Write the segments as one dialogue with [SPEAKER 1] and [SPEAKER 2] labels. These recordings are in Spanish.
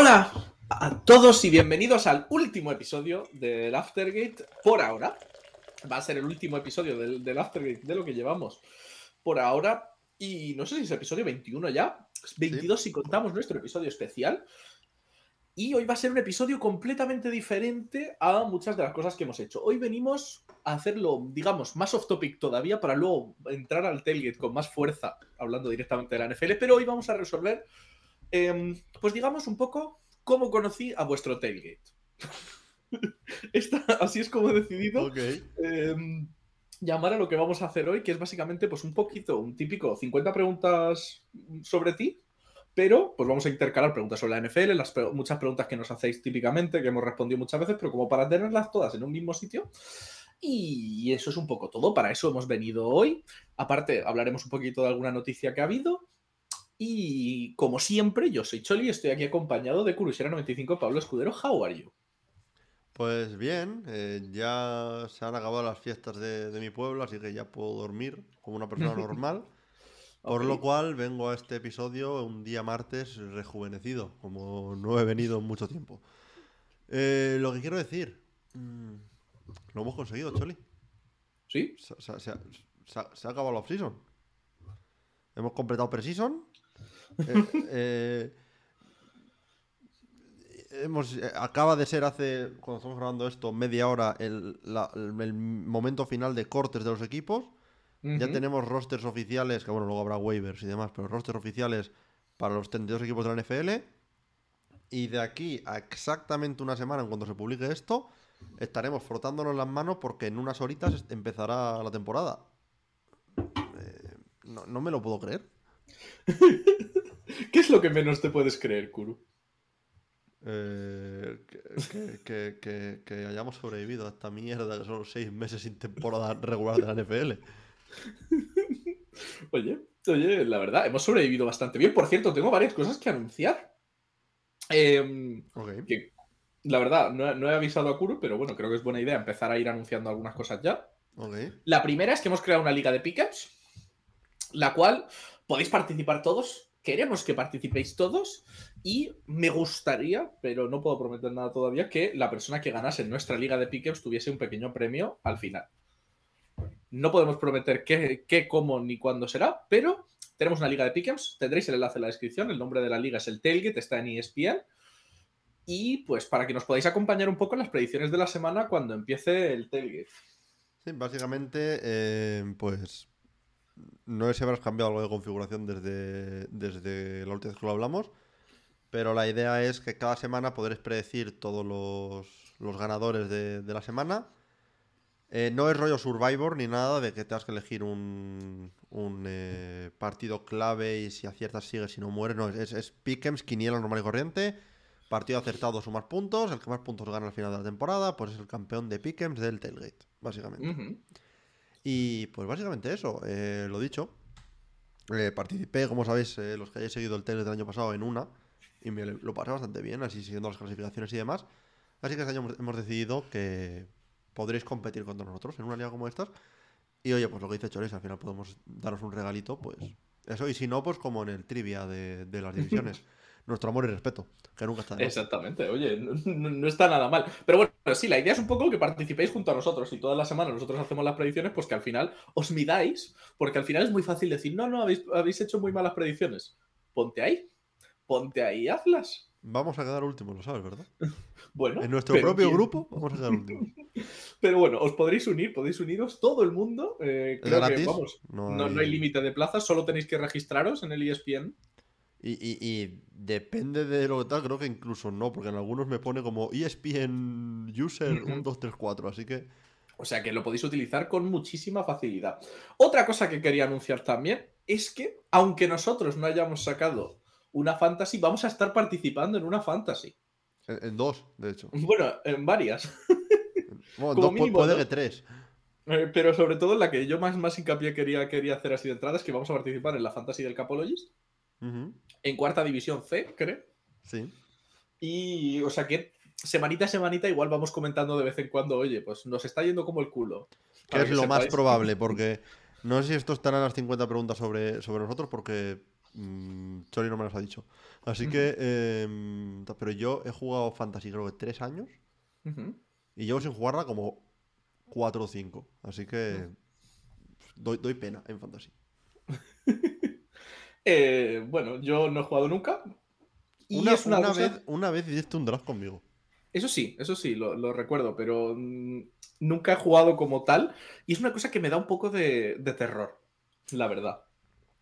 [SPEAKER 1] Hola a todos y bienvenidos al último episodio del Aftergate por ahora. Va a ser el último episodio del, Aftergate de lo que llevamos por ahora. Y no sé si es episodio 21 ya. 22 si contamos nuestro episodio especial. Y hoy va a ser un episodio completamente diferente a muchas de las cosas que hemos hecho. Hoy venimos a hacerlo, digamos, más off topic todavía para luego entrar al tailgate con más fuerza, hablando directamente de la NFL. Pero hoy vamos a resolver Em, pues digamos un poco cómo conocí a vuestro tailgate. así es como he decidido em, llamar a lo que vamos a hacer hoy, que es básicamente pues un poquito, un típico 50 preguntas sobre ti, pero pues vamos a intercalar preguntas sobre la NFL, las muchas preguntas que nos hacéis típicamente, que hemos respondido muchas veces, pero como para tenerlas todas en un mismo sitio. Y eso es un poco todo, para eso hemos venido hoy. Aparte, hablaremos un poquito de alguna noticia que ha habido y como siempre, yo soy Choli y estoy aquí acompañado de Curusera95 Pablo Escudero. How are you?
[SPEAKER 2] Pues bien, eh, ya se han acabado las fiestas de, mi pueblo, así que ya puedo dormir como una persona normal. Por lo cual vengo a este episodio un día martes rejuvenecido, como no he venido en mucho tiempo. Eh, lo que quiero decir, mm, lo hemos conseguido, Choli.
[SPEAKER 1] ¿Sí?
[SPEAKER 2] Se, ha acabado la off-season. Hemos completado pre-season eh, eh, hemos, eh, acaba de ser hace, cuando estamos grabando esto, media hora el, momento final de cortes de los equipos. Ya tenemos rosters oficiales, que bueno, luego habrá waivers y demás, pero rosters oficiales para los 32 equipos de la NFL. Y de aquí a exactamente una semana, en cuanto se publique esto, estaremos frotándonos las manos porque en unas horitas empezará la temporada. no, no me lo puedo creer.
[SPEAKER 1] ¿Qué es lo que menos te puedes creer, Kuru?
[SPEAKER 2] Eh, que, hayamos sobrevivido a esta mierda que son seis meses sin temporada regular de la NFL.
[SPEAKER 1] Oye, oye, la verdad, hemos sobrevivido bastante bien. Por cierto, tengo varias cosas que anunciar. Em, la verdad, no, he avisado a Kuru, pero bueno, creo que es buena idea empezar a ir anunciando algunas cosas ya. La primera es que hemos creado una liga de pickups, la cual podéis participar todos queremos que participéis todos y me gustaría, pero no puedo prometer nada todavía, que la persona que ganase en nuestra liga de pickups tuviese un pequeño premio al final. No podemos prometer qué, cómo ni cuándo será, pero tenemos una liga de pickups, tendréis el enlace en la descripción, el nombre de la liga es el Tailgate, está en ESPN. Y pues para que nos podáis acompañar un poco en las predicciones de la semana cuando empiece el Tailgate.
[SPEAKER 2] Sí, básicamente, eh, pues no sé si habrás cambiado algo de configuración desde, desde la última vez que lo hablamos, pero la idea es que cada semana podréis predecir todos los, ganadores de, la semana. Eh, no es rollo Survivor ni nada de que tengas que elegir un, eh, partido clave y si aciertas sigues, si no mueres. No, es, es Pick'ems, quiniela normal y corriente. Partido acertado, sumar puntos. El que más puntos gana al final de la temporada, pues es el campeón de Pick'ems del Tailgate, básicamente. Y pues básicamente eso, eh, lo dicho. Eh, participé, como sabéis, eh, los que hayáis seguido el tele del año pasado en una. Y me lo pasé bastante bien, así siguiendo las clasificaciones y demás. Así que este año hemos decidido que podréis competir contra nosotros en una liga como estas. Y oye, pues lo que dice Chores, al final podemos daros un regalito, pues eso. Y si no, pues como en el trivia de, de las divisiones. Nuestro amor y respeto, que nunca está
[SPEAKER 1] Exactamente, oye, no, está nada mal. Pero bueno, sí, la idea es un poco que participéis junto a nosotros y todas las semanas nosotros hacemos las predicciones, pues que al final os midáis, porque al final es muy fácil decir, no, no, habéis, habéis hecho muy malas predicciones. Ponte ahí, ponte ahí hazlas.
[SPEAKER 2] Vamos a quedar últimos, lo sabes, ¿verdad?
[SPEAKER 1] bueno.
[SPEAKER 2] En nuestro propio grupo vamos a quedar últimos.
[SPEAKER 1] pero bueno, os podréis unir, podéis uniros todo el mundo. Eh, creo que, vamos, no hay, no hay límite de plazas, solo tenéis que registraros en el ESPN.
[SPEAKER 2] Y, depende de lo que tal, creo que incluso no, porque en algunos me pone como ESPN User 1234, así que...
[SPEAKER 1] O sea que lo podéis utilizar con muchísima facilidad. Otra cosa que quería anunciar también es que, aunque nosotros no hayamos sacado una fantasy, vamos a estar participando en una fantasy.
[SPEAKER 2] En, dos, de hecho.
[SPEAKER 1] Bueno, en varias.
[SPEAKER 2] Bueno, dos, puede que tres.
[SPEAKER 1] Eh, pero sobre todo en la que yo más, más hincapié quería, quería hacer así de entrada es que vamos a participar en la fantasy del Capologist en cuarta división C, creo.
[SPEAKER 2] Sí.
[SPEAKER 1] Y, o sea que semanita a semanita igual vamos comentando de vez en cuando, oye, pues nos está yendo como el culo.
[SPEAKER 2] Que es lo más probable, porque no sé si esto estará en las 50 preguntas sobre, sobre nosotros, porque Mm, Chori no me las ha dicho. Así que. em, pero yo he jugado Fantasy creo que tres años. Y llevo sin jugarla como cuatro o cinco. Así que. Doy, doy pena en Fantasy.
[SPEAKER 1] Eh, bueno, yo no he jugado nunca. Y
[SPEAKER 2] Una,
[SPEAKER 1] es una,
[SPEAKER 2] una
[SPEAKER 1] cosa-
[SPEAKER 2] vez, una vez hiciste un draft conmigo.
[SPEAKER 1] Eso sí, eso sí, lo, lo recuerdo, pero mm, nunca he jugado como tal. Y es una cosa que me da un poco de, de terror, la verdad.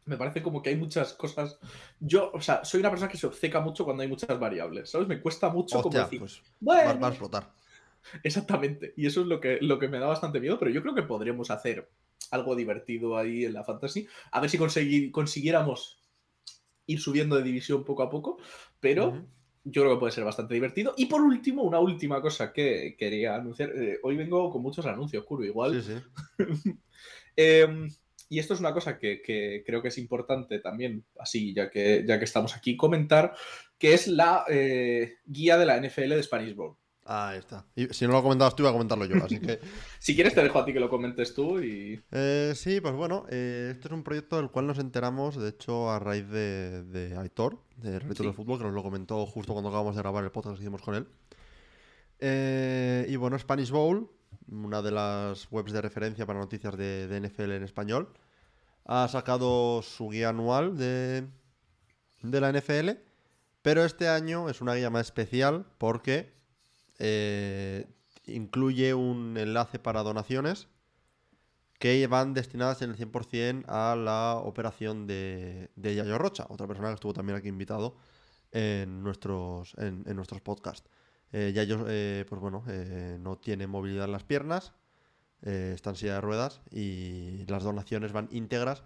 [SPEAKER 1] Me parece como que hay muchas cosas. Yo, o sea, soy una persona que se obceca mucho cuando hay muchas variables, ¿sabes? Me cuesta mucho como decir.
[SPEAKER 2] pues
[SPEAKER 1] "Bueno".
[SPEAKER 2] vas a explotar.
[SPEAKER 1] Exactamente. Y eso es lo que, lo que me da bastante miedo, pero yo creo que podríamos hacer algo divertido ahí en la fantasy. A ver si consegui- consiguiéramos ir subiendo de división poco a poco, pero yo creo que puede ser bastante divertido. Y por último, una última cosa que quería anunciar. Eh, hoy vengo con muchos anuncios, Kuro, igual.
[SPEAKER 2] Sí, sí.
[SPEAKER 1] Eh, y esto es una cosa que, que creo que es importante también, así ya que, ya que estamos aquí, comentar, que es la eh, guía de la NFL de Spanish Bowl.
[SPEAKER 2] Ahí está. Y si no lo comentabas tú, iba a comentarlo yo. Así que.
[SPEAKER 1] Si quieres, te dejo a ti que lo comentes tú y.
[SPEAKER 2] Eh, sí, pues bueno, eh, este es un proyecto del cual nos enteramos, de hecho, a raíz de, de Aitor, de Reto
[SPEAKER 1] Sí.
[SPEAKER 2] del Fútbol, que nos lo comentó justo cuando acabamos de grabar el podcast que hicimos con él. Eh, y bueno, Spanish Bowl, una de las webs de referencia para noticias de, de NFL en español, ha sacado su guía anual de, de la NFL, pero este año es una guía más especial porque eh, incluye un enlace para donaciones que van destinadas en el 100% a la operación de, de Yayo Rocha, otra persona que estuvo también aquí invitado en nuestros, en, en nuestros podcasts. Eh, Yayo, eh, pues bueno, eh, no tiene movilidad en las piernas, está en silla de ruedas y las donaciones van íntegras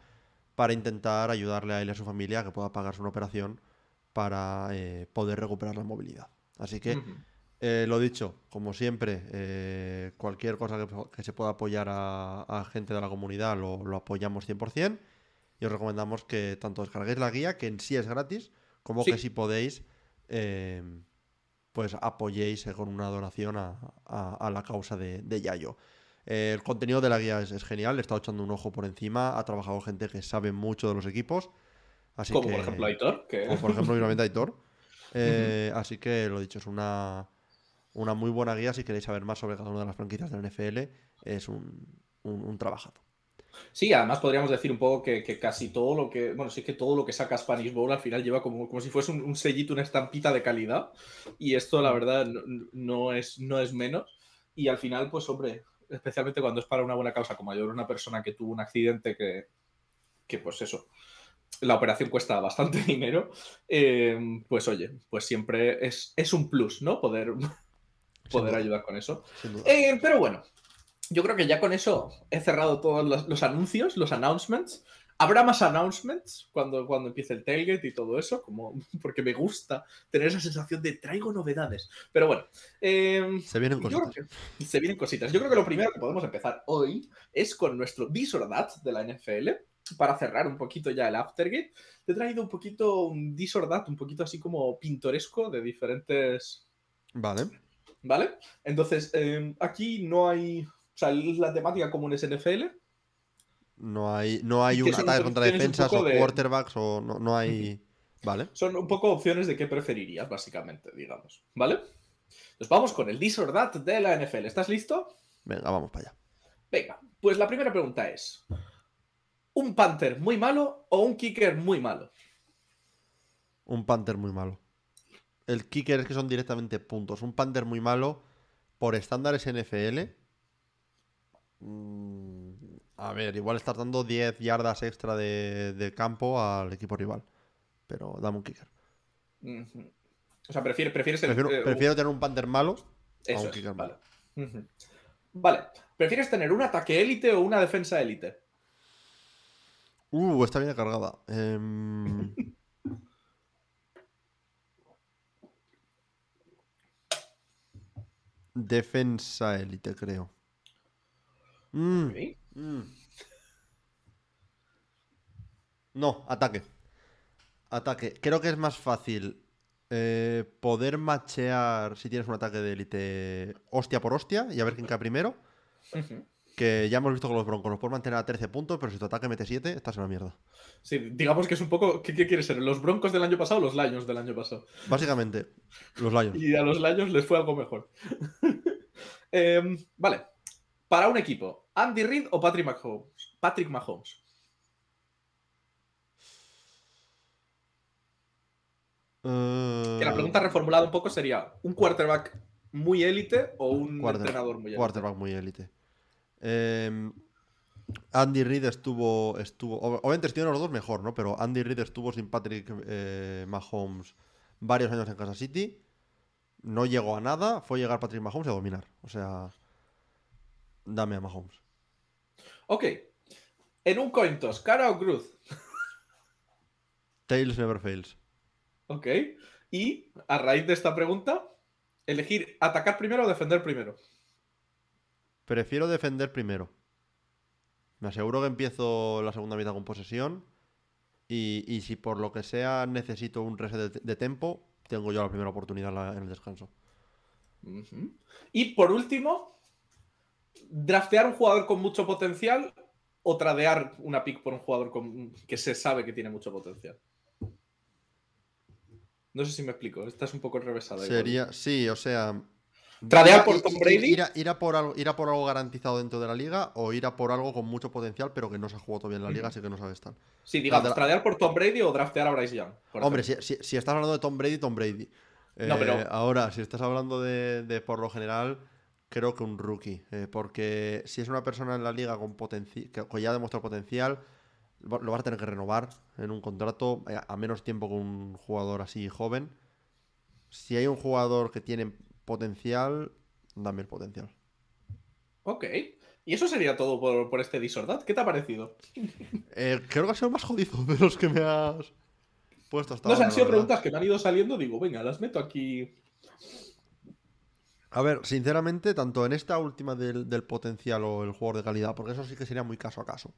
[SPEAKER 2] para intentar ayudarle a él y a su familia a que pueda pagarse una operación para poder recuperar la movilidad. Así que. Eh, lo dicho, como siempre, eh, cualquier cosa que, que se pueda apoyar a, a gente de la comunidad lo, lo apoyamos 100% y os recomendamos que tanto descarguéis la guía, que en sí es gratis, como
[SPEAKER 1] Sí.
[SPEAKER 2] que si podéis, eh, pues apoyéis eh, con una donación a, a- a la causa de, de Yayo. El contenido de la guía es, es genial, le he estado echando un ojo por encima, ha trabajado gente que sabe mucho de los equipos. Así
[SPEAKER 1] Como
[SPEAKER 2] que,
[SPEAKER 1] por ejemplo Aitor, que
[SPEAKER 2] como por ejemplo Aitor. Así que lo dicho, es una, una muy buena guía. Si queréis saber más sobre cada una de las franquicias de la NFL, es un, un, un trabajazo.
[SPEAKER 1] Sí, además podríamos decir un poco que, que casi todo lo que, bueno, sí que todo lo que saca Spanish Bowl al final lleva como, como si fuese un, un sellito, una estampita de calidad. Y esto, la verdad, no, no es, no es menos. Y al final, pues, hombre, especialmente cuando es para una buena causa, como yo una persona que tuvo un accidente que, que pues eso, la operación cuesta bastante dinero, eh, pues oye, pues siempre es, es un plus, ¿no? Poder, poder ayudar con eso. Eh, pero bueno, yo creo que ya con eso he cerrado todos los, los anuncios, los announcements. Habrá más announcements cuando, cuando empiece el tailgate y todo eso, como, porque me gusta tener esa sensación de traigo novedades. Pero bueno, eh,
[SPEAKER 2] Se vienen cositas.
[SPEAKER 1] que se vienen cositas. Yo creo que lo primero que podemos empezar hoy es con nuestro This or That de la NFL. Para cerrar un poquito ya el Aftergate, te he traído un poquito un This or That, un poquito así como pintoresco de diferentes
[SPEAKER 2] Vale.
[SPEAKER 1] ¿Vale? Entonces, eh, aquí no hay. O sea, la temática común es NFL.
[SPEAKER 2] No hay, no hay un ataque contra defensas o
[SPEAKER 1] de-
[SPEAKER 2] quarterbacks o no, no hay. Vale.
[SPEAKER 1] Son un poco opciones de qué preferirías, básicamente, digamos. ¿Vale? Entonces vamos con el This or That de la NFL. ¿Estás listo?
[SPEAKER 2] Venga, vamos para allá.
[SPEAKER 1] Venga, pues la primera pregunta es: ¿un Panther muy malo o un Kicker muy malo?
[SPEAKER 2] Un Panther muy malo. El kicker es que son directamente puntos. Un Panther muy malo por estándares NFL. mm, A ver, igual estar dando 10 yardas extra de, de campo al equipo rival. Pero dame un kicker.
[SPEAKER 1] O sea, prefieres, prefieres el.
[SPEAKER 2] Prefiero,
[SPEAKER 1] eh,
[SPEAKER 2] prefiero tener un Panther malo a un
[SPEAKER 1] es,
[SPEAKER 2] kicker
[SPEAKER 1] vale.
[SPEAKER 2] malo.
[SPEAKER 1] Vale. ¿Prefieres tener un ataque élite o una defensa élite?
[SPEAKER 2] Uh, está bien cargada. Em, Defensa élite, creo. Mm, mm. No, ataque. Ataque. Creo que es más fácil eh, poder machear si tienes un ataque de élite hostia por hostia y a ver quién cae primero. Que ya hemos visto que los Broncos los pueden mantener a 13 puntos, pero si tu ataque mete 7, estás en la mierda.
[SPEAKER 1] Sí, digamos que es un poco. ¿Qué, quiere ser? ¿Los Broncos del año pasado o los Lions del año pasado?
[SPEAKER 2] Básicamente, los Lions.
[SPEAKER 1] y a los Lions les fue algo mejor. Em, vale. Para un equipo, ¿Andy Reid o Patrick Mahomes? Patrick Mahomes. Que la pregunta reformulada un poco sería: ¿un quarterback muy élite o un entrenador muy élite?
[SPEAKER 2] Quarterback muy élite. Em, Andy Reid estuvo, estuvo. Obviamente estuvieron los dos mejor, ¿no? Pero Andy Reid estuvo sin Patrick eh, Mahomes varios años en Kansas City. No llegó a nada. Fue llegar Patrick Mahomes a dominar. O sea. Dame a Mahomes.
[SPEAKER 1] Ok. En un coin toss, cara o cruz.
[SPEAKER 2] Tails never fails.
[SPEAKER 1] Ok. Y a raíz de esta pregunta, elegir atacar primero o defender primero.
[SPEAKER 2] Prefiero defender primero. Me aseguro que empiezo la segunda mitad con posesión. Y, si por lo que sea necesito un reset de, tempo, tengo yo la primera oportunidad en el descanso.
[SPEAKER 1] Y por último, draftear un jugador con mucho potencial o tradear una pick por un jugador con, que se sabe que tiene mucho potencial. No sé si me explico, esta es un poco enrevesada.
[SPEAKER 2] Sería, sí, o sea,
[SPEAKER 1] ¿Tradear por Tom Brady?
[SPEAKER 2] Ir a, por algo, por algo garantizado dentro de la liga o ir a por algo con mucho potencial, pero que no se ha jugado todavía en la liga, así que no sabes estar.
[SPEAKER 1] Sí, digamos, tradear por Tom Brady o draftear a Bryce Young.
[SPEAKER 2] Hombre, si, estás hablando de Tom Brady, Tom Brady. no, pero... Eh, ahora, si estás hablando de, por lo general, creo que un rookie. Eh, porque si es una persona en la liga con potencial, que ya demuestra potencial, lo vas a tener que renovar en un contrato eh, a menos tiempo que un jugador así joven. Si hay un jugador que tiene potencial, dame el potencial.
[SPEAKER 1] Ok. Y eso sería todo por, este Disordad. ¿Qué te ha parecido?
[SPEAKER 2] Eh, creo que ha sido el más jodido de los que me has puesto hasta
[SPEAKER 1] no, ahora. han sido preguntas que me han ido saliendo. Digo, venga, las meto aquí.
[SPEAKER 2] A ver, sinceramente, tanto en esta última del, potencial o el juego de calidad, porque eso sí que sería muy caso a caso.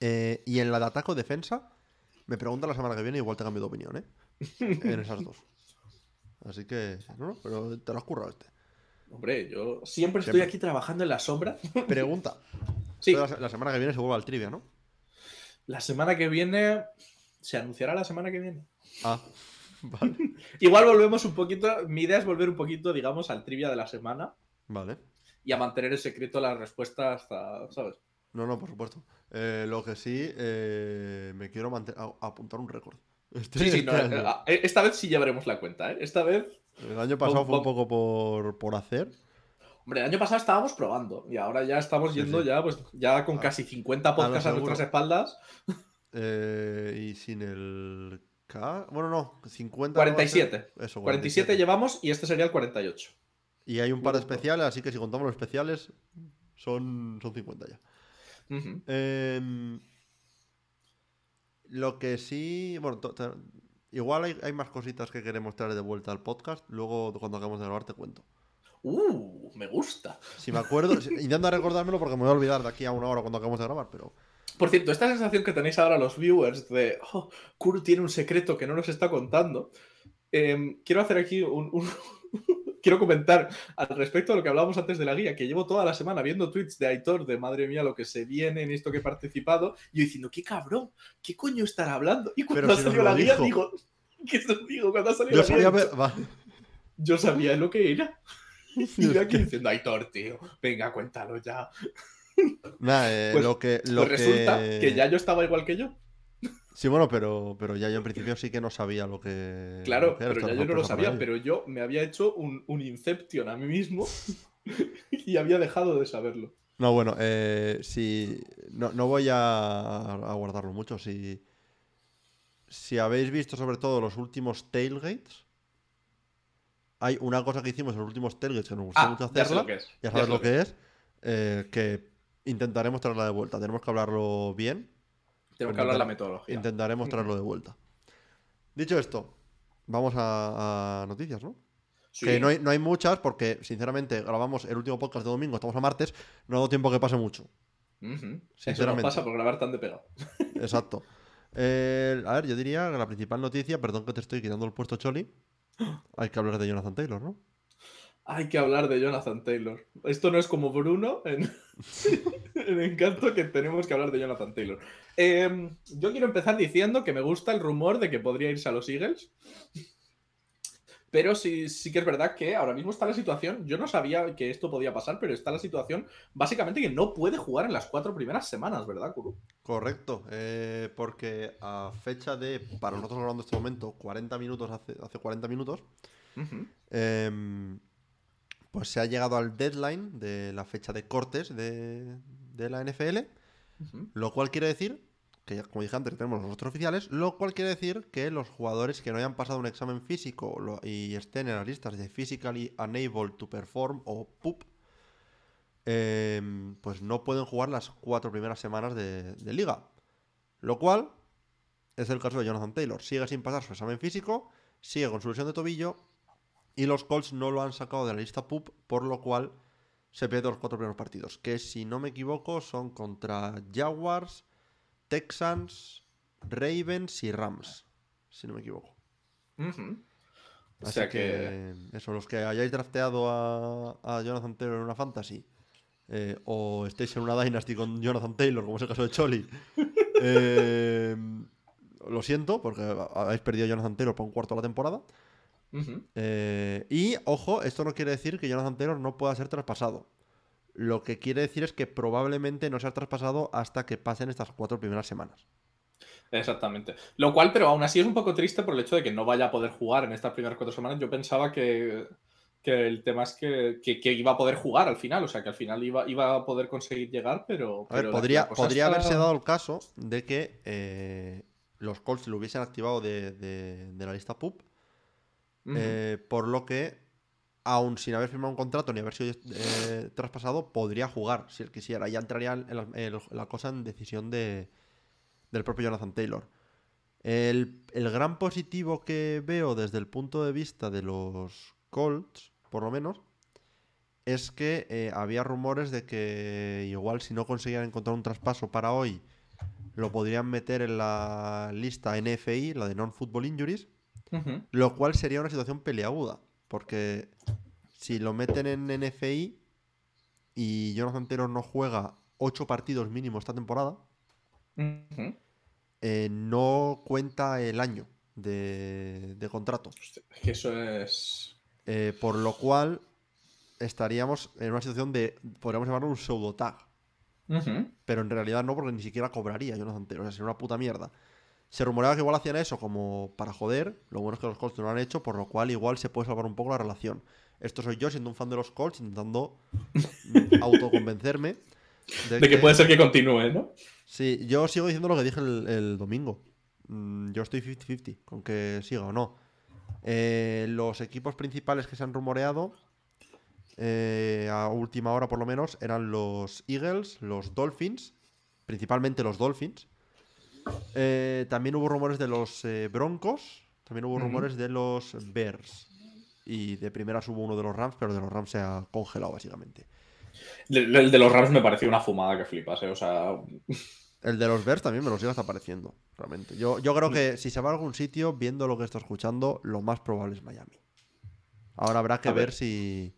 [SPEAKER 2] Eh, y en la de ataque o defensa, me pregunta la semana que viene, igual te cambio de opinión, ¿eh? en esas dos. Así que, no, pero te lo has currado este.
[SPEAKER 1] Hombre, yo siempre estoy aquí trabajando en la sombra.
[SPEAKER 2] Pregunta. Sí. La, semana que viene se vuelve al trivia, ¿no?
[SPEAKER 1] La semana que viene. Se anunciará la semana que viene.
[SPEAKER 2] Ah, vale.
[SPEAKER 1] Igual volvemos un poquito. Mi idea es volver un poquito, digamos, al trivia de la semana.
[SPEAKER 2] Vale.
[SPEAKER 1] Y a mantener el secreto la respuesta hasta, ¿sabes?
[SPEAKER 2] No, no, por supuesto. Eh, lo que sí, eh, me quiero apuntar un récord.
[SPEAKER 1] Sí, sí, eh, ah, eh, esta vez sí llevaremos la cuenta, ¿eh? Esta vez.
[SPEAKER 2] El año pasado fue un poco por, hacer.
[SPEAKER 1] Hombre, el año pasado estábamos probando y ahora ya estamos yendo ya, pues, ya con ah, casi 50 podcasts a, nuestras espaldas.
[SPEAKER 2] y sin el K. Bueno, no, 50.
[SPEAKER 1] 47. Eso, 47. llevamos y este sería el 48.
[SPEAKER 2] Y hay un par de especiales, así que si contamos los especiales, son, son 50 ya. eh, lo que sí, bueno, igual hay, más cositas que queremos traer de vuelta al podcast. Luego, cuando acabemos de grabar, te cuento.
[SPEAKER 1] Uh, me gusta.
[SPEAKER 2] Si me acuerdo, intento recordármelo porque me voy a olvidar de aquí a una hora cuando acabemos de grabar, pero.
[SPEAKER 1] Por cierto, esta sensación que tenéis ahora los viewers de oh, Kuru tiene un secreto que no nos está contando. Em, quiero hacer aquí un, quiero comentar al respecto de lo que hablábamos antes de la guía, que llevo toda la semana viendo tweets de Aitor de madre mía lo que se viene en esto que he participado, y yo diciendo, qué cabrón, ¿qué coño estará hablando? Y cuando ha salido la guía, digo, ¿qué os digo? Cuando ha salido yo la guía. Yo sabía lo que era. Y yo aquí diciendo, Aitor, tío, venga, cuéntalo ya.
[SPEAKER 2] Eh, pues, lo que, lo
[SPEAKER 1] pues resulta que ya yo estaba igual que yo.
[SPEAKER 2] Sí, bueno, pero, pero ya yo en principio sí que no sabía lo que.
[SPEAKER 1] Claro, pero ya yo no lo sabía, pero yo me había hecho un, Inception a mí mismo y había dejado de saberlo.
[SPEAKER 2] No, bueno, eh, si. No, voy a, guardarlo mucho. Si. Si habéis visto sobre todo los últimos tailgates, hay una cosa que hicimos en los últimos tailgates que nos gustó
[SPEAKER 1] ah,
[SPEAKER 2] mucho hacerla.
[SPEAKER 1] Ya,
[SPEAKER 2] sabes lo que es. Eh, que intentaremos traerla de vuelta. Tenemos que hablarlo bien
[SPEAKER 1] tengo que hablar la metodología.
[SPEAKER 2] Intentaremos traerlo de vuelta. Dicho esto, vamos a, noticias, ¿no? Que no hay, muchas porque, sinceramente, grabamos el último podcast de domingo, estamos a martes, no ha dado tiempo que pase mucho.
[SPEAKER 1] Eso no pasa por grabar tan de pegado.
[SPEAKER 2] Exacto. a ver, yo diría que la principal noticia, perdón que te estoy quitando el puesto Choli, hay que hablar de Jonathan Taylor, ¿no?
[SPEAKER 1] Hay que hablar de Jonathan Taylor. Esto no es como Bruno en, en Encanto que tenemos que hablar de Jonathan Taylor. Em, yo quiero empezar diciendo que me gusta el rumor de que podría irse a los Eagles. Pero sí, sí que es verdad que ahora mismo está la situación. Yo no sabía que esto podía pasar, pero está la situación básicamente que no puede jugar en las cuatro primeras semanas, ¿verdad, Kuru?
[SPEAKER 2] Correcto, eh, porque a fecha de, para nosotros hablando en este momento, 40 minutos, hace, hace 40 minutos, pues se ha llegado al deadline de la fecha de cortes de, la NFL, lo cual quiere decir que como dije antes tenemos los otros oficiales, lo cual quiere decir que los jugadores que no hayan pasado un examen físico y estén en las listas de Physically Unable to Perform o PUP, em, pues no pueden jugar las cuatro primeras semanas de, de, liga. Lo cual es el caso de Jonathan Taylor. Sigue sin pasar su examen físico, sigue con su lesión de tobillo y los Colts no lo han sacado de la lista PUP, por lo cual se pierde los cuatro primeros partidos. Que si no me equivoco son contra Jaguars, Texans, Ravens y Rams. Si no me equivoco. O sea que... Eso, los que hayáis drafteado a, Jonathan Taylor en una fantasy. Eh, o estéis en una Dynasty con Jonathan Taylor, como es el caso de Choli. Eh, lo siento, porque habéis perdido a Jonathan Taylor por un cuarto de la temporada. Eh, y ojo, esto no quiere decir que Jonathan Taylor no pueda ser traspasado. Lo que quiere decir es que probablemente no sea traspasado hasta que pasen estas cuatro primeras semanas.
[SPEAKER 1] Exactamente. Lo cual, pero aún así es un poco triste por el hecho de que no vaya a poder jugar en estas primeras cuatro semanas. Yo pensaba que, el tema es que, iba a poder jugar al final, o sea, que al final iba, iba a poder conseguir llegar, pero...
[SPEAKER 2] A ver, podría, podría haberse dado el caso de que eh, los Colts lo hubiesen activado de, de la lista PUP eh, por lo que, aún sin haber firmado un contrato ni haber sido eh, traspasado, podría jugar si él quisiera. Ya entraría en la, cosa en decisión de, del propio Jonathan Taylor. El, gran positivo que veo desde el punto de vista de los Colts, por lo menos, es que eh, había rumores de que igual si no conseguían encontrar un traspaso para hoy, lo podrían meter en la lista NFI, la de Non-Football Injuries, lo cual sería una situación peleaguda. Porque si lo meten en NFI y Jonathan Taylor no juega 8 partidos mínimo esta temporada, eh, no cuenta el año de, contrato.
[SPEAKER 1] eso es.
[SPEAKER 2] Eh, por lo cual estaríamos en una situación de, podríamos llamarlo un pseudo tag. Pero en realidad no, porque ni siquiera cobraría Jonathan Taylor. O sea, sería una puta mierda. Se rumoreaba que igual hacían eso como para joder. Lo bueno es que los Colts no lo han hecho, por lo cual igual se puede salvar un poco la relación. Esto soy yo siendo un fan de los Colts, intentando autoconvencerme.
[SPEAKER 1] De, que, puede ser que continúe, ¿no?
[SPEAKER 2] Sí, yo sigo diciendo lo que dije el, domingo. Mm, yo estoy 50-50 con que siga o no. Eh, los equipos principales que se han rumoreado, eh, a última hora por lo menos, eran los Eagles, los Dolphins, principalmente los Dolphins, eh, también hubo rumores de los eh, Broncos. También hubo rumores de los Bears. Y de primeras hubo uno de los Rams, pero de los Rams se ha congelado, básicamente.
[SPEAKER 1] El de, los Rams me pareció una fumada que flipas, ¿eh? O sea.
[SPEAKER 2] El de los Bears también me lo sigue hasta pareciendo, realmente. Yo, yo creo que si se va a algún sitio, viendo lo que está escuchando, lo más probable es Miami. Ahora habrá que ver. si.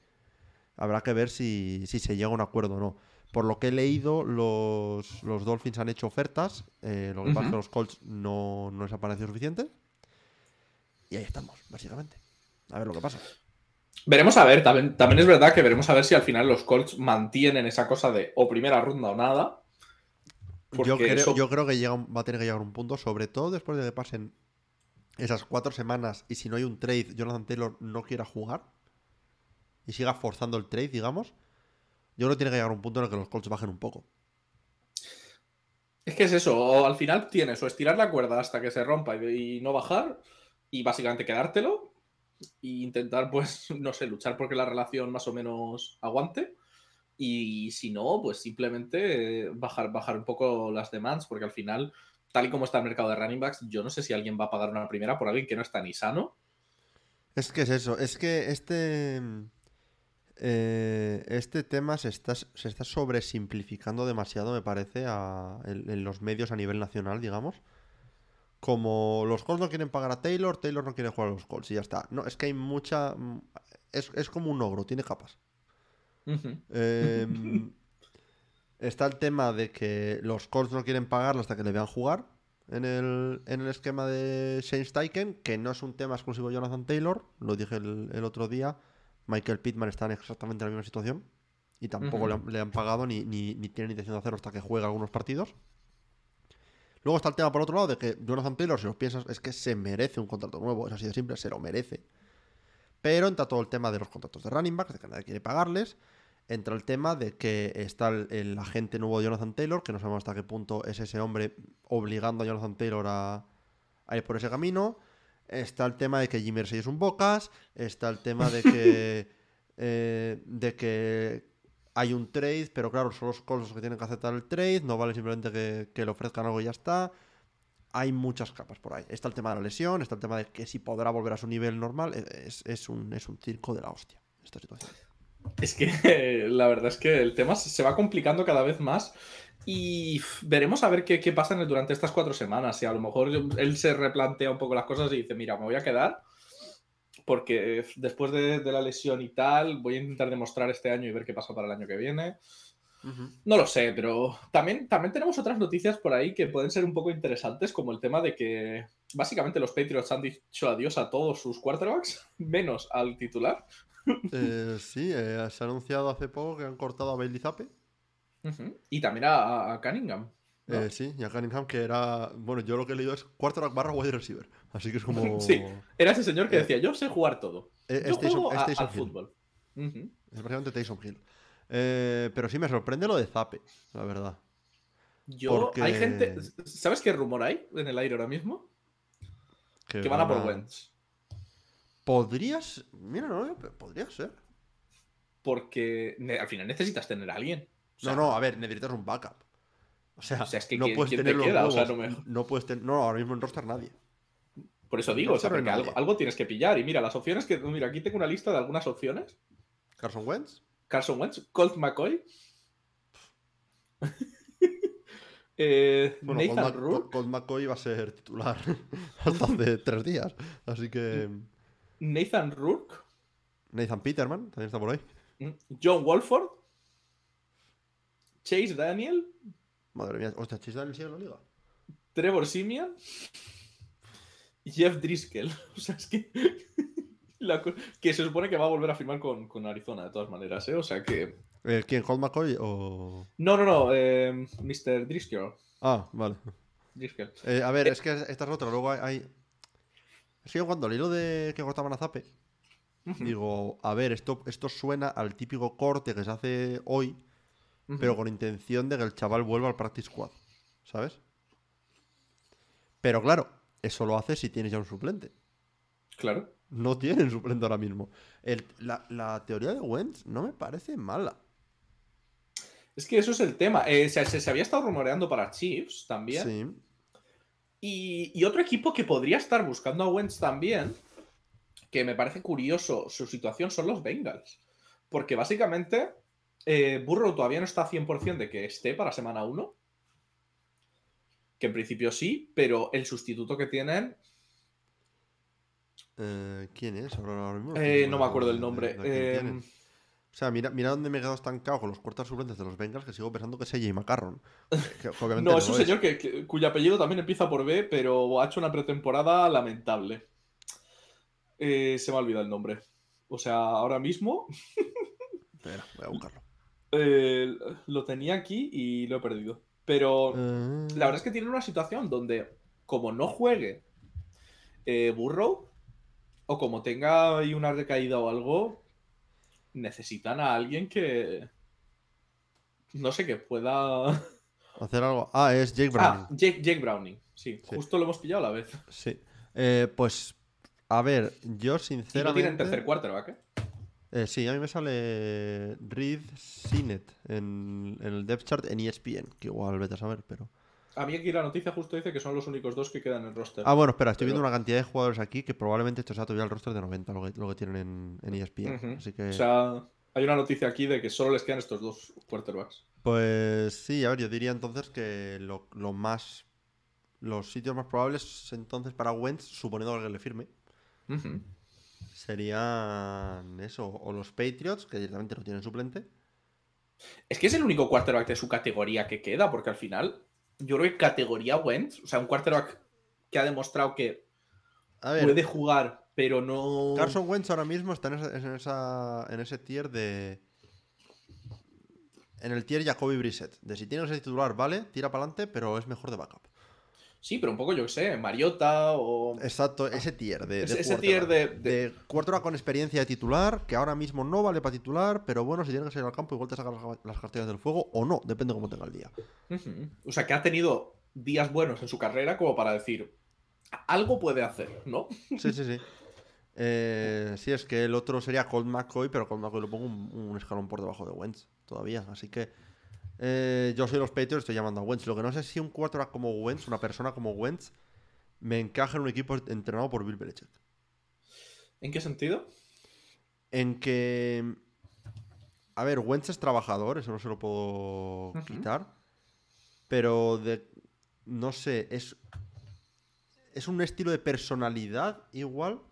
[SPEAKER 2] Habrá que ver si, si se llega a un acuerdo o no. Por lo que he leído, los, Dolphins han hecho ofertas. Eh, lo que pasa es que los Colts no, no les ha parecido suficiente. Y ahí estamos, básicamente. A ver lo que pasa.
[SPEAKER 1] Veremos a ver, también, también es verdad que veremos a ver si al final los Colts mantienen esa cosa de o primera ronda o nada.
[SPEAKER 2] Yo creo, yo creo, que llega, va a tener que llegar un punto, sobre todo después de que pasen esas cuatro semanas y si no hay un trade, Jonathan Taylor no quiera jugar y siga forzando el trade, digamos yo creo que tiene que llegar a un punto en el que los Colts bajen un poco.
[SPEAKER 1] Es que es eso, o al final tienes o estirar la cuerda hasta que se rompa y, no bajar, y básicamente quedártelo, e intentar, pues, no sé, luchar porque la relación más o menos aguante. Y si no, pues simplemente bajar, bajar un poco las demands, porque al final, tal y como está el mercado de running backs, yo no sé si alguien va a pagar una primera por alguien que no está ni sano.
[SPEAKER 2] Es que es eso, es que este eh, este tema se está, se está sobresimplificando demasiado, me parece, en, los medios a nivel nacional, digamos. Como los Colts no quieren pagar a Taylor, Taylor no quiere jugar a los Colts y ya está. No, es que hay mucha. es, como un ogro, tiene capas. Em, está el tema de que los Colts no quieren pagarlo hasta que le vean jugar en el, esquema de Shane Steichen, que no es un tema exclusivo de Jonathan Taylor, lo dije el, otro día. Michael Pittman está en exactamente la misma situación y tampoco le, han, pagado ni, ni, ni tienen intención de hacerlo hasta que juegue algunos partidos. Luego está el tema por otro lado de que Jonathan Taylor, si os piensas, es que se merece un contrato nuevo, es así de simple, se lo merece. Pero entra todo el tema de los contratos de running back, de que nadie quiere pagarles. Entra el tema de que está el, agente nuevo de Jonathan Taylor, que no sabemos hasta qué punto es ese hombre obligando a Jonathan Taylor a, ir por ese camino. Está el tema de que Jimmy Mersey es un bocas. Está el tema de que. Eh, de que hay un trade, pero claro, son los Colts los que tienen que aceptar el trade, no vale simplemente que, le ofrezcan algo y ya está. Hay muchas capas por ahí. Está el tema de la lesión, está el tema de que si podrá volver a su nivel normal. Es, un, es un circo de la hostia esta situación.
[SPEAKER 1] Es que la verdad es que el tema se va complicando cada vez más y veremos a ver qué, qué pasa durante estas cuatro semanas. Si a lo mejor él se replantea un poco las cosas y dice, mira, me voy a quedar porque después de, la lesión y tal, voy a intentar demostrar este año y ver qué pasa para el año que viene. No lo sé, pero también, también tenemos otras noticias por ahí que pueden ser un poco interesantes, como el tema de que básicamente los Patriots han dicho adiós a todos sus quarterbacks, menos al titular.
[SPEAKER 2] Eh, sí, eh, se ha anunciado hace poco que han cortado a Bailey Zappe.
[SPEAKER 1] Y también a Cunningham.
[SPEAKER 2] Eh, sí, y a Cunningham que era. Bueno, yo lo que he leído es quarterback barra wide receiver. Así que es como.
[SPEAKER 1] sí, era ese señor que decía: Yo sé jugar todo.
[SPEAKER 2] Eh,
[SPEAKER 1] yo
[SPEAKER 2] juego al fútbol. Es básicamente Tyson Hill. Eh, pero sí me sorprende lo de Zape, la verdad.
[SPEAKER 1] Yo, hay gente. ¿Sabes qué rumor hay en el aire ahora mismo? Que, van a por Wentz.
[SPEAKER 2] Podrías. Mira, no, podría ser.
[SPEAKER 1] Porque al final necesitas tener a alguien.
[SPEAKER 2] No, no, a ver, necesitas un backup. O sea,
[SPEAKER 1] es que no puedes tener
[SPEAKER 2] no, puedes tener. No, ahora mismo en roster nadie.
[SPEAKER 1] Por eso digo, o sea, porque algo, tienes que pillar. Y mira, las opciones que. Mira, aquí tengo una lista de algunas opciones.
[SPEAKER 2] Carson Wentz.
[SPEAKER 1] Carson Wentz, Colt McCoy. eh, Nathan Rourke.
[SPEAKER 2] Colt McCoy va a ser titular hasta hace tres días. Así que.
[SPEAKER 1] Nathan Rourke.
[SPEAKER 2] Nathan Peterman, también está por ahí.
[SPEAKER 1] Mm, John Wolford. Chase Daniel.
[SPEAKER 2] Madre mía, hostia, Chase Daniel sigue en la liga.
[SPEAKER 1] Trevor Simian. Jeff Driscoll. O sea, es que. que se supone que va a volver a firmar con, Arizona, de todas maneras, ¿eh? O sea que.
[SPEAKER 2] Eh, ¿Quién? ¿Colt McCoy o.?
[SPEAKER 1] No, no, no. Eh, Mr. Driscoll.
[SPEAKER 2] Ah, vale.
[SPEAKER 1] Driscoll.
[SPEAKER 2] Eh, a ver, es que esta es otra. Luego hay. Es que cuando el hilo de que cortaban a Zape. Digo, a ver, esto, esto suena al típico corte que se hace hoy pero con intención de que el chaval vuelva al practice squad, ¿sabes? Pero claro, eso lo hace si tienes ya un suplente.
[SPEAKER 1] Claro.
[SPEAKER 2] No tienen suplente ahora mismo. la, teoría de Wentz no me parece mala.
[SPEAKER 1] Es que eso es el tema. Eh, se, había estado rumoreando para Chiefs también. Sí. Y, y, otro equipo que podría estar buscando a Wentz también, que me parece curioso su situación, son los Bengals. Porque básicamente eh, Burrow todavía no está 100% de que esté para semana 1. Que en principio sí, pero el sustituto que tienen.
[SPEAKER 2] Eh, ¿Quién es?
[SPEAKER 1] Eh, no me acuerdo el nombre.
[SPEAKER 2] o sea, mira, mira dónde me he quedado estancado con los cuartos suplentes de los Bengals, que sigo pensando que es AJ McCarron.
[SPEAKER 1] no, es un señor que, cuyo apellido también empieza por B, pero ha hecho una pretemporada lamentable. se me ha olvidado el nombre. O sea, ahora mismo.
[SPEAKER 2] Espera, voy a buscarlo.
[SPEAKER 1] Eh, lo tenía aquí y lo he perdido. Pero la verdad es que tiene una situación donde, como no juegue eh, Burrow, o como tenga ahí una recaída o algo, necesitan a alguien que. No sé, que pueda.
[SPEAKER 2] Hacer algo. Ah, es Jake
[SPEAKER 1] Browning. Ah, Jake, Browning, sí, Justo lo hemos pillado a la vez.
[SPEAKER 2] Sí. Eh, pues, a ver, yo sinceramente.
[SPEAKER 1] Y no tienen tercer quarterback, ¿eh?
[SPEAKER 2] Eh, sí, a mí me sale Reed Sinet en, el depth chart en ESPN, que igual vete a saber, pero...
[SPEAKER 1] A mí aquí la noticia justo dice que son los únicos dos que quedan en el roster.
[SPEAKER 2] Ah, bueno, espera, estoy viendo una cantidad de jugadores aquí que probablemente esto sea todavía el roster de 90, lo que, tienen en, ESPN. Así que...
[SPEAKER 1] O sea, hay una noticia aquí de que solo les quedan estos dos quarterbacks.
[SPEAKER 2] Pues sí, a ver, yo diría entonces que lo, más... Los sitios más probables entonces para Wentz, suponiendo que le firme, serían eso, o los Patriots, que directamente no tienen suplente.
[SPEAKER 1] Es que es el único quarterback de su categoría que queda, porque al final, yo creo que categoría Wentz, o sea, un quarterback que ha demostrado que puede jugar, pero no.
[SPEAKER 2] Carson Wentz ahora mismo está en, esa, en ese tier de. En el tier Jacoby Brissett. De si tienes ese titular, vale, tira para adelante, pero es mejor de backup.
[SPEAKER 1] Sí, pero un poco, yo qué sé, Mariota o.
[SPEAKER 2] Exacto, ese tier de.
[SPEAKER 1] ese, tier de.
[SPEAKER 2] De, con experiencia de titular, que ahora mismo no vale para titular, pero bueno, si tiene que salir al campo, igual te sacar las, cartillas del fuego o no, depende de cómo tenga el día.
[SPEAKER 1] O sea, que ha tenido días buenos en su carrera como para decir. Algo puede hacer, ¿no?
[SPEAKER 2] Sí, sí, sí. Eh, sí, es que el otro sería Colt McCoy, pero Colt McCoy lo pongo un escalón por debajo de Wentz todavía. Así que. Eh, yo soy los Patriots, estoy llamando a Wentz. Lo que no sé es si un quarterback como Wentz, una persona como Wentz, me encaja en un equipo entrenado por Bill Belichick.
[SPEAKER 1] ¿En qué sentido?
[SPEAKER 2] En que. A ver, Wentz es trabajador, eso no se lo puedo quitar. Pero de. No sé, es. Es un estilo de personalidad igual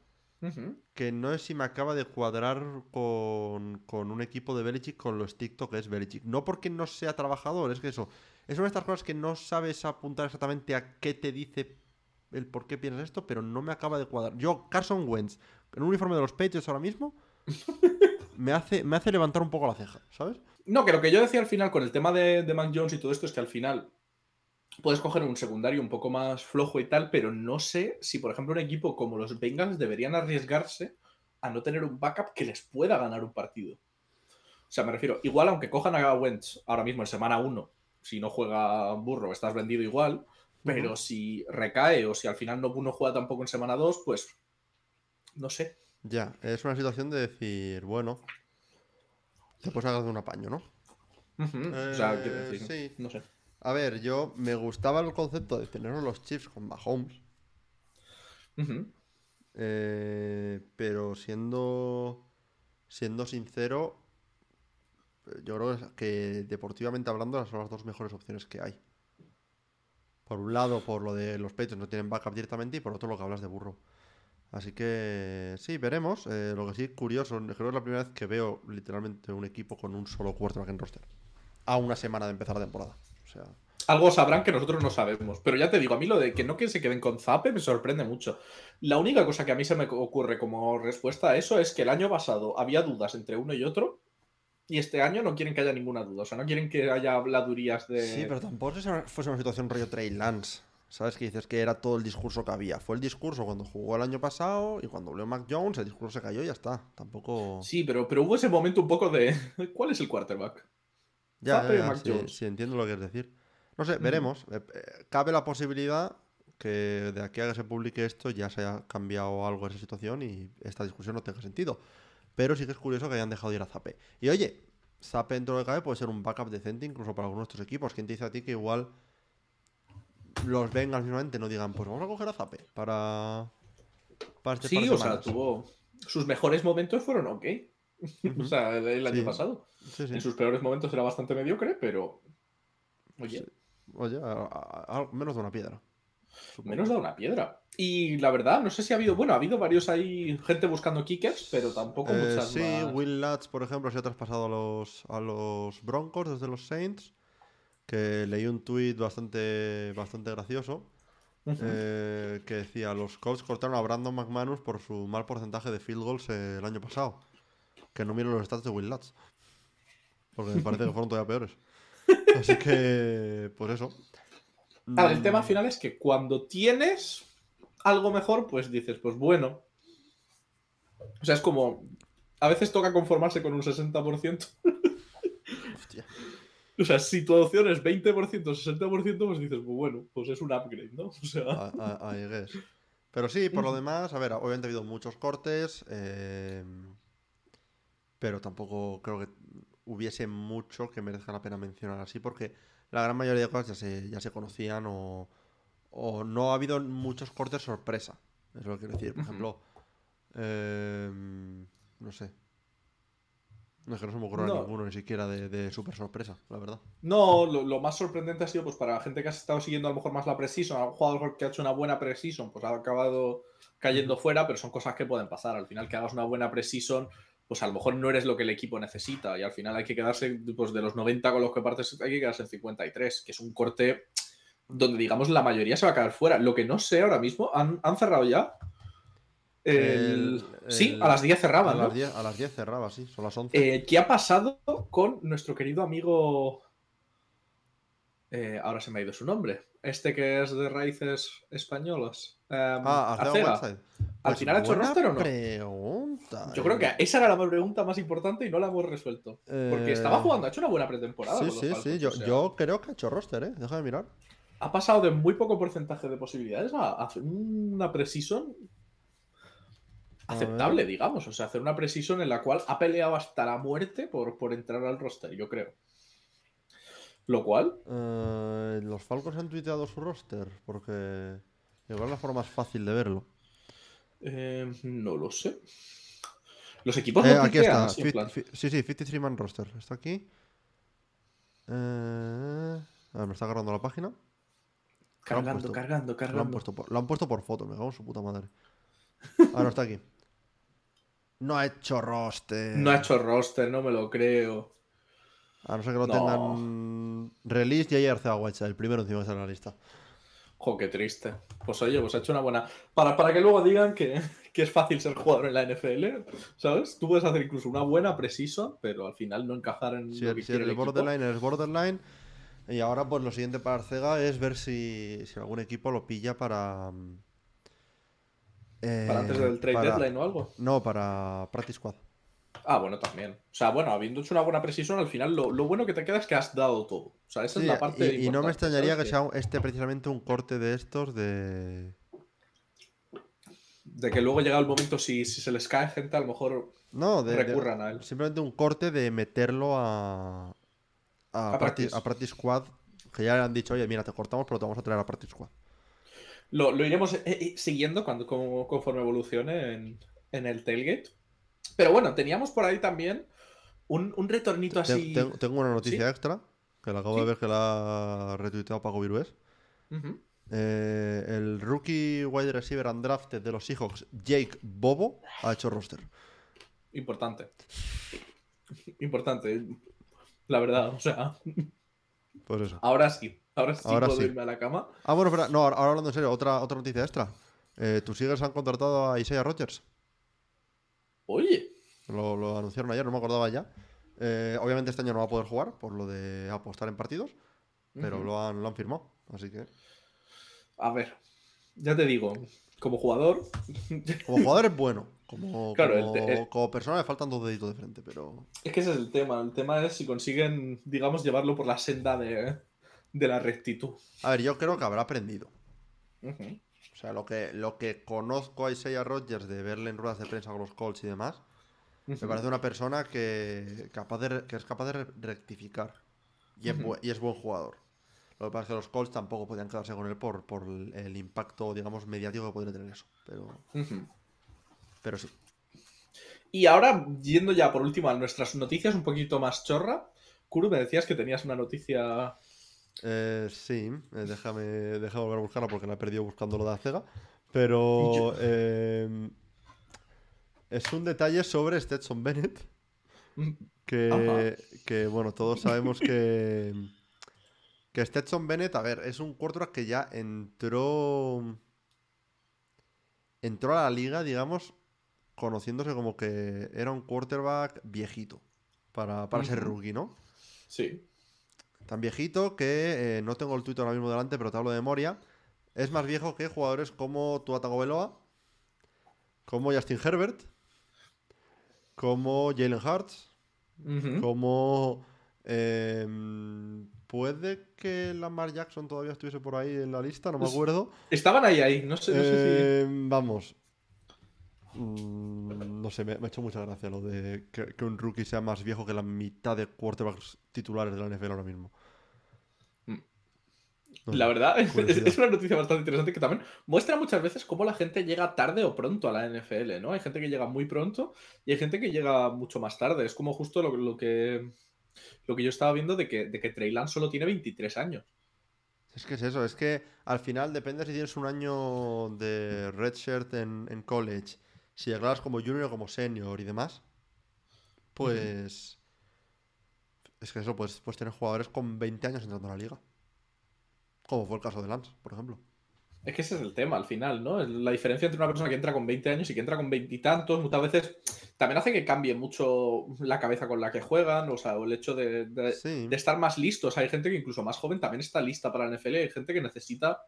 [SPEAKER 2] que no es si me acaba de cuadrar con, un equipo de Belichick con lo estricto que es Belichick. No porque no sea trabajador, es que eso. Es una de estas cosas que no sabes apuntar exactamente a qué te dice el por qué piensas esto, pero no me acaba de cuadrar. Yo, Carson Wentz, en un uniforme de los Patriots ahora mismo, me hace, me hace levantar un poco la ceja, ¿sabes?
[SPEAKER 1] No, que lo que yo decía al final con el tema de, de Mac Jones y todo esto es que al final puedes coger un secundario un poco más flojo y tal, pero no sé si, por ejemplo, un equipo como los Bengals deberían arriesgarse a no tener un backup que les pueda ganar un partido. O sea, me refiero, igual aunque cojan a Wentz ahora mismo en semana 1, si no juega burro, estás vendido igual, pero si recae o si al final no, uno juega tampoco en semana 2, pues no sé.
[SPEAKER 2] Ya, es una situación de decir, bueno, te puedes agarrar de un apaño, ¿no?
[SPEAKER 1] o sea, quiero decir, sí. no sé.
[SPEAKER 2] A ver, yo me gustaba el concepto de tener los chips con Mahomes. Eh, pero siendo, siendo sincero, yo creo que deportivamente hablando son las dos mejores opciones que hay. Por un lado, por lo de los pechos no tienen backup directamente y por otro lo que hablas de burro. Así que sí, veremos. Eh, lo que sí es curioso, creo que es la primera vez que veo literalmente un equipo con un solo quarterback en roster. A una semana de empezar la temporada.
[SPEAKER 1] Algo sabrán que nosotros no sabemos. Pero ya te digo, a mí lo de que no que se queden con Zape me sorprende mucho. La única cosa que a mí se me ocurre como respuesta a eso es que el año pasado había dudas entre uno y otro. Y este año no quieren que haya ninguna duda. O sea, no quieren que haya habladurías de.
[SPEAKER 2] Sí, pero tampoco fuese una situación rollo Trey Lance. ¿Sabes? Que dices que era todo el discurso que había. Fue el discurso cuando jugó el año pasado y cuando volvió Mac Jones, el discurso se cayó y ya está. Tampoco.
[SPEAKER 1] Sí, pero, pero hubo ese momento un poco de. ¿Cuál es el quarterback?
[SPEAKER 2] Ya, sí, entiendo lo que es decir. No sé, veremos. Eh, eh, cabe la posibilidad que de aquí a que se publique esto ya se haya cambiado algo esa situación y esta discusión no tenga sentido. Pero sí que es curioso que hayan dejado de ir a Zape. Y oye, Zape dentro de cabe puede ser un backup decente incluso para algunos de estos equipos. ¿Quién te dice a ti que igual los vengan mismamente no digan, pues vamos a coger a Zape para,
[SPEAKER 1] para este Sí, o sea, tuvo. Sus mejores momentos fueron ok. o sea, el año pasado. En sus peores momentos era bastante mediocre, pero. Oye.
[SPEAKER 2] Oye, menos de una piedra.
[SPEAKER 1] Menos de una piedra. Y la verdad, no sé si ha habido. Bueno, ha habido varios ahí, gente buscando kickers, pero tampoco eh, muchas
[SPEAKER 2] Sí, Will Lutz, por ejemplo, se ha traspasado a los, a los Broncos desde los Saints. Que leí un tweet bastante, bastante gracioso. Eh, que decía: Los Colts cortaron a Brandon McManus por su mal porcentaje de field goals el año pasado. Que no miren los stats de Will Lutz. Porque me parece que fueron todavía peores. Así que, pues eso.
[SPEAKER 1] el tema final es que cuando tienes algo mejor, pues dices, pues bueno. O sea, es como. A veces toca conformarse con un 60%. Hostia. O sea, si tu opción es 20%, 60%, pues dices, pues bueno, pues es un upgrade, ¿no? O sea.
[SPEAKER 2] Pero sí, por lo demás, a ver, obviamente ha habido muchos cortes. Eh, pero tampoco creo que hubiese mucho que merezca la pena mencionar así, porque la gran mayoría de cosas ya se, ya se conocían o, no ha habido muchos cortes sorpresa. Es lo que quiero decir. Por ejemplo, em, no sé. No es que no se me ocurra ninguno, ni siquiera de, de super sorpresa, la verdad.
[SPEAKER 1] No, lo, más sorprendente ha sido, pues, para la gente que ha estado siguiendo a lo mejor más la Precision, un jugador que ha hecho una buena Precision, pues ha acabado cayendo fuera, pero son cosas que pueden pasar. Al final, que hagas una buena Precision, pues a lo mejor no eres lo que el equipo necesita. Y al final hay que quedarse, pues, de los 90 con los que partes, hay que quedarse en 53, que es un corte donde, digamos, la mayoría se va a quedar fuera. Lo que no sé ahora mismo, ¿han, han cerrado ya? sí, a las 10 cerraba.
[SPEAKER 2] A, las 10, a las 10 cerraba, sí, son las 11.
[SPEAKER 1] Eh, ¿Qué ha pasado con nuestro querido amigo? Eh, ahora se me ha ido su nombre. Este que es de raíces españolas.
[SPEAKER 2] Em, ah, Arcega.
[SPEAKER 1] ¿Al pues final ha hecho roster o no?
[SPEAKER 2] Pregunta,
[SPEAKER 1] Yo creo que esa era la pregunta más importante y no la hemos resuelto. Porque estaba jugando, ha hecho una buena pretemporada.
[SPEAKER 2] Sí, sí, sí. Yo, yo, creo que ha hecho roster, ¿eh? Deja de mirar.
[SPEAKER 1] Ha pasado de muy poco porcentaje de posibilidades a, a una precision aceptable, digamos. O sea, hacer una precision en la cual ha peleado hasta la muerte por, por entrar al roster, yo creo. Lo cual.
[SPEAKER 2] Eh, los Falcons han tuiteado su roster, porque igual es la forma más fácil de verlo.
[SPEAKER 1] Eh, no lo sé. Los equipos
[SPEAKER 2] eh, aquí está. sí, sí, 53 man roster. Está aquí. a ver, me está agarrando la página.
[SPEAKER 1] Cargando, cargando, cargando. Lo
[SPEAKER 2] han, puesto por, lo han puesto por foto, me cago en su puta madre. Ah, no está aquí. No ha hecho roster.
[SPEAKER 1] No ha hecho roster, no me lo creo.
[SPEAKER 2] A no ser que lo tengan release y ayer Arcea el primero encima de la lista.
[SPEAKER 1] Jo, qué triste. Pues oye, pues ha hecho una buena. Para, para que luego digan que, es fácil ser jugador en la NFL, ¿sabes? Tú puedes hacer incluso una buena precisa, pero al final no encajar en
[SPEAKER 2] lo que quiere el, borderline es borderline. Y ahora, pues lo siguiente para Arcega es ver si, si algún equipo lo pilla para
[SPEAKER 1] ¿Para antes del trade deadline o algo?
[SPEAKER 2] No, para Practice Squad.
[SPEAKER 1] Ah, bueno, también. O sea, bueno, habiendo hecho una buena precisión, al final lo, bueno que te queda es que has dado todo. O sea, esa es la parte.
[SPEAKER 2] Y, y no me extrañaría que sea este precisamente un corte de estos de.
[SPEAKER 1] De que luego llega el momento, si, se les cae gente, a lo mejor
[SPEAKER 2] no,
[SPEAKER 1] recurran a él.
[SPEAKER 2] Simplemente un corte de meterlo a. A, practice, a practice Squad. Que ya le han dicho, oye, mira, te cortamos, pero te vamos a traer a Practice Squad.
[SPEAKER 1] Lo, iremos eh, eh, siguiendo cuando, conforme evolucione en, el tailgate. Pero bueno, teníamos por ahí también un, retornito así.
[SPEAKER 2] Tengo, una noticia extra, que la acabo de ver que la ha retuiteado Paco Virués. Eh, el rookie wide receiver undrafted de los Seahawks, Jake Bobo, ha hecho roster.
[SPEAKER 1] Importante. Importante. La verdad, o sea.
[SPEAKER 2] Pues eso.
[SPEAKER 1] Ahora sí. Ahora sí puedo irme a la cama.
[SPEAKER 2] Ah, bueno, espera, no, ahora hablando en serio, otra, otra noticia extra. Eh, ¿Tus Eagles han contratado a Isaiah Rogers?
[SPEAKER 1] Oye.
[SPEAKER 2] Lo, anunciaron ayer, no me acordaba ya. Eh, obviamente este año no va a poder jugar por lo de apostar en partidos, pero lo, han, lo han firmado, así que...
[SPEAKER 1] A ver, ya te digo, como jugador...
[SPEAKER 2] Como jugador es bueno. Como, como, persona le faltan dos deditos de frente, pero...
[SPEAKER 1] Es que ese es el tema. El tema es si consiguen, digamos, llevarlo por la senda de, de la rectitud.
[SPEAKER 2] A ver, yo creo que habrá aprendido. O sea, lo que, lo que conozco a Isaiah Rodgers de verle en ruedas de prensa con los Colts y demás, me parece una persona que, capaz de, que es capaz de rectificar. Y, es buen jugador. Lo que pasa es que los Colts tampoco podían quedarse con él por, por el impacto, digamos, mediático que podría tener eso. Pero, pero sí.
[SPEAKER 1] Y ahora, yendo ya por último a nuestras noticias un poquito más chorra, Kuru, me decías que tenías una noticia
[SPEAKER 2] eh, sí, eh, déjame, déjame volver a buscarla porque la he perdido buscando lo de Acega. Pero em, es un detalle sobre Stetson Bennett. Que, bueno, todos sabemos que, que Stetson Bennett, a ver, es un quarterback que ya entró. Entró a la liga, digamos, conociéndose como que era un quarterback viejito para, para ser rookie, ¿no?
[SPEAKER 1] Sí.
[SPEAKER 2] Tan viejito que eh, no tengo el tuit ahora mismo delante, pero te hablo de memoria. Es más viejo que jugadores como Tua Tagovailoa, como Justin Herbert, como Jalen Hurts, como... Em, puede que Lamar Jackson todavía estuviese por ahí en la lista, no me acuerdo.
[SPEAKER 1] Estaban ahí, ahí, no sé, si...
[SPEAKER 2] Em, vamos. Mm, no sé, me, ha hecho mucha gracia lo de que, que, un rookie sea más viejo que la mitad de quarterbacks titulares de la NFL ahora mismo.
[SPEAKER 1] La verdad, es, una noticia bastante interesante que también muestra muchas veces cómo la gente llega tarde o pronto a la NFL, ¿no? Hay gente que llega muy pronto y hay gente que llega mucho más tarde. Es como justo lo, que, lo que yo estaba viendo de que, de que Trey Lance solo tiene 23 años.
[SPEAKER 2] Es que es eso, es que al final depende si tienes un año de redshirt en, en college, si llegas como junior o como senior y demás, pues... Es que eso, pues, pues tener jugadores con 20 años entrando a la liga. Como fue el caso de Lance, por ejemplo.
[SPEAKER 1] Es que ese es el tema al final, ¿no? La diferencia entre una persona que entra con 20 años y que entra con veintitantos, muchas veces también hace que cambie mucho la cabeza con la que juegan, o sea, el hecho de, estar más listos. Hay gente que incluso más joven también está lista para la NFL, hay gente que necesita,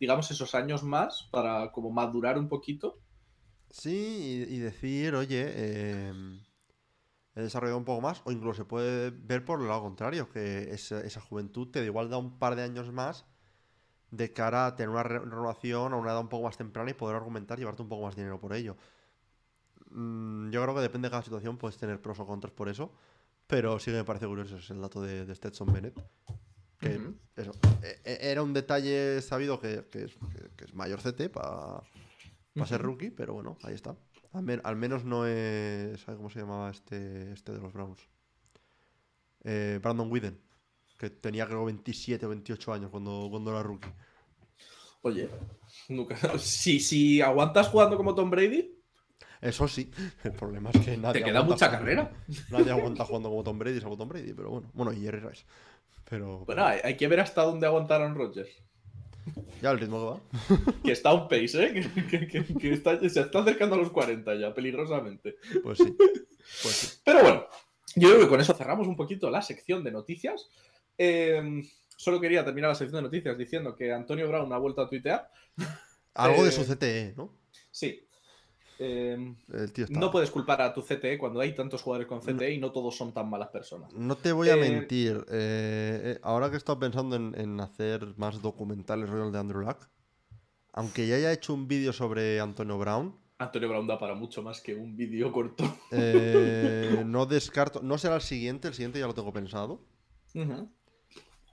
[SPEAKER 1] digamos, esos años más para como madurar un poquito.
[SPEAKER 2] Sí, y, decir, oye, em, he desarrollado un poco más, o incluso se puede ver por el lado contrario, que esa, esa juventud te da igual da un par de años más de cara a tener una renovación a una edad un poco más temprana y poder argumentar y llevarte un poco más de dinero por ello. Mm, yo creo que depende de cada situación, puedes tener pros o contras por eso, pero sí que me parece curioso es el dato de, Stetson Bennett. Que eso, e, e, era un detalle sabido que, es, mayor CT para ser rookie, pero bueno, ahí está. Al, menos no es. ¿Sabes cómo se llamaba este, este de los Browns? Eh, Brandon Whedon que tenía creo 27 o 28 años cuando, cuando era rookie.
[SPEAKER 1] Oye, nunca. Si, si aguantas jugando como Tom Brady.
[SPEAKER 2] Eso sí, el problema es que nadie.
[SPEAKER 1] Te queda mucha carrera.
[SPEAKER 2] Nadie aguanta jugando como Tom Brady, salvo Tom Brady, pero bueno. Bueno, y Jerry Rice. Pero,
[SPEAKER 1] bueno, hay, que ver hasta dónde aguantaron Rodgers.
[SPEAKER 2] Ya el ritmo que va.
[SPEAKER 1] que está un pace, ¿eh? Que, está, se está acercando a los 40 ya, peligrosamente.
[SPEAKER 2] Pues sí. Pues sí.
[SPEAKER 1] Pero bueno, yo creo que con eso cerramos un poquito la sección de noticias. Em, solo quería terminar la sección de noticias diciendo que Antonio Brown ha vuelto a tuitear.
[SPEAKER 2] Algo de su eh, CTE, ¿no?
[SPEAKER 1] Sí. Em, no puedes culpar a tu CTE cuando hay tantos jugadores con CTE y no todos son tan malas personas.
[SPEAKER 2] No te voy a eh, mentir. Eh, ahora que he estado pensando en, hacer más documentales royal de Andrew Luck, aunque ya haya hecho un vídeo sobre Antonio Brown.
[SPEAKER 1] Antonio Brown da para mucho más que un vídeo corto.
[SPEAKER 2] no descarto. No será el siguiente, el siguiente ya lo tengo pensado.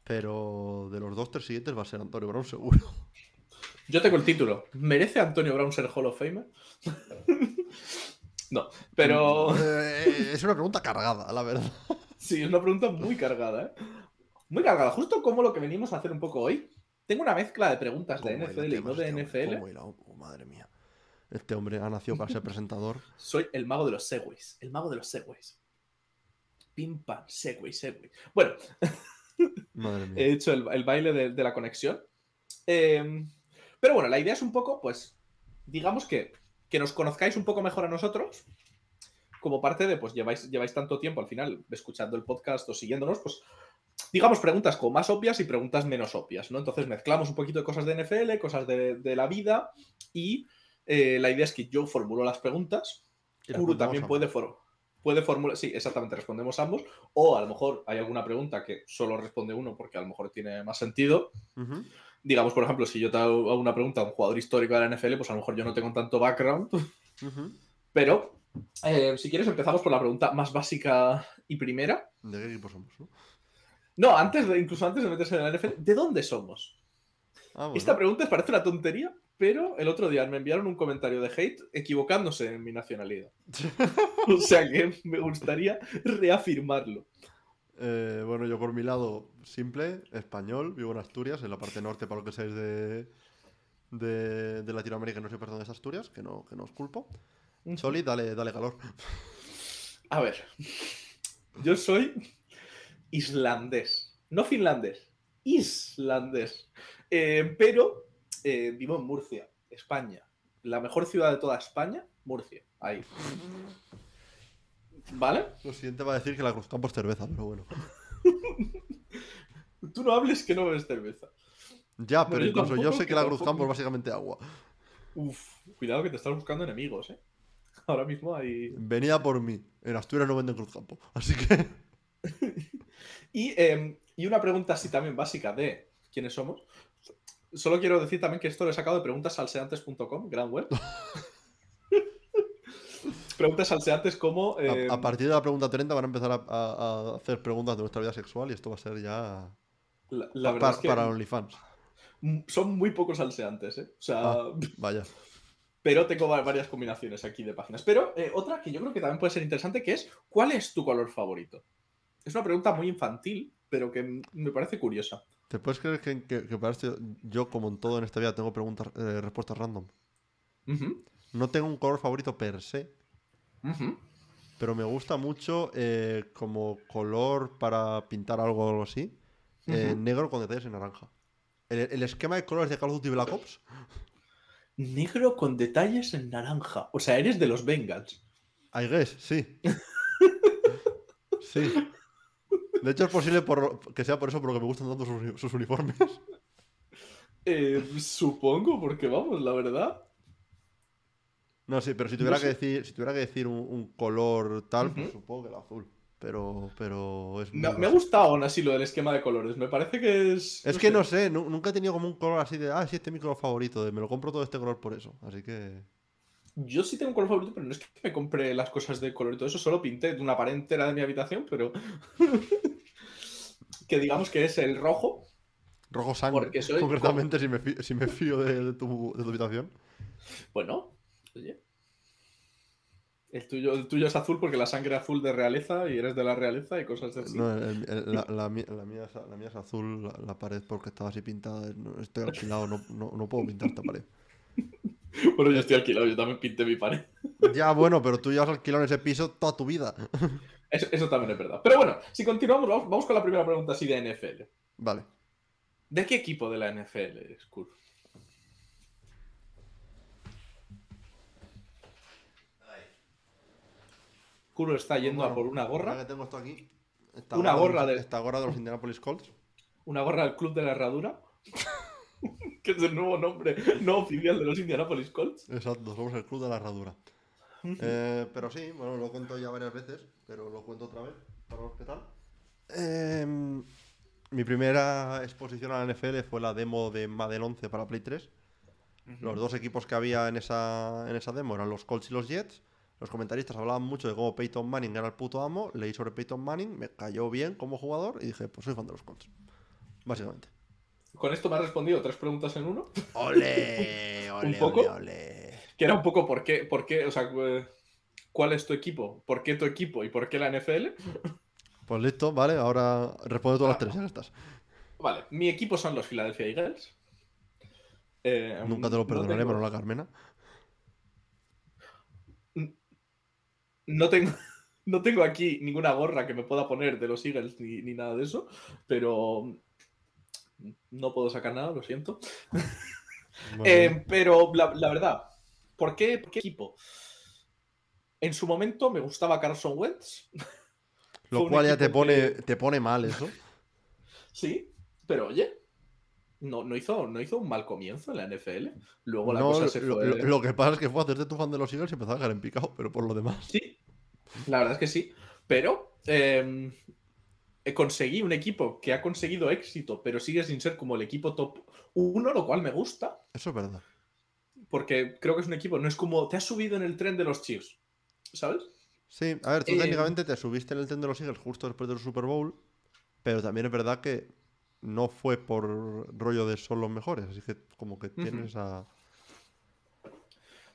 [SPEAKER 2] Pero de los dos, tres siguientes va a ser Antonio Brown seguro.
[SPEAKER 1] Yo tengo el título. ¿Merece Antonio Brown ser Hall of Famer? no, pero.
[SPEAKER 2] Eh, es una pregunta cargada, la verdad.
[SPEAKER 1] Sí, es una pregunta muy cargada, ¿eh? Muy cargada. Justo como lo que venimos a hacer un poco hoy. Tengo una mezcla de preguntas de NFL y no de este NFL.
[SPEAKER 2] Oh, madre mía. Este hombre ha nacido para ser presentador.
[SPEAKER 1] Soy el mago de los segways. El mago de los segways. Pim pam, segway, segway. Bueno. He hecho el, baile de, la conexión. Em, pero bueno, la idea es un poco, pues, digamos que, que nos conozcáis un poco mejor a nosotros. Como parte de, pues, lleváis, lleváis tanto tiempo al final escuchando el podcast o siguiéndonos, pues, digamos, preguntas como más obvias y preguntas menos obvias, ¿no? Entonces mezclamos un poquito de cosas de NFL, cosas de, la vida y eh, la idea es que yo formulo las preguntas. Kuru también puede, puede formular, sí, exactamente, respondemos ambos, o a lo mejor hay alguna pregunta que solo responde uno porque a lo mejor tiene más sentido. Digamos, por ejemplo, si yo te hago una pregunta a un jugador histórico de la NFL, pues a lo mejor yo no tengo tanto background. Pero, eh, si quieres, empezamos por la pregunta más básica y primera.
[SPEAKER 2] ¿De qué equipo somos?
[SPEAKER 1] No, antes de, incluso antes de meterse en la NFL, ¿de dónde somos? Ah, Esta pregunta parece una tontería, pero el otro día me enviaron un comentario de hate equivocándose en mi nacionalidad. o sea que me gustaría reafirmarlo.
[SPEAKER 2] Eh, bueno, yo por mi lado, simple, español, vivo en Asturias, en la parte norte, para lo que seáis de, de, Latinoamérica, no sé perdón de Asturias, que no, que no os culpo. Soli, dale, dale calor.
[SPEAKER 1] A ver, yo soy islandés, no finlandés, islandés. Eh, pero eh, vivo en Murcia, España. La mejor ciudad de toda España, Murcia. Ahí. ¿Vale?
[SPEAKER 2] Lo siguiente va a decir que la Cruzcampo es cerveza, pero bueno.
[SPEAKER 1] Tú no hables que no bebes cerveza.
[SPEAKER 2] Ya, pero incluso yo, sé que la Cruzcampo es básicamente agua.
[SPEAKER 1] Uf, cuidado que te estás buscando enemigos, ¿eh? Ahora mismo hay.
[SPEAKER 2] Venía por mí. En Asturias no venden Cruzcampo. Así que.
[SPEAKER 1] y, em, y una pregunta así también básica de quiénes somos. Solo quiero decir también que esto lo he sacado de preguntasalseantes.com, gran web. Preguntas salseantes como...
[SPEAKER 2] A,
[SPEAKER 1] em,
[SPEAKER 2] partir de la pregunta 30 van a empezar a, hacer preguntas de nuestra vida sexual y esto va a ser ya...
[SPEAKER 1] La, verdad
[SPEAKER 2] es que para OnlyFans.
[SPEAKER 1] Son muy pocos salseantes, ¿eh? O sea.
[SPEAKER 2] Ah, vaya.
[SPEAKER 1] Pero tengo varias combinaciones aquí de páginas. Pero eh, otra que yo creo que también puede ser interesante, que es ¿cuál es tu color favorito? Es una pregunta muy infantil, pero que me parece curiosa.
[SPEAKER 2] ¿Te puedes creer que, que, para esto yo, como en todo en esta vida, tengo preguntas, eh, respuestas random? No tengo un color favorito per se, pero me gusta mucho eh, como color para pintar algo o algo así, negro con detalles en naranja. El, esquema de colores de Call of Duty Black Ops
[SPEAKER 1] Negro con detalles en naranja. O sea, eres de los Bengals.
[SPEAKER 2] I guess, sí. sí. De hecho, es posible que sea por eso por lo que me gustan tanto sus, uniformes.
[SPEAKER 1] Eh, supongo, porque vamos, la verdad.
[SPEAKER 2] No, sí, pero si tuviera que decir, si tuviera que decir un, color tal, pues supongo que el azul. Pero, pero es
[SPEAKER 1] me, me, ha gustado aún así lo del esquema de colores. Me parece que es.
[SPEAKER 2] Es que no sé, nunca he tenido como un color así de. Ah, sí, este es mi color favorito. De, me lo compro todo este color por eso. Así que.
[SPEAKER 1] Yo sí tengo un color favorito, pero no es que me compre las cosas de color y todo eso. Solo pinté una pared entera de mi habitación, pero. que digamos que es el rojo.
[SPEAKER 2] Rojo sangre. Porque soy Concretamente, si me, fío, si me fío de, tu, de tu habitación.
[SPEAKER 1] Bueno, oye. El tuyo, el tuyo es azul porque la sangre azul de realeza y eres de la realeza y cosas así.
[SPEAKER 2] No, la, mía, es, azul, la, pared porque estaba así pintada. estoy alquilado, no, no, puedo pintar esta pared.
[SPEAKER 1] bueno, yo estoy alquilado, yo también pinté mi pared.
[SPEAKER 2] ya, bueno, pero tú ya has alquilado en ese piso toda tu vida.
[SPEAKER 1] eso, también es verdad. Pero bueno, si continuamos, vamos, con la primera pregunta así de NFL.
[SPEAKER 2] Vale.
[SPEAKER 1] ¿De qué equipo de la NFL eres, Kuro está yendo a por una gorra.
[SPEAKER 2] Que tengo esto aquí.
[SPEAKER 1] una gorra, de.
[SPEAKER 2] Esta gorra de los Indianapolis Colts.
[SPEAKER 1] Una gorra del Club de la Herradura. que es el nuevo nombre no oficial de los Indianapolis Colts.
[SPEAKER 2] Exacto, somos el Club de la Herradura. Eh, pero sí, bueno, lo cuento ya varias veces, pero lo cuento otra vez para ver qué tal. Em, mi primera exposición a la NFL fue la demo de Madden 11 para Play 3. Los dos equipos que había en esa, en esa demo eran los Colts y los Jets. Los comentaristas hablaban mucho de cómo Peyton Manning era el puto amo. Leí sobre Peyton Manning, me cayó bien como jugador y dije, pues soy fan de los Colts. Básicamente.
[SPEAKER 1] Con esto me has respondido tres preguntas en uno.
[SPEAKER 2] ¡Ole! ole un poco. Ole,
[SPEAKER 1] Que era un poco por qué, por qué, o sea, ¿cuál es tu equipo? ¿Por qué tu equipo y por qué la NFL?
[SPEAKER 2] Pues listo, vale, ahora responde todas las tres, ya estás.
[SPEAKER 1] Vale, mi equipo son los Philadelphia Eagles.
[SPEAKER 2] Eh, Nunca te lo perdonaré, pero no la Carmena.
[SPEAKER 1] No tengo, no tengo aquí ninguna gorra que me pueda poner de los Eagles ni, nada de eso, pero no puedo sacar nada, lo siento. Eh, pero la, verdad, ¿por qué, equipo? En su momento me gustaba Carson Wentz.
[SPEAKER 2] Lo cual ya te pone, te pone mal eso.
[SPEAKER 1] sí, pero oye, no, no, hizo, no hizo un mal comienzo en la NFL. Luego la
[SPEAKER 2] cosa
[SPEAKER 1] se
[SPEAKER 2] fue. Lo, que pasa es que fue a hacerte tu fan de los Eagles y empezó a caer en picado, pero por lo demás.
[SPEAKER 1] Sí, la verdad es que sí. Pero eh, conseguí un equipo que ha conseguido éxito, pero sigue sin ser como el equipo top 1, lo cual me gusta.
[SPEAKER 2] Eso es verdad.
[SPEAKER 1] Porque creo que es un equipo, no es como te has subido en el tren de los Chiefs, ¿sabes?
[SPEAKER 2] Sí, a ver, tú eh, técnicamente te subiste en el tren de los Eagles justo después del Super Bowl, pero también es verdad que no fue por rollo de son los mejores, así que como que tienes a...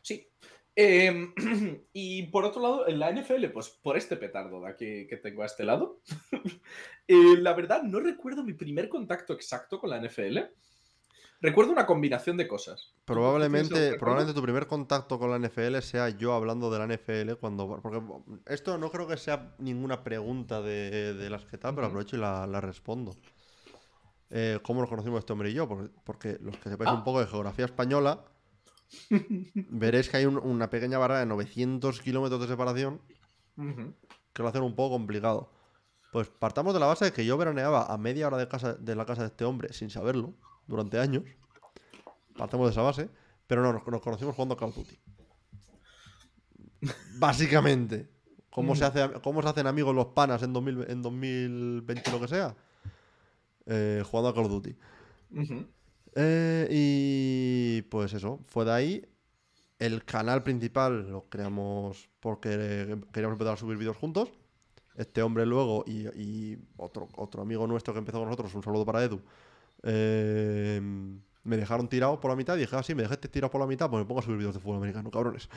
[SPEAKER 1] Sí. Em, y por otro lado, en la NFL, pues por este petardo de aquí que tengo a este lado, eh, la verdad no recuerdo mi primer contacto exacto con la NFL. Recuerdo una combinación de cosas.
[SPEAKER 2] Probablemente, probablemente tu primer contacto con la NFL sea yo hablando de la NFL cuando. Porque esto no creo que sea ninguna pregunta de, las que tal, pero aprovecho y la, la respondo. Eh, cómo nos conocimos este hombre y yo, porque, los que sepáis un poco de geografía española, veréis que hay una pequeña barrera de 900 kilómetros de separación que lo hace un poco complicado. Pues partamos de la base de que yo veraneaba a media hora de, casa, de la casa de este hombre sin saberlo durante años. Partamos de esa base, pero no, nos, conocimos jugando Call of Duty. Básicamente. ¿Cómo, se hace, ¿Cómo se hacen amigos los panas en, 2000, en 2020 lo que sea? Eh, jugando a Call of Duty. Eh, y pues eso, fue de ahí. El canal principal lo creamos porque queríamos empezar a subir vídeos juntos. Este hombre luego y, otro, otro amigo nuestro que empezó con nosotros, un saludo para Edu, eh, me dejaron tirado por la mitad y dije, ah, sí, me dejaste tirado por la mitad, pues me pongo a subir vídeos de fútbol americano, cabrones.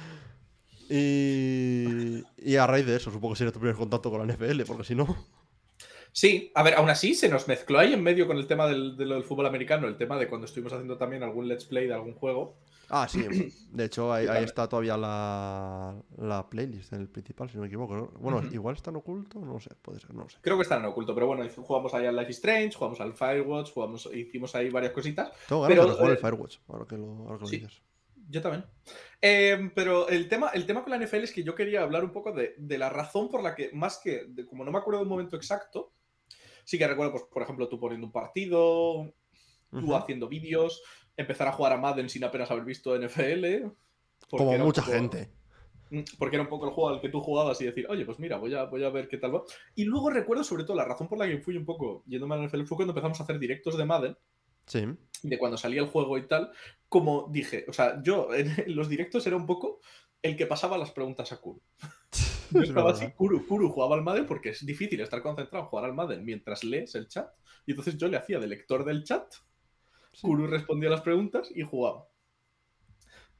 [SPEAKER 2] Y, y a raíz de eso, supongo que sería tu primer contacto con la NFL, porque si no...
[SPEAKER 1] Sí, a ver, aún así se nos mezcló ahí en medio con el tema del, del fútbol americano, el tema de cuando estuvimos haciendo también algún let's play de algún juego.
[SPEAKER 2] Ah, sí. De hecho, ahí, está todavía la, la, playlist en el principal, si no me equivoco. Bueno, igual está en oculto, no sé, puede ser, no sé.
[SPEAKER 1] Creo que está en oculto, pero bueno, jugamos ahí al Life is Strange, jugamos al Firewatch, jugamos, hicimos ahí varias cositas.
[SPEAKER 2] Tengo ganas de jugar al eh, Firewatch, ahora que lo, ahora que lo dices.
[SPEAKER 1] Yo también. Em, pero el tema, el tema con la NFL es que yo quería hablar un poco de, de la razón por la que, más que, como no me acuerdo de un momento exacto, sí que recuerdo, pues, por ejemplo, tú poniendo un partido, tú haciendo vídeos, empezar a jugar a Madden sin apenas haber visto NFL.
[SPEAKER 2] Como mucha gente.
[SPEAKER 1] Mm, porque era un poco el juego al que tú jugabas y decir, oye, pues mira, voy a, voy a ver qué tal va. Y luego recuerdo, sobre todo, la razón por la que fui un poco yéndome a NFL fue cuando empezamos a hacer directos de Madden.
[SPEAKER 2] Sí.
[SPEAKER 1] De cuando salía el juego y tal. Como dije, o sea, yo en los directos era un poco el que pasaba las preguntas a Kuru. Yo estaba así, Kuru, Kuru jugaba al Madden porque es difícil estar concentrado en jugar al Madden mientras lees el chat. Y entonces yo le hacía de lector del chat Kuru respondía las preguntas y jugaba.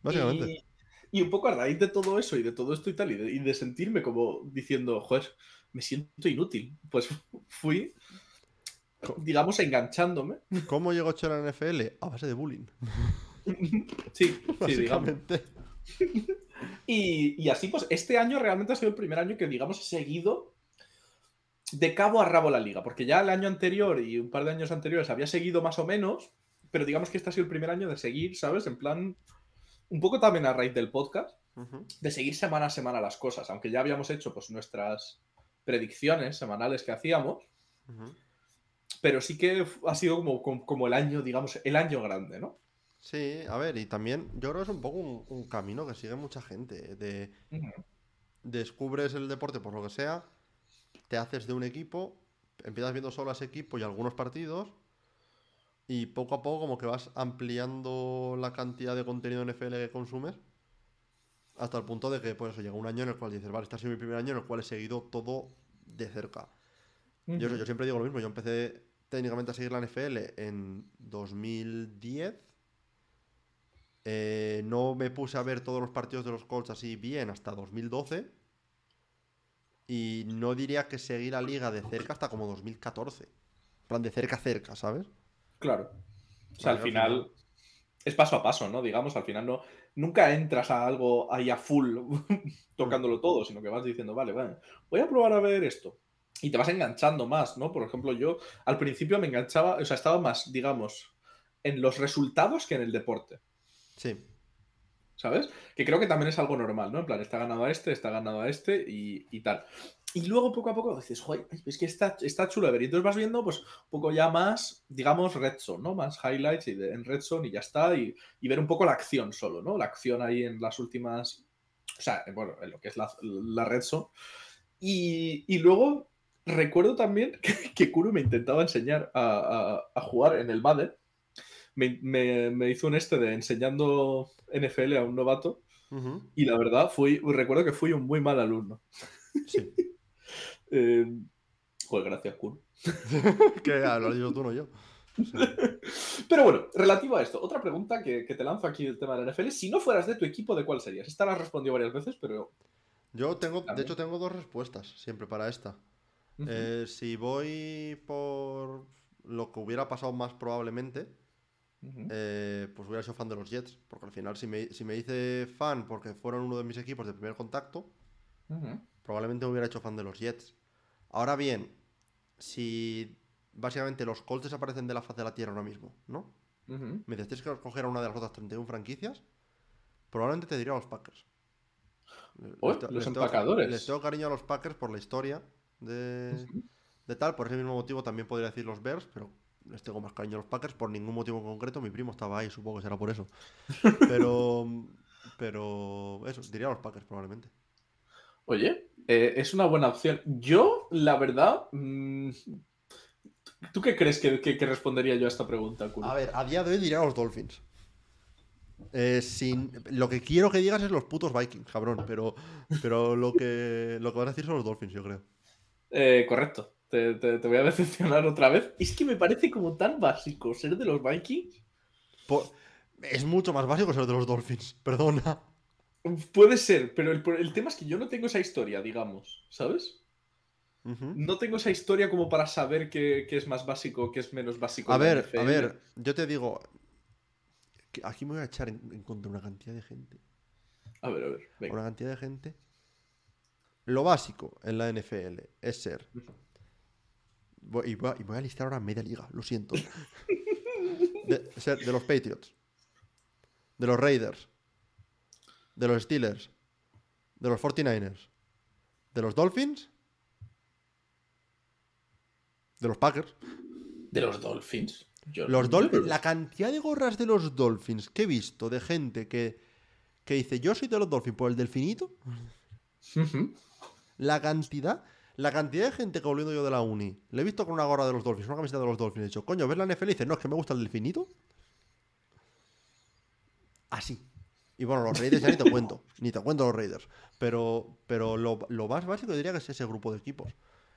[SPEAKER 2] Básicamente.
[SPEAKER 1] Y, un poco a raíz de todo eso y de todo esto y tal, y de, sentirme como diciendo, joder, me siento inútil, pues fui, digamos, enganchándome.
[SPEAKER 2] ¿Cómo llegó a la NFL? A base de bullying.
[SPEAKER 1] sí, sí, digamos. Y, y, así, pues, este año realmente ha sido el primer año que, digamos, he seguido de cabo a rabo la liga, porque ya el año anterior y un par de años anteriores había seguido más o menos, pero digamos que este ha sido el primer año de seguir, ¿sabes? En plan, un poco también a raíz del podcast, de seguir semana a semana las cosas, aunque ya habíamos hecho pues nuestras predicciones semanales que hacíamos, pero sí que ha sido como, como, el año, digamos, el año grande, ¿no?
[SPEAKER 2] Sí, a ver, y también yo creo que es un poco un, camino que sigue mucha gente, de descubres el deporte por lo que sea, te haces de un equipo, empiezas viendo solo a ese equipo y algunos partidos, y poco a poco como que vas ampliando la cantidad de contenido NFL que consumes hasta el punto de que pues llega un año en el cual dices, vale, este ha sido mi primer año en el cual he seguido todo de cerca. yo, yo, siempre digo lo mismo, yo empecé técnicamente a seguir la NFL en 2010. Eh, no me puse a ver todos los partidos de los Colts así bien hasta 2012. Y no diría que seguí la liga de cerca hasta como 2014. En plan, de cerca a cerca, ¿sabes?
[SPEAKER 1] Claro. O sea, al final es paso a paso, ¿no? Digamos, al final no, nunca entras a algo ahí a full tocándolo todo, sino que vas diciendo, vale, vale, voy a probar a ver esto. Y te vas enganchando más, ¿no? Por ejemplo, yo al principio me enganchaba, o sea, estaba más, digamos, en los resultados que en el deporte.
[SPEAKER 2] Sí.
[SPEAKER 1] ¿Sabes? Que creo que también es algo normal, ¿no? En plan, está ganado a este, está ganado a este y, y tal. Y luego poco a poco dices, joder, es que está, está chulo de ver. Y entonces vas viendo, pues, un poco ya más, digamos, Red ¿no? Más highlights y en Red Zone y ya está. Y, ver un poco la acción solo, ¿no? La acción ahí en las últimas. O sea, bueno, en lo que es la, la Zone. Y, luego recuerdo también que, Kuru me intentaba enseñar a, jugar en el Madden. Me, hizo un este de enseñando NFL a un novato. Y la verdad, fui, recuerdo que fui un muy mal alumno. Sí. Eh, pues gracias, Kun.
[SPEAKER 2] que lo has dicho tú, no yo.
[SPEAKER 1] Pero bueno, relativo a esto, otra pregunta que, te lanzo aquí el tema de la NFL. Si no fueras de tu equipo, ¿de cuál serías? Esta la has respondido varias veces, pero.
[SPEAKER 2] Yo tengo, de hecho, tengo dos respuestas siempre para esta. Eh, si voy por lo que hubiera pasado más probablemente, eh, pues hubiera sido fan de los Jets. Porque al final, si me, si me hice fan porque fueron uno de mis equipos de primer contacto, probablemente me hubiera hecho fan de los Jets. Ahora bien, si básicamente los Colts desaparecen de la faz de la tierra ahora mismo, ¿no? Me dices que escoger a una de las otras 31 franquicias, probablemente te diría a los Packers.
[SPEAKER 1] los empacadores.
[SPEAKER 2] les tengo cariño a los Packers por la historia de, de, tal. Por ese mismo motivo también podría decir los Bears, pero les tengo más cariño a los Packers por ningún motivo concreto. Mi primo estaba ahí, supongo que será por eso. Pero, pero eso, diría a los Packers probablemente.
[SPEAKER 1] Oye, eh, es una buena opción. Yo, la verdad, mm, ¿tú qué crees que, respondería yo a esta pregunta?
[SPEAKER 2] A ver, a día de hoy diría los Dolphins. Eh, sin, lo que quiero que digas es los putos Vikings, cabrón, pero, pero lo, que, lo que vas a decir son los Dolphins, yo creo.
[SPEAKER 1] Eh, correcto. Te, voy a decepcionar otra vez. Es que me parece como tan básico ser de los Vikings.
[SPEAKER 2] Es mucho más básico ser de los Dolphins, perdona.
[SPEAKER 1] Puede ser, pero el, tema es que yo no tengo esa historia, digamos, ¿sabes? No tengo esa historia como para saber qué, es más básico, qué es menos básico.
[SPEAKER 2] A ver, a ver, yo te digo. aquí me voy a echar en, contra una cantidad de gente.
[SPEAKER 1] A ver, a ver.
[SPEAKER 2] Una cantidad de gente. Lo básico en la NFL es ser. Y, voy a, listar ahora media liga, lo siento. de los Patriots, de los Raiders, de los Steelers, de los 49ers, de los Dolphins de los Packers.
[SPEAKER 1] ¿De los Dolphins?
[SPEAKER 2] los Dolphins, la cantidad de gorras de los Dolphins que he visto de gente que, que dice yo soy de los Dolphins por el delfinito. la cantidad, la cantidad de gente que volviendo yo de la uni, le he visto con una gorra de los Dolphins, una camiseta de los Dolphins, he dicho, coño, ¿ves la NFL? Y dice, no, es que me gusta el delfinito. Así. Y bueno, los Raiders ya ni te cuento, ni te cuento los Raiders. Pero, pero lo, lo más básico diría que es ese grupo de equipos.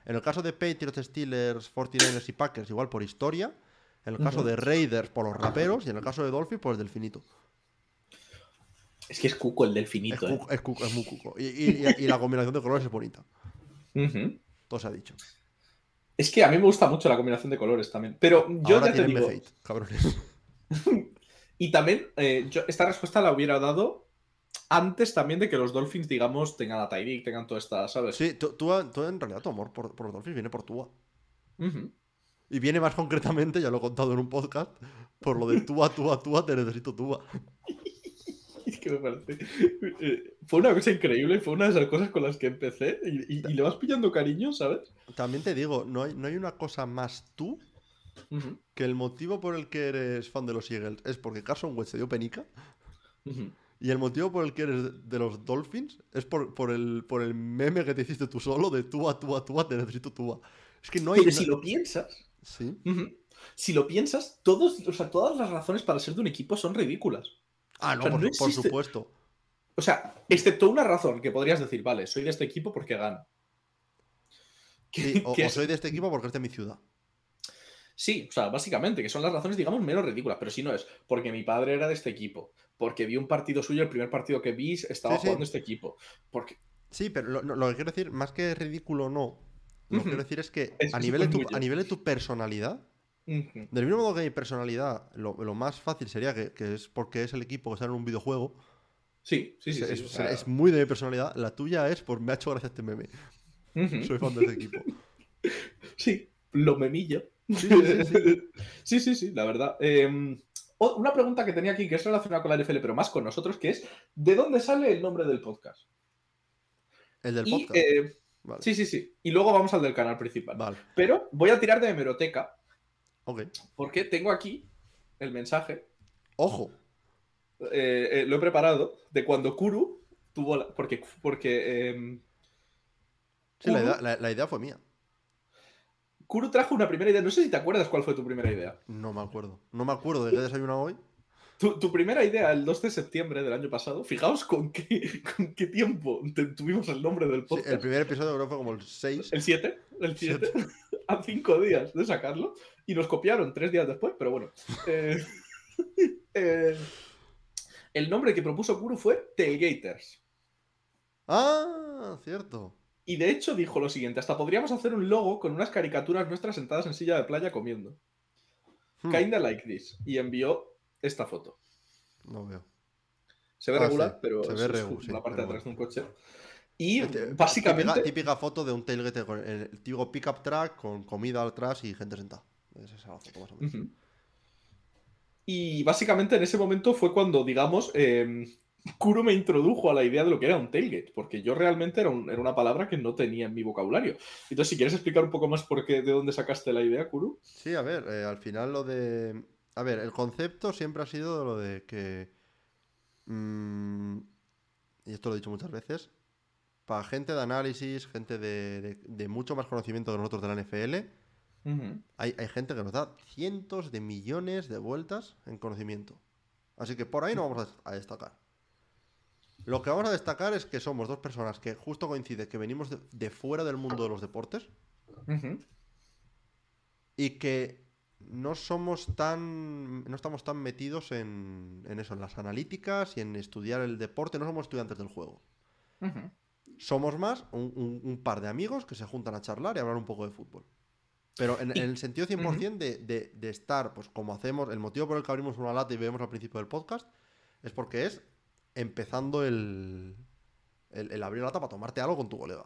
[SPEAKER 2] En el caso de Patriots, Steelers, 49ers y Packers, igual por historia. En el caso de Raiders, por los raperos. Y en el caso de Dolphins, por el delfinito.
[SPEAKER 1] Es que es cuco el delfinito.
[SPEAKER 2] Es,
[SPEAKER 1] ¿eh?
[SPEAKER 2] cuco, es muy cuco. Y, la combinación de colores es bonita. Todo se ha dicho.
[SPEAKER 1] Es que a mí me gusta mucho la combinación de colores también. Pero yo ya te digo. cabrones. y también, eh, yo esta respuesta la hubiera dado antes también de que los Dolphins, digamos, tengan a Tyreek, tengan toda esta, ¿sabes?
[SPEAKER 2] Sí, tú, en realidad tu amor por, los Dolphins viene por Tua. Y viene más concretamente, ya lo he contado en un podcast, por lo de Tua, Tua, Tua, te necesito Tua.
[SPEAKER 1] es que me parece. Eh, fue una cosa increíble, fue una de esas cosas con las que empecé y, le vas pillando cariño, ¿sabes?
[SPEAKER 2] También te digo, no hay, no hay una cosa más tú que el motivo por el que eres fan de los Eagles es porque Carson Wentz se dio penica. Y el motivo por el que eres de los Dolphins es por, el, por el meme que te hiciste tú solo de tú a tú a tú a te necesito tú Es que no hay.
[SPEAKER 1] Pero si lo piensas.
[SPEAKER 2] Sí.
[SPEAKER 1] Si lo piensas, todos, o sea, todas las razones para ser de un equipo son ridículas.
[SPEAKER 2] Ah, no, por, supuesto.
[SPEAKER 1] O sea, excepto una razón que podrías decir, vale, soy de este equipo porque gano.
[SPEAKER 2] o, soy de este equipo porque es de mi ciudad.
[SPEAKER 1] Sí, o sea, básicamente, que son las razones, digamos, menos ridículas, pero si no es porque mi padre era de este equipo, porque vi un partido suyo, el primer partido que vi estaba jugando este equipo. Porque...
[SPEAKER 2] Sí, pero lo, que quiero decir, más que ridículo no, lo que quiero decir es que a, nivel de tu, a, nivel de tu, personalidad, del mismo modo que mi personalidad, lo, más fácil sería que, es porque es el equipo que está en un videojuego.
[SPEAKER 1] Sí, sí, sí.
[SPEAKER 2] Es, muy de mi personalidad. La tuya es por me ha hecho gracia este meme. Soy fan de este equipo.
[SPEAKER 1] Sí, lo memillo. Sí, sí, sí, la verdad. Em, una pregunta que tenía aquí que es relacionada con la NFL, pero más con nosotros, que es ¿de dónde sale el nombre del podcast?
[SPEAKER 2] El del podcast.
[SPEAKER 1] Eh, sí, sí, sí. Y luego vamos al del canal principal. Vale. Pero voy a tirar de hemeroteca.
[SPEAKER 2] Ok.
[SPEAKER 1] Porque tengo aquí el mensaje.
[SPEAKER 2] Ojo.
[SPEAKER 1] Eh, eh, lo he preparado de cuando Kuru tuvo la, porque porque em,
[SPEAKER 2] sí, la idea fue mía.
[SPEAKER 1] Kuro trajo una primera idea. No sé si te acuerdas cuál fue tu primera idea.
[SPEAKER 2] No me acuerdo. No me acuerdo de qué desayunado hoy.
[SPEAKER 1] Tu, primera idea, el 2 de septiembre del año pasado, fijaos con qué, con qué tiempo tuvimos el nombre del podcast.
[SPEAKER 2] el primer episodio creo fue como el 6.
[SPEAKER 1] El 7, el 7, a 5 días de sacarlo. Y nos copiaron 3 días después, pero bueno. Eh, eh, el nombre que propuso Kuro fue Tailgaters.
[SPEAKER 2] Ah, cierto.
[SPEAKER 1] Y de hecho dijo lo siguiente, hasta podríamos hacer un logo con unas caricaturas nuestras sentadas en silla de playa comiendo. Hmm. Kinda like this. Y envió esta foto.
[SPEAKER 2] No veo.
[SPEAKER 1] Se ve ah, regular, pero se ve es la parte de atrás de un coche. Y este, básicamente...
[SPEAKER 2] Típica, foto de un tailgate con el típico pickup truck con comida atrás y gente sentada. Esa es la foto más o menos.
[SPEAKER 1] Y básicamente en ese momento fue cuando, digamos, em, Kuro me introdujo a la idea de lo que era un tailgate, porque yo realmente era, una palabra que no tenía en mi vocabulario. Entonces, si quieres explicar un poco más por qué, de dónde sacaste la idea, Kuro.
[SPEAKER 2] Sí, a ver, eh, al final lo de... A ver, el concepto siempre ha sido lo de que... Mm, y esto lo he dicho muchas veces, para gente de análisis, gente de, mucho más conocimiento que nosotros de la NFL, hay, hay gente que nos da cientos de millones de vueltas en conocimiento. Así que por ahí no vamos a destacar. Lo que vamos a destacar es que somos dos personas que justo coincide que venimos de, fuera del mundo de los deportes y que no somos tan. no estamos tan metidos en, en, eso, en las analíticas y en estudiar el deporte, no somos estudiantes del juego. Somos más un, par de amigos que se juntan a charlar y hablar un poco de fútbol. Pero en, el sentido 100% de, de, estar, pues como hacemos, el motivo por el que abrimos una lata y vemos al principio del podcast, es porque es empezando el, el, abrir la lata para tomarte algo con tu colega.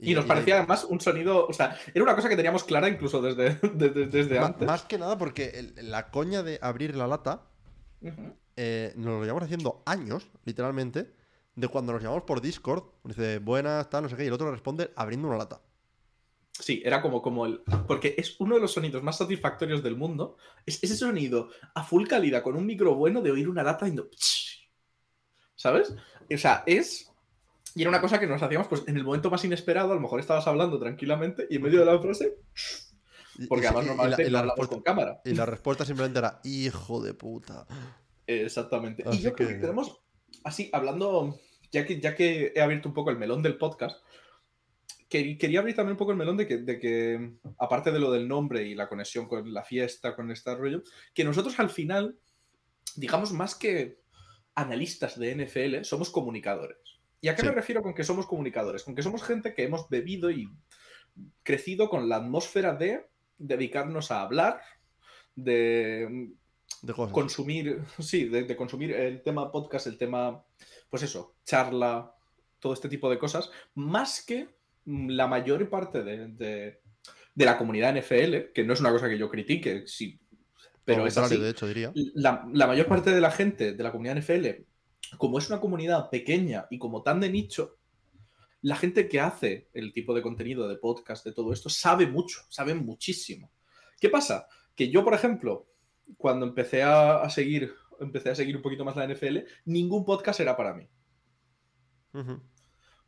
[SPEAKER 1] Y, nos parecía además un sonido, o sea, era una cosa que teníamos clara incluso desde, desde, antes.
[SPEAKER 2] Más que nada porque la coña de abrir la lata eh, nos lo llevamos haciendo años, literalmente, de cuando nos llamamos por Discord, dice, buenas, tal, no sé qué, y el otro responde abriendo una lata.
[SPEAKER 1] Sí, era como, como el. Porque es uno de los sonidos más satisfactorios del mundo. Es ese sonido a full calidad con un micro bueno de oír una lata y ¿Sabes? O sea, es. Y era una cosa que nos hacíamos pues, en el momento más inesperado. A lo mejor estabas hablando tranquilamente y en medio de la frase. Porque además normalmente la, con cámara.
[SPEAKER 2] Y la respuesta simplemente era: Hijo de puta.
[SPEAKER 1] Exactamente. y yo creo que tenemos. Así, hablando ya que, ya que he abierto un poco el melón del podcast, quería abrir también un poco el melón de que, de que, aparte de lo del nombre y la conexión con la fiesta, con este rollo, que nosotros al final, digamos, más que analistas de NFL, somos comunicadores. ¿Y a qué me refiero con que somos comunicadores? Con que somos gente que hemos bebido y crecido con la atmósfera de dedicarnos a hablar, de, consumir, sí, de, consumir el tema podcast, el tema pues eso, charla, todo este tipo de cosas, más que la mayor parte de, la comunidad NFL, que no es una cosa que yo critique, sí, pero es así,
[SPEAKER 2] de hecho, diría.
[SPEAKER 1] La, mayor parte de la gente de la comunidad NFL, como es una comunidad pequeña y como tan de nicho, la gente que hace el tipo de contenido de podcast, de todo esto, sabe mucho, sabe muchísimo. ¿Qué pasa? Que yo, por ejemplo, cuando empecé a seguir empecé a seguir un poquito más la NFL, ningún podcast era para mí. O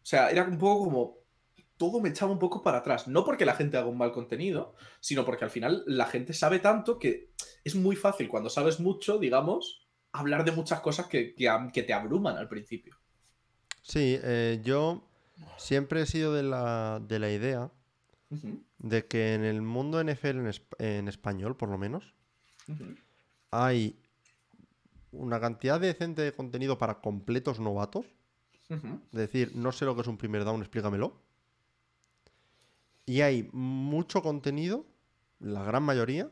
[SPEAKER 1] sea, era un poco como. Todo me echaba un poco para atrás. No porque la gente haga un mal contenido, sino porque al final la gente sabe tanto que es muy fácil cuando sabes mucho, digamos, hablar de muchas cosas que, que, te abruman al principio.
[SPEAKER 2] Sí, eh, yo siempre he sido de la, de la idea de que en el mundo NFL en, español, por lo menos, hay una cantidad decente de contenido para completos novatos. Es decir, no sé lo que es un primer down, explícamelo. Y hay mucho contenido, la gran mayoría,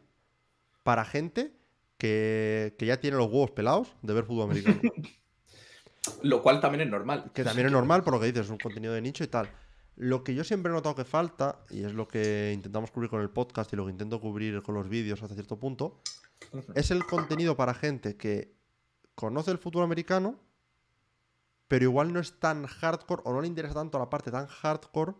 [SPEAKER 2] para gente que, ya tiene los huevos pelados de ver fútbol americano.
[SPEAKER 1] lo cual también es normal.
[SPEAKER 2] Que también es normal por lo que dices, es un contenido de nicho y tal. Lo que yo siempre he notado que falta, y es lo que intentamos cubrir con el podcast y lo que intento cubrir con los vídeos hasta cierto punto, es el contenido para gente que conoce el fútbol americano, pero igual no es tan hardcore o no le interesa tanto la parte tan hardcore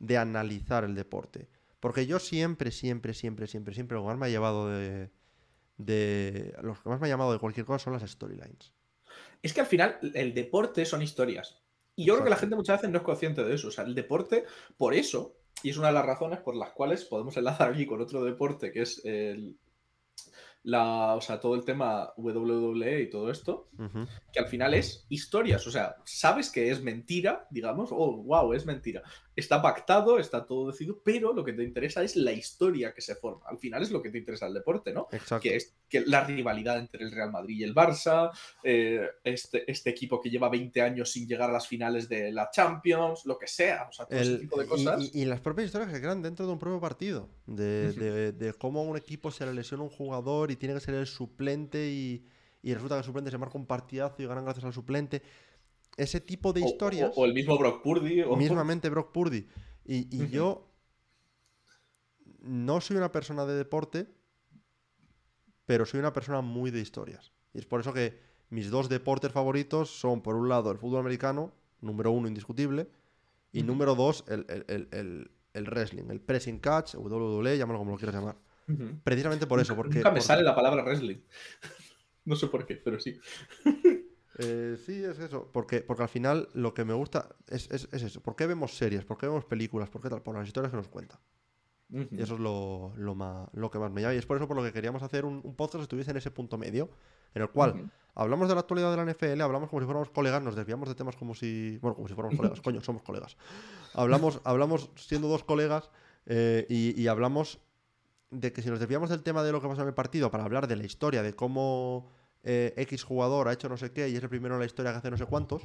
[SPEAKER 2] de analizar el deporte. Porque yo siempre, siempre, siempre, siempre, siempre lo que más me ha llevado de, de. Los que más me ha llamado de cualquier cosa son las storylines.
[SPEAKER 1] Es que al final el deporte son historias. Y yo creo que la gente muchas veces no es consciente de eso. O sea, el deporte, por eso, y es una de las razones por las cuales podemos enlazar aquí con otro deporte que es el, la, o sea, todo el tema WWE y todo esto, que al final es historias, o sea, sabes que es mentira, digamos, oh, wow, es mentira. Está pactado, está todo decidido, pero lo que te interesa es la historia que se forma. Al final es lo que te interesa el deporte, ¿no?
[SPEAKER 2] Exacto.
[SPEAKER 1] Que es que la rivalidad entre el Real Madrid y el Barça, eh, este, este equipo que lleva 20 años sin llegar a las finales de la Champions, lo que sea, o sea, todo ese tipo de cosas.
[SPEAKER 2] Y, las propias historias que crean dentro de un propio partido, de, de, de cómo un equipo se le lesiona un jugador y tiene que ser el suplente y, resulta que el suplente se marca un partidazo y ganan gracias al suplente. Ese tipo de historias.
[SPEAKER 1] O, el mismo Brock Purdy. O...
[SPEAKER 2] Mismamente Brock Purdy. Y, yo no soy una persona de deporte, pero soy una persona muy de historias. Y es por eso que mis dos deportes favoritos son, por un lado, el fútbol americano, número uno indiscutible, y número dos, el, el, wrestling, el pressing catch, WWE, llámalo como lo quieras llamar. Precisamente por eso. Porque,
[SPEAKER 1] Nunca me sale la palabra wrestling. no sé por qué, pero sí.
[SPEAKER 2] Eh, sí, es eso. Porque, porque al final lo que me gusta es, eso. ¿Por qué vemos series? ¿Por qué vemos películas? ¿Por qué tal? Por las historias que nos cuentan. Y eso es lo, lo, que más me llama. Y es por eso por lo que queríamos hacer un, podcast que estuviese en ese punto medio, en el cual hablamos de la actualidad de la NFL, hablamos como si fuéramos colegas, nos desviamos de temas como si. Bueno, como si fuéramos colegas, coño, somos colegas. Hablamos, hablamos siendo dos colegas eh, y, hablamos de que si nos desviamos del tema de lo que pasó en el partido para hablar de la historia, de cómo eh, X jugador ha hecho no sé qué y es el primero en la historia que hace no sé cuántos,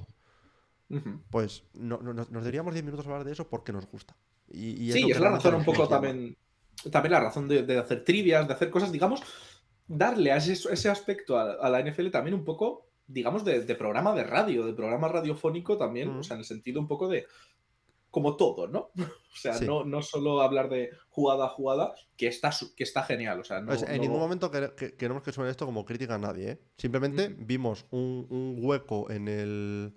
[SPEAKER 2] pues no, nos deberíamos 10 minutos a hablar de eso porque nos gusta.
[SPEAKER 1] Y, sí, es la razón un poco también, también la razón de, hacer trivias, de hacer cosas, digamos, darle a ese, ese aspecto a, la NFL también un poco, digamos, de, programa de radio, de programa radiofónico también, o sea, en el sentido un poco de, como todo, ¿no? O sea, no, no solo hablar de jugada a jugada, que está, que está genial. O sea, no,
[SPEAKER 2] en ningún momento queremos que suene esto como crítica a nadie, ¿eh? Simplemente vimos un, un, hueco en el,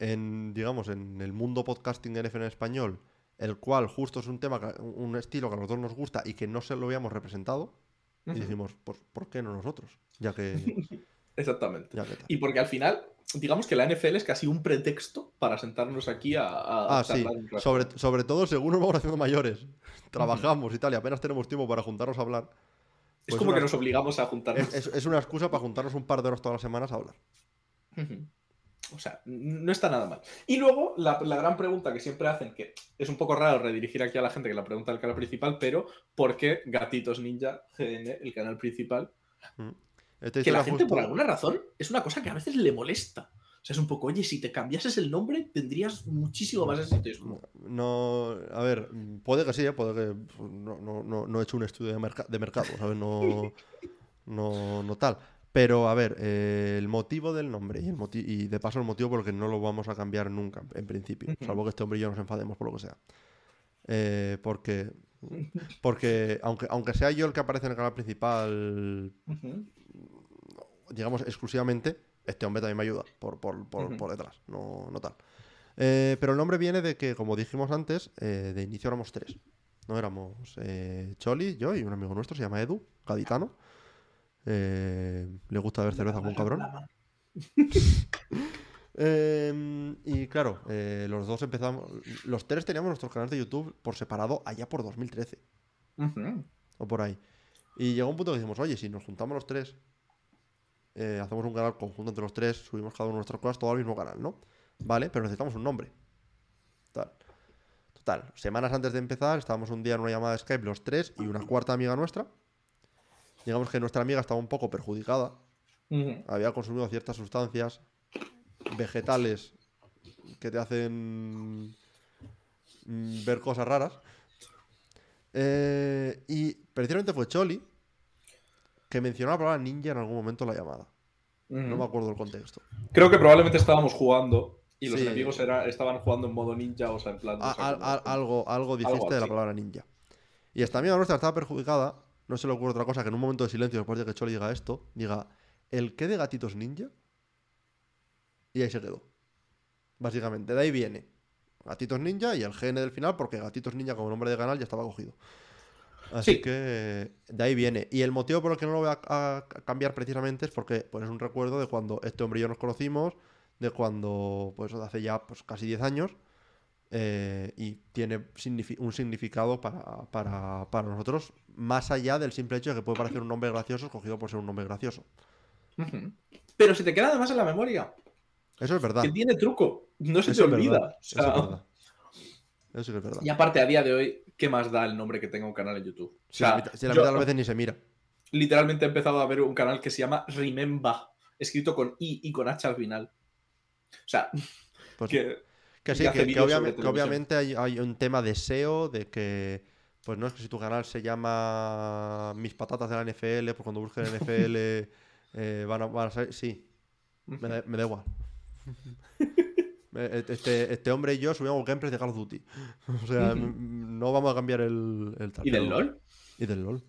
[SPEAKER 2] en, digamos, en el mundo podcasting en español el cual justo es un tema, un estilo que a nosotros nos gusta y que no se lo habíamos representado, y decimos, pues, ¿por qué no nosotros? Ya que...
[SPEAKER 1] Exactamente. y porque al final, digamos que la NFL es casi un pretexto para sentarnos aquí a...
[SPEAKER 2] ah, sí. Sobre, sobre todo según nos vamos haciendo mayores, trabajamos y tal, y apenas tenemos tiempo para juntarnos a hablar.
[SPEAKER 1] es pues como que nos obligamos a juntarnos.
[SPEAKER 2] Es, una excusa para juntarnos un par de horas todas las semanas a hablar.
[SPEAKER 1] O sea, no está nada mal. Y luego, la, gran pregunta que siempre hacen, que es un poco raro redirigir aquí a la gente que la pregunta del canal principal, pero ¿por qué Gatitos Ninja GN, el canal principal? Mm. Que la gente, por alguna razón, es una cosa que a veces le molesta. O sea, es un poco, oye, si te cambiases el nombre, tendrías muchísimo más éxito.
[SPEAKER 2] No, a ver, puede que sí, ¿eh? puede que. Pues, no, he hecho un estudio de, de mercado, ¿sabes? No, no, no tal. Pero, a ver, eh, el motivo del nombre y, el y de paso el motivo por el que no lo vamos a cambiar nunca, en principio. Salvo que este hombre y yo nos enfademos por lo que sea. Eh, porque, porque aunque, aunque sea yo el que aparece en el canal principal, digamos, exclusivamente, este hombre también me ayuda por, por, detrás, no, no tal. Eh, pero el nombre viene de que, como dijimos antes, de inicio éramos tres. No éramos Choli, yo y un amigo nuestro, se llama Edu, gaditano. Eh, le gusta ver cerveza como un cabrón. Em, y claro, eh, los dos empezamos. Los tres teníamos nuestros canales de YouTube por separado allá por 2013. O por ahí. Y llegó un punto que dijimos, oye, si nos juntamos los tres, eh, hacemos un canal conjunto entre los tres, subimos cada uno nuestras cosas, todo al mismo canal, ¿no? Vale, pero necesitamos un nombre. Total. Total. Semanas antes de empezar, estábamos un día en una llamada de Skype los tres y una cuarta amiga nuestra digamos que nuestra amiga estaba un poco perjudicada. Había consumido ciertas sustancias vegetales que te hacen mm, ver cosas raras. Eh, y precisamente fue Choli que mencionó la palabra ninja en algún momento en la llamada. No me acuerdo el contexto.
[SPEAKER 1] Creo que probablemente estábamos jugando y los enemigos estaban jugando en modo ninja, o sea, en plan.
[SPEAKER 2] algo, algo dijiste de la palabra ninja. Y esta amiga nuestra estaba perjudicada no se le ocurre otra cosa que en un momento de silencio, después de que Choli diga esto, diga, ¿el qué de gatitos ninja? Y ahí se quedó. Básicamente, de ahí viene. Gatitos Ninja y el GN del final, porque Gatitos Ninja como nombre de canal ya estaba cogido. Así que de ahí viene. Y el motivo por el que no lo voy a, cambiar precisamente es porque pues, es un recuerdo de cuando este hombre y yo nos conocimos, de cuando, pues hace ya pues, casi 10 años, eh, y tiene un significado para, nosotros, más allá del simple hecho de que puede parecer un nombre gracioso escogido por ser un nombre gracioso.
[SPEAKER 1] Pero si te queda además en la memoria.
[SPEAKER 2] Eso es verdad.
[SPEAKER 1] Que tiene truco. No se te olvida. Eso es verdad.
[SPEAKER 2] Eso es verdad.
[SPEAKER 1] Y aparte, a día de hoy, ¿qué más da el nombre que tenga un canal en YouTube?
[SPEAKER 2] si la mitad de las veces ni se mira.
[SPEAKER 1] Literalmente he empezado a ver un canal que se llama Remember, escrito con I y con H al final. O sea, pues que
[SPEAKER 2] que sí, que, obviamente, hay, un tema de SEO, de que, pues no es que si tu canal se llama Mis patatas de la NFL, pues cuando busques la NFL eh, van, a, van, a, salir. Sí, me da, igual. Este, este, hombre y yo subimos gameplays de Call of Duty. O sea, no vamos a cambiar el, el
[SPEAKER 1] ¿Y del LOL?
[SPEAKER 2] Y del LOL.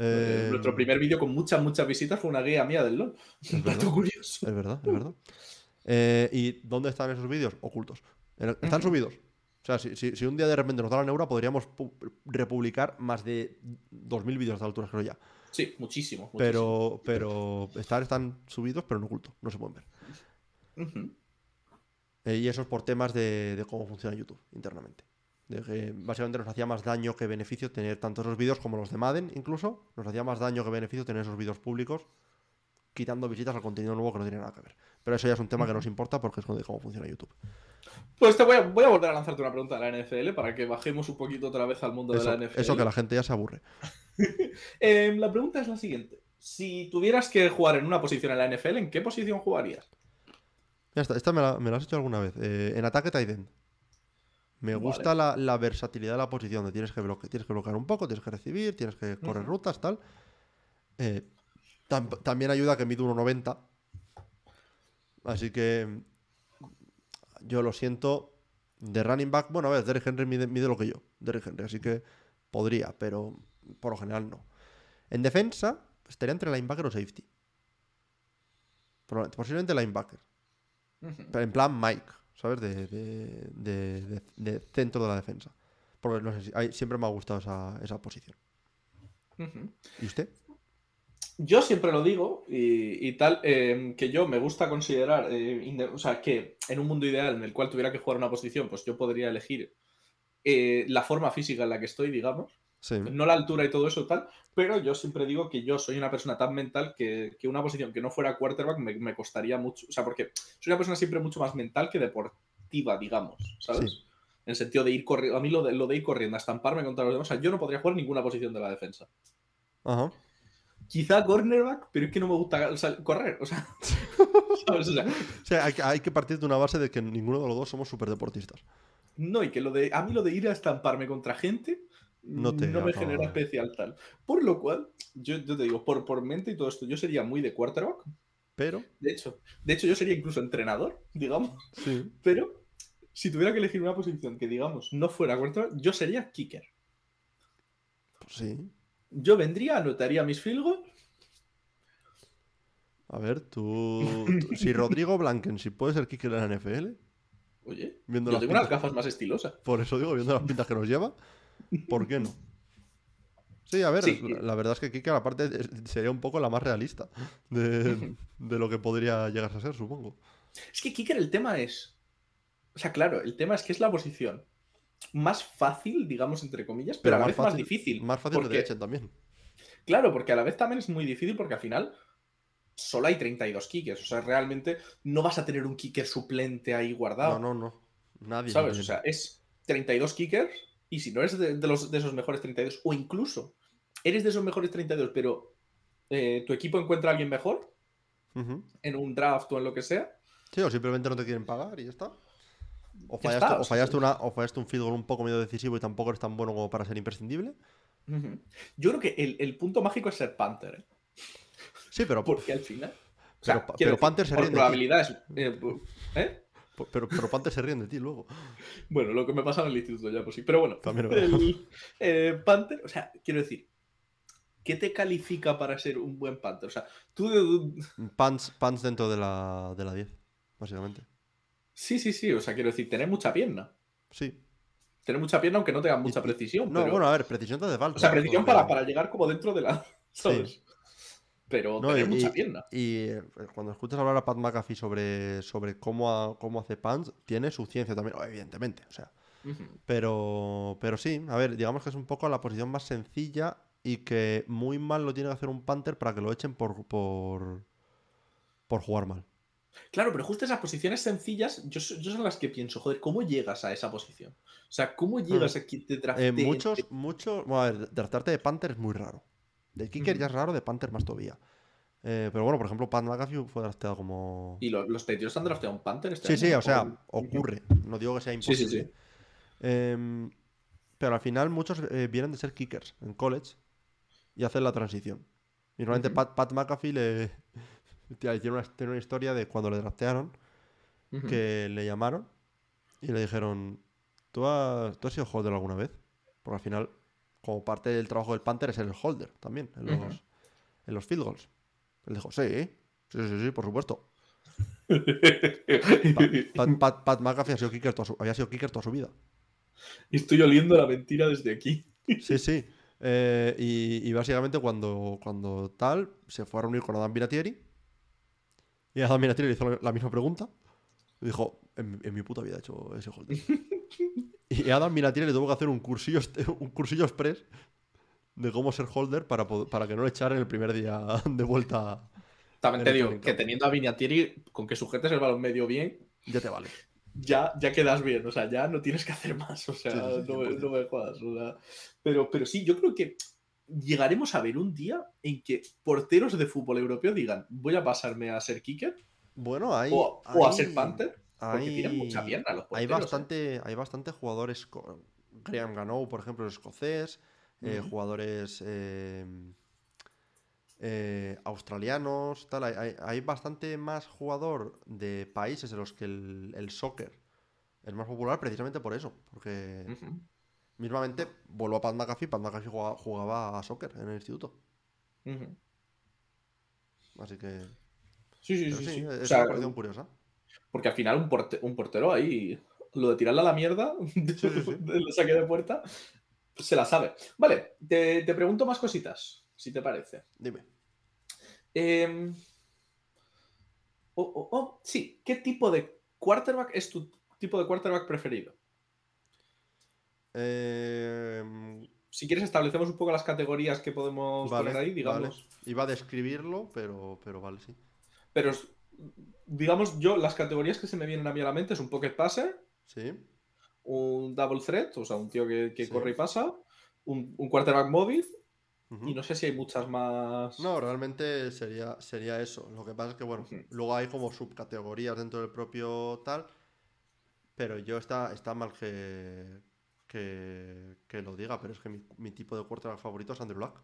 [SPEAKER 1] Eh, nuestro primer vídeo con muchas, muchas visitas fue una guía mía del LOL. Un dato curioso.
[SPEAKER 2] Es verdad, es verdad. Eh, ¿Y dónde están esos vídeos? Ocultos. Están subidos. O sea, si, un día de repente nos da la neura, podríamos republicar más de 2.000 vídeos de altura, creo ya.
[SPEAKER 1] Sí, muchísimo.
[SPEAKER 2] Pero, pero están, están subidos, pero en oculto. No se pueden ver. Eh, y eso es por temas de, cómo funciona YouTube internamente. De que básicamente nos hacía más daño que beneficio tener tanto esos vídeos como los de Madden, incluso. Nos hacía más daño que beneficio tener esos vídeos públicos, quitando visitas al contenido nuevo que no tiene nada que ver. Pero eso ya es un tema que nos importa porque es de cómo funciona YouTube.
[SPEAKER 1] Pues te voy a, voy a, volver a lanzarte una pregunta de la NFL para que bajemos un poquito otra vez al mundo de la NFL.
[SPEAKER 2] Eso que la gente ya se aburre.
[SPEAKER 1] eh, la pregunta es la siguiente. Si tuvieras que jugar en una posición en la NFL, ¿en qué posición jugarías?
[SPEAKER 2] Ya está, esta me la, me la has hecho alguna vez. Eh, en ataque tight end. Me gusta la, la, versatilidad de la posición, de tienes que, bloque, tienes que bloquear un poco, tienes que recibir, tienes que correr rutas, tal. Eh, tam, también ayuda que mide 1,90. Así que yo lo siento. De running back, bueno, a ver, Derrick Henry mide, mide lo que yo, Derrick Henry, así que podría, pero por lo general no. En defensa, estaría entre linebacker o safety. Posiblemente linebacker. Pero en plan Mike, ¿sabes? De, de, de, de, centro de la defensa. Porque no sé si, siempre me ha gustado esa, esa posición.
[SPEAKER 1] Uh -huh.
[SPEAKER 2] ¿Y usted?
[SPEAKER 1] Yo siempre lo digo y, y tal, eh, que yo me gusta considerar, eh, o sea, que en un mundo ideal en el cual tuviera que jugar una posición, pues yo podría elegir eh, la forma física en la que estoy, digamos.
[SPEAKER 2] Sí.
[SPEAKER 1] No la altura y todo eso tal, pero yo siempre digo que yo soy una persona tan mental que, que una posición que no fuera quarterback me, me, costaría mucho. O sea, porque soy una persona siempre mucho más mental que deportiva, digamos, ¿sabes?
[SPEAKER 2] Sí.
[SPEAKER 1] En el sentido de ir corriendo. A mí lo de, lo de ir corriendo, a estamparme contra los demás. O sea, yo no podría jugar ninguna posición de la defensa.
[SPEAKER 2] Ajá.
[SPEAKER 1] Quizá cornerback, pero es que no me gusta o sea, correr. O sea, ¿sabes? O sea,
[SPEAKER 2] O sea, hay, que- hay que partir de una base de que ninguno de los dos somos súper deportistas.
[SPEAKER 1] no, y que lo de. A mí lo de ir a estamparme contra gente.
[SPEAKER 2] No te
[SPEAKER 1] me genera especial tal. Por lo cual, yo, yo te digo, por, por mente y todo esto, yo sería muy de quarterback.
[SPEAKER 2] Pero,
[SPEAKER 1] De hecho, de hecho, yo sería incluso entrenador, digamos.
[SPEAKER 2] sí.
[SPEAKER 1] Pero si tuviera que elegir una posición que, digamos, no fuera quarterback, yo sería kicker.
[SPEAKER 2] Pues sí.
[SPEAKER 1] Yo vendría, anotaría mis field goals.
[SPEAKER 2] A ver, tú. tú- si Rodrigo Blanken, si puede ser kicker en la NFL,
[SPEAKER 1] Oye,
[SPEAKER 2] Viendo
[SPEAKER 1] yo
[SPEAKER 2] las
[SPEAKER 1] tengo unas gafas más estilosas.
[SPEAKER 2] por eso digo, viendo las pintas que nos lleva, ¿por qué no? Sí, a ver,
[SPEAKER 1] Sí.
[SPEAKER 2] la, la verdad es que Kicker, aparte, es- sería un poco la más realista de, de lo que podría llegar a ser, supongo.
[SPEAKER 1] Es que kicker el tema es. O sea, claro, el tema es que es la posición más fácil, digamos, entre comillas, pero, a la vez más difícil.
[SPEAKER 2] Más fácil
[SPEAKER 1] porque-
[SPEAKER 2] de echen también.
[SPEAKER 1] Claro, porque a la vez también es muy difícil porque al final solo hay 32 kickers. O sea, realmente no vas a tener un kicker suplente ahí guardado.
[SPEAKER 2] No, no, no. Nadie.
[SPEAKER 1] ¿Sabes?
[SPEAKER 2] nadie.
[SPEAKER 1] O sea, es 32 kickers y si no eres de, de los, de esos mejores 32 o incluso eres de esos mejores 32 pero eh, tu equipo encuentra a alguien mejor en un draft o en lo que sea,
[SPEAKER 2] Sí, o simplemente no te quieren pagar y ya está. O fallaste,
[SPEAKER 1] está,
[SPEAKER 2] o fallaste, una, o fallaste un field goal un poco medio decisivo y tampoco eres tan bueno como para ser imprescindible.
[SPEAKER 1] Yo creo que el, el punto mágico es ser Panther. ¿eh?
[SPEAKER 2] Sí, pero,
[SPEAKER 1] Porque al final. O sea,
[SPEAKER 2] Pero pero Panther se
[SPEAKER 1] por
[SPEAKER 2] ríen de ti.
[SPEAKER 1] probabilidades. eh,
[SPEAKER 2] pero, pero Panther se ríen de ti luego.
[SPEAKER 1] Bueno, lo que me pasaba en el instituto ya, pues sí. Pero bueno,
[SPEAKER 2] También
[SPEAKER 1] el, eh, Panther, o sea, quiero decir, ¿qué te califica para ser un buen Panther? O sea, tú de-
[SPEAKER 2] Pants, pants dentro de la, de la 10, básicamente.
[SPEAKER 1] Sí, sí, sí. O sea, quiero decir, tener mucha pierna.
[SPEAKER 2] Sí.
[SPEAKER 1] Tener mucha pierna aunque no tenga mucha
[SPEAKER 2] Y-
[SPEAKER 1] precisión.
[SPEAKER 2] No,
[SPEAKER 1] pero-
[SPEAKER 2] bueno, a ver, precisión te hace falta.
[SPEAKER 1] O sea, precisión para, para llegar como dentro de la. ¿Sabes? Pero
[SPEAKER 2] No, y-
[SPEAKER 1] mucha pierna.
[SPEAKER 2] Y eh, cuando escuchas hablar a Pat McAfee sobre, sobre cómo, ha- cómo hace Pants, tiene su ciencia también, evidentemente. O sea, pero, pero sí, a ver, digamos que es un poco la posición más sencilla y que muy mal lo tiene que hacer un Panther para que lo echen por, por, por jugar mal.
[SPEAKER 1] Claro, pero justo esas posiciones sencillas, yo, yo son las que pienso, joder, ¿cómo llegas a esa posición? O sea, ¿cómo llegas a que te
[SPEAKER 2] Eh,
[SPEAKER 1] drafteen?
[SPEAKER 2] muchos, muchos. Bueno, a ver, draftarte de Panther es muy raro. De Kicker ya es raro, de Panther más todavía. Eh, pero bueno, por ejemplo, Pat McAfee fue drafteado como.
[SPEAKER 1] ¿Y lo- los Patriots han drafteado un Panther este
[SPEAKER 2] Sí,
[SPEAKER 1] año?
[SPEAKER 2] sí, o sea,
[SPEAKER 1] ¿O-
[SPEAKER 2] ocurre. No digo que sea
[SPEAKER 1] Sí,
[SPEAKER 2] imposible.
[SPEAKER 1] sí, sí.
[SPEAKER 2] Em, pero al final muchos eh, vienen de ser kickers en college y hacen la transición. Y normalmente. Pat, Pat McAfee le. Tiene, una, tiene una historia de cuando le draftearon que le llamaron y le dijeron: ¿Tú has, ¿Tú has sido holder alguna vez? Porque al final, como parte del trabajo del Panther, es ser el holder también en los,
[SPEAKER 1] Ujú.
[SPEAKER 2] en los field goals. Él dijo: Sí, sí, sí, sí, por supuesto. Pat, Pat- Pat McAfee ha sido kicker toda su- había sido kicker toda su vida.
[SPEAKER 1] Estoy oliendo la mentira desde aquí.
[SPEAKER 2] Sí, sí. Eh, y, y básicamente cuando, cuando tal, se fue a reunir con Adam Vinatieri. Y Adam Vinatieri le hizo la misma pregunta. Y dijo, en, en mi puta vida he hecho ese holder. Y Adam Minatieri le tuvo que hacer un cursillo, un cursillo express de cómo ser holder para, para que no le echaran el primer día de vuelta.
[SPEAKER 1] También te digo que teniendo a Minatieri, con que sujetes el balón medio bien,
[SPEAKER 2] ya te vale.
[SPEAKER 1] Ya, ya quedas bien, o sea, ya no tienes que hacer más, o sea, no, me jodas. pero, pero sí, yo creo que llegaremos a ver un día en que porteros de fútbol europeo digan, voy a pasarme a ser kicker.
[SPEAKER 2] Bueno, hay.
[SPEAKER 1] O, a ser panther. Porque tienen mucha pierna los
[SPEAKER 2] porteros. Hay ¿eh? bastante, hay bastante jugadores. Graham Ganou, por ejemplo, es escocés. Eh, jugadores em, eh, australianos, tal. Hay, bastante más jugador de países en los que el, soccer es más popular precisamente por eso. Porque mismamente vuelvo a Pat McAfee. Pat McAfee jugaba, a soccer en el instituto. Así que.
[SPEAKER 1] Sí, sí, sí. sí,
[SPEAKER 2] Es una cuestión curiosa.
[SPEAKER 1] Porque al final un, un portero ahí, lo de tirarle a la mierda, del saque de puerta, se la sabe. Vale, te, pregunto más cositas, si te parece.
[SPEAKER 2] Dime.
[SPEAKER 1] Em, oh, oh, oh, sí, ¿qué tipo de quarterback es tu tipo de quarterback preferido?
[SPEAKER 2] Em,
[SPEAKER 1] si quieres, establecemos un poco las categorías que podemos poner ahí, digamos.
[SPEAKER 2] Iba a describirlo, pero, pero vale, sí.
[SPEAKER 1] Pero, digamos, yo, las categorías que se me vienen a mí a la mente es un pocket passer.
[SPEAKER 2] Sí
[SPEAKER 1] un double threat, o sea, un tío que, corre y pasa, un, quarterback móvil, y no sé si hay muchas más.
[SPEAKER 2] No, realmente sería, sería eso. Lo que pasa es que, bueno, luego hay como subcategorías dentro del propio tal, pero yo está, está mal que, que, lo diga, pero es que mi, tipo de quarterback favorito es Andrew Luck.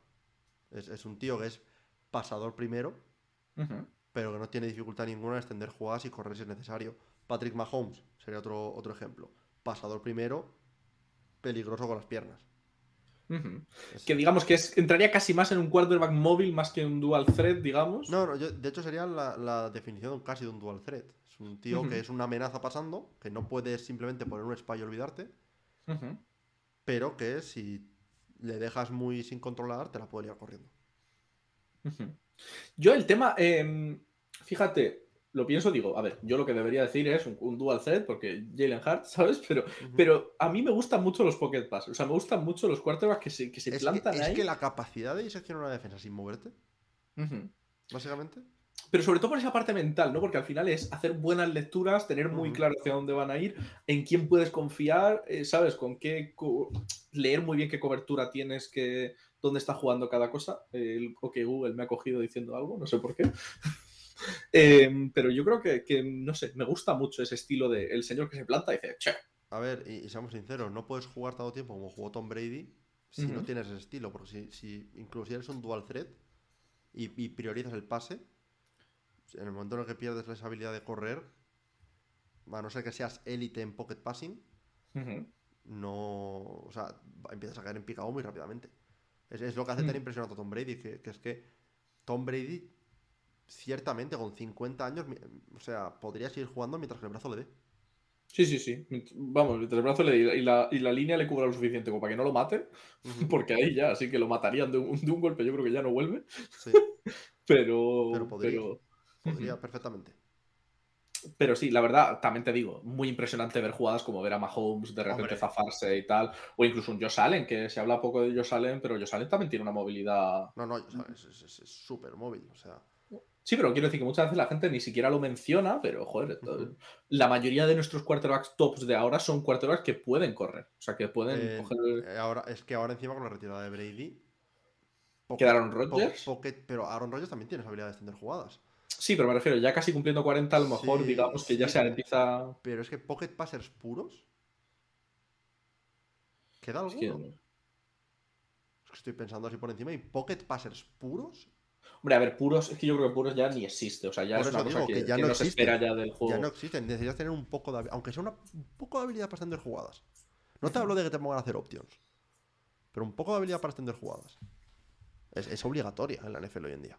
[SPEAKER 2] Es, un tío que es pasador primero, pero que no tiene dificultad ninguna en extender jugadas y correr si es necesario. Patrick Mahomes sería otro, otro ejemplo pasador primero, peligroso con las piernas.
[SPEAKER 1] Que digamos que entraría casi más en un quarterback móvil más que un dual threat, digamos.
[SPEAKER 2] No, no de hecho sería la, definición casi de un dual threat. Es un tío que es una amenaza pasando, que no puedes simplemente poner un spy y olvidarte, pero que si le dejas muy sin controlar, te la puede ir corriendo.
[SPEAKER 1] Yo el tema, em, fíjate, lo pienso, digo, a ver, yo lo que debería decir es un, dual set, porque Jalen Hart, ¿sabes? Pero, pero a mí me gustan mucho los pocket pass. O sea, me gustan mucho los quarterbacks que se, que se plantan ahí.
[SPEAKER 2] Es que la capacidad de diseccionar una defensa sin moverte, básicamente.
[SPEAKER 1] Pero sobre todo por esa parte mental, ¿no? Porque al final es hacer buenas lecturas, tener muy claro hacia dónde van a ir, en quién puedes confiar, eh, ¿sabes? Con qué. leer muy bien qué cobertura tienes, que, dónde está jugando cada cosa. El OK Google me ha cogido diciendo algo, no sé por qué. Em, pero yo creo que, no sé, me gusta mucho ese estilo de el señor que se planta y dice, che.
[SPEAKER 2] A ver, y, seamos sinceros, no puedes jugar tanto tiempo como jugó Tom Brady si no tienes ese estilo, porque si, si incluso si eres un dual threat y, priorizas el pase, en el momento en el que pierdes esa habilidad de correr, a no ser que seas élite en pocket passing, no. O sea, empiezas a caer en picado muy rápidamente. Es, lo que hace tan mm. impresionante a Tom Brady, que, que, es que Tom Brady ciertamente con 50 años, o sea, podría seguir jugando mientras que el brazo le dé.
[SPEAKER 1] Sí, sí, sí. Vamos, mientras el brazo le dé y la, y la línea le cubra lo suficiente como para que no lo mate, porque ahí ya sí que lo matarían de un, de un, golpe, yo creo que ya no vuelve. Sí. pero,
[SPEAKER 2] pero podría, podría perfectamente.
[SPEAKER 1] Pero sí, la verdad, también te digo, muy impresionante ver jugadas como ver a Mahomes de repente zafarse y tal, o incluso un Josh Allen, que se habla poco de Josh Allen, pero Josh Allen también tiene una movilidad.
[SPEAKER 2] No, no, es súper móvil, o sea.
[SPEAKER 1] Sí, pero quiero decir que muchas veces la gente ni siquiera lo menciona, pero joder, la mayoría de nuestros quarterbacks tops de ahora son quarterbacks que pueden correr. O sea, que pueden
[SPEAKER 2] eh,
[SPEAKER 1] coger.
[SPEAKER 2] Eh, ahora, es que ahora encima con la retirada de Brady.
[SPEAKER 1] ¿Quedaron Rodgers?
[SPEAKER 2] pero Aaron Rodgers también tiene esa habilidad de extender jugadas.
[SPEAKER 1] Sí, pero me refiero, ya casi cumpliendo 40, a lo mejor, digamos que ya se empieza.
[SPEAKER 2] Pero es que pocket passers puros. ¿Queda algo? Es que... es que estoy pensando así por encima. ¿Y pocket passers puros?
[SPEAKER 1] Hombre, a ver, puros, es que yo creo que puros ya ni existe. O sea, ya es una cosa que, ya no, se espera ya del juego.
[SPEAKER 2] Ya no existen. Necesitas tener un poco de aunque sea un poco de habilidad para extender jugadas. No te hablo de que te pongan a hacer options. Pero un poco de habilidad para extender jugadas. Es, obligatoria en la NFL hoy en día.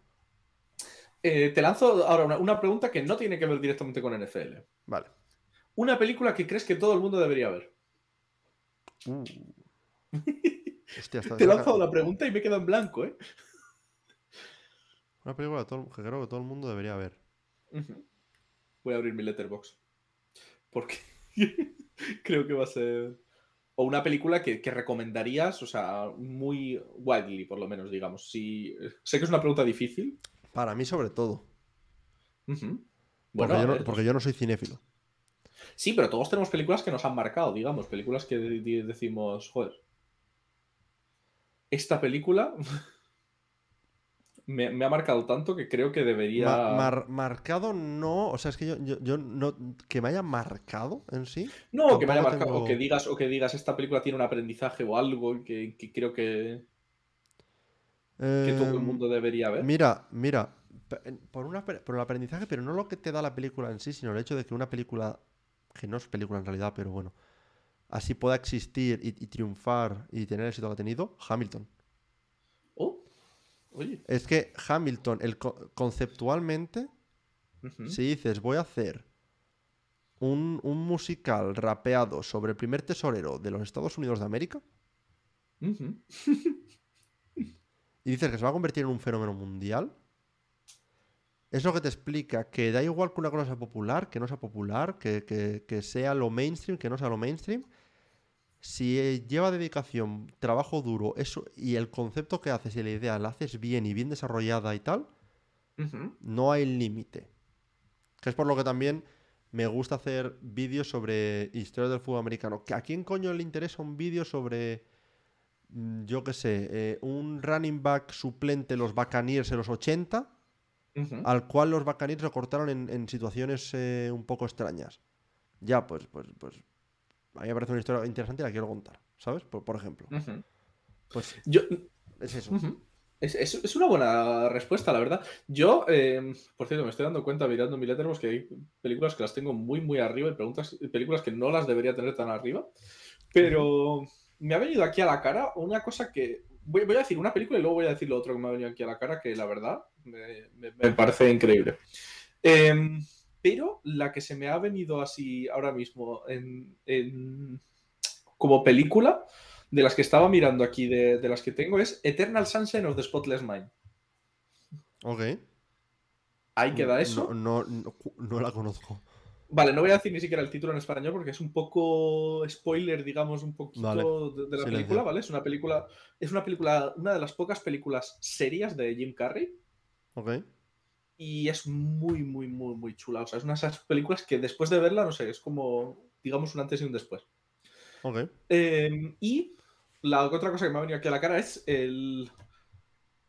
[SPEAKER 1] Eh, te lanzo ahora una, pregunta que no tiene que ver directamente con NFL.
[SPEAKER 2] Vale.
[SPEAKER 1] Una película que crees que todo el mundo debería ver.
[SPEAKER 2] Uh.
[SPEAKER 1] te he lanzado la pregunta y me quedo en blanco, ¿eh?
[SPEAKER 2] Una película que, creo que todo el mundo debería ver.
[SPEAKER 1] Voy a abrir mi letterbox. ¿Por qué? creo que va a ser. O una película que, recomendarías, o sea, muy widely, por lo menos, digamos. Si... Sé que es una pregunta difícil.
[SPEAKER 2] Para mí, sobre todo. bueno, porque yo no soy cinéfilo.
[SPEAKER 1] Sí, pero todos tenemos películas que nos han marcado, digamos, películas que decimos, joder, esta película me, ha marcado tanto que creo que debería...
[SPEAKER 2] marcado no, o sea, es que yo, no... Que me haya marcado en sí.
[SPEAKER 1] No, que me haya marcado, o, que digas, o que digas, esta película tiene un aprendizaje o algo que, creo que... que todo el em, mundo debería ver.
[SPEAKER 2] Mira, mira, por, una, por el aprendizaje, pero no lo que te da la película en sí, sino el hecho de que una película que no es película en realidad, pero bueno, así pueda existir y, triunfar y tener el éxito que ha tenido, Hamilton.
[SPEAKER 1] Oh, oye.
[SPEAKER 2] Es que Hamilton, el, conceptualmente, si dices voy a hacer un, musical rapeado sobre el primer tesorero de los Estados Unidos de América, y dices que se va a convertir en un fenómeno mundial, es lo que te explica que da igual que una cosa sea popular, que no sea popular, que, sea lo mainstream, que no sea lo mainstream. Si lleva dedicación, trabajo duro, eso y el concepto que haces y la idea la haces bien y bien desarrollada y tal, no hay límite. Que es por lo que también me gusta hacer vídeos sobre historia del fútbol americano. ¿A quién coño le interesa un vídeo sobre, yo qué sé, eh, un running back suplente los Buccaneers en los 80? al cual los Buccaneers lo cortaron en, situaciones eh, un poco extrañas. Ya, pues, pues, pues, a mí me parece una historia interesante y la quiero contar, ¿sabes? Por, ejemplo. Pues
[SPEAKER 1] yo... es eso. es, una buena respuesta, la verdad. Yo, eh, por cierto, me estoy dando cuenta mirando mi letterbox que hay películas que las tengo muy, muy arriba y preguntas, películas que no las debería tener tan arriba. Pero me ha venido aquí a la cara una cosa que voy, a decir una película y luego voy a decir lo otro que me ha venido aquí a la cara, que la verdad me, parece increíble. Em, pero la que se me ha venido así ahora mismo en, como película, de las que estaba mirando aquí, de, las que tengo, es Eternal Sunshine of the Spotless Mind.
[SPEAKER 2] Ok.
[SPEAKER 1] Ahí queda eso.
[SPEAKER 2] no, no la conozco.
[SPEAKER 1] Vale, no voy a decir ni siquiera el título en español porque es un poco spoiler, digamos, un poquito de, la película, ¿vale? Es una película, es una película, una de las pocas películas serias de Jim Carrey.
[SPEAKER 2] Ok.
[SPEAKER 1] Y es muy, muy, muy, muy chula. O sea, es una de esas películas que después de verla, no sé, es como, digamos, un antes y un después.
[SPEAKER 2] Ok.
[SPEAKER 1] Em, y la otra cosa que me ha venido aquí a la cara es el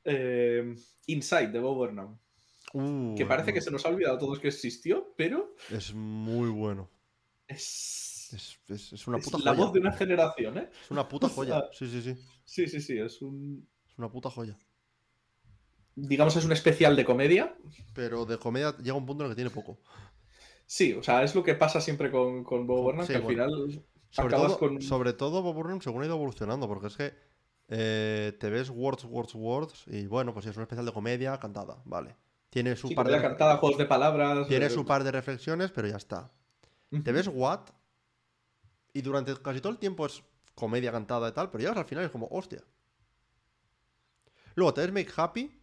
[SPEAKER 1] em, Inside de Bob Burnham que parece que se nos ha olvidado a todos que existió, pero.
[SPEAKER 2] Es muy bueno.
[SPEAKER 1] Es.
[SPEAKER 2] Es, una puta
[SPEAKER 1] joya. La voz de una generación, ¿eh?
[SPEAKER 2] Es una puta joya. Sí, sí, sí.
[SPEAKER 1] Sí, sí, sí. Es un.
[SPEAKER 2] Es una puta joya.
[SPEAKER 1] Digamos, es un especial de comedia.
[SPEAKER 2] Pero de comedia llega un punto en el que tiene poco.
[SPEAKER 1] Sí, o sea, es lo que pasa siempre con, con Bob Burnham, que al final.
[SPEAKER 2] Sobre todo, con... sobre todo Bob Burnham según ha ido evolucionando, porque es que eh, te ves Words, Words, Words, y bueno, pues es un especial de comedia cantada, vale. Tiene su par
[SPEAKER 1] de cantada, juegos de palabras.
[SPEAKER 2] Tiene eh, su par de reflexiones, pero ya está. Te ves What y durante casi todo el tiempo es comedia cantada y tal, pero llegas al final y es como, hostia. Luego te ves Make Happy.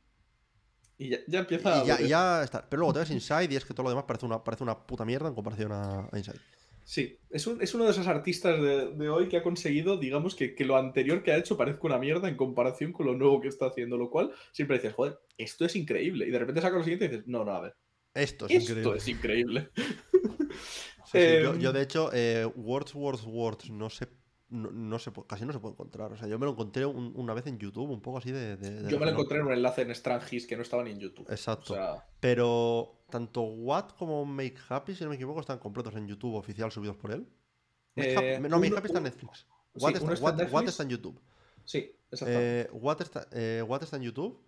[SPEAKER 1] Y ya, empieza.
[SPEAKER 2] Y ya, está. Pero luego te ves Inside y es que todo lo demás parece una, parece una puta mierda en comparación a Inside.
[SPEAKER 1] Sí, es, uno de esos artistas de, hoy que ha conseguido, digamos, que, lo anterior que ha hecho parezca una mierda en comparación con lo nuevo que está haciendo, lo cual siempre dices, joder, esto es increíble. Y de repente saca lo siguiente y dices, no, no, a ver.
[SPEAKER 2] Esto es
[SPEAKER 1] esto
[SPEAKER 2] increíble.
[SPEAKER 1] es increíble.
[SPEAKER 2] yo, yo, de hecho, eh, Words, Words, Words, no sé no, se casi no se puede encontrar. O sea, yo me lo encontré una vez en YouTube, un poco así de.
[SPEAKER 1] yo me lo encontré en un enlace en Strangis que no estaba ni en YouTube.
[SPEAKER 2] Exacto. Pero tanto What como Make Happy, si no me equivoco, están completos en YouTube oficial subidos por él. Eh, no, Make Happy está en Netflix. What, está, en YouTube.
[SPEAKER 1] Sí, exacto.
[SPEAKER 2] Eh, What, está, eh, está en YouTube.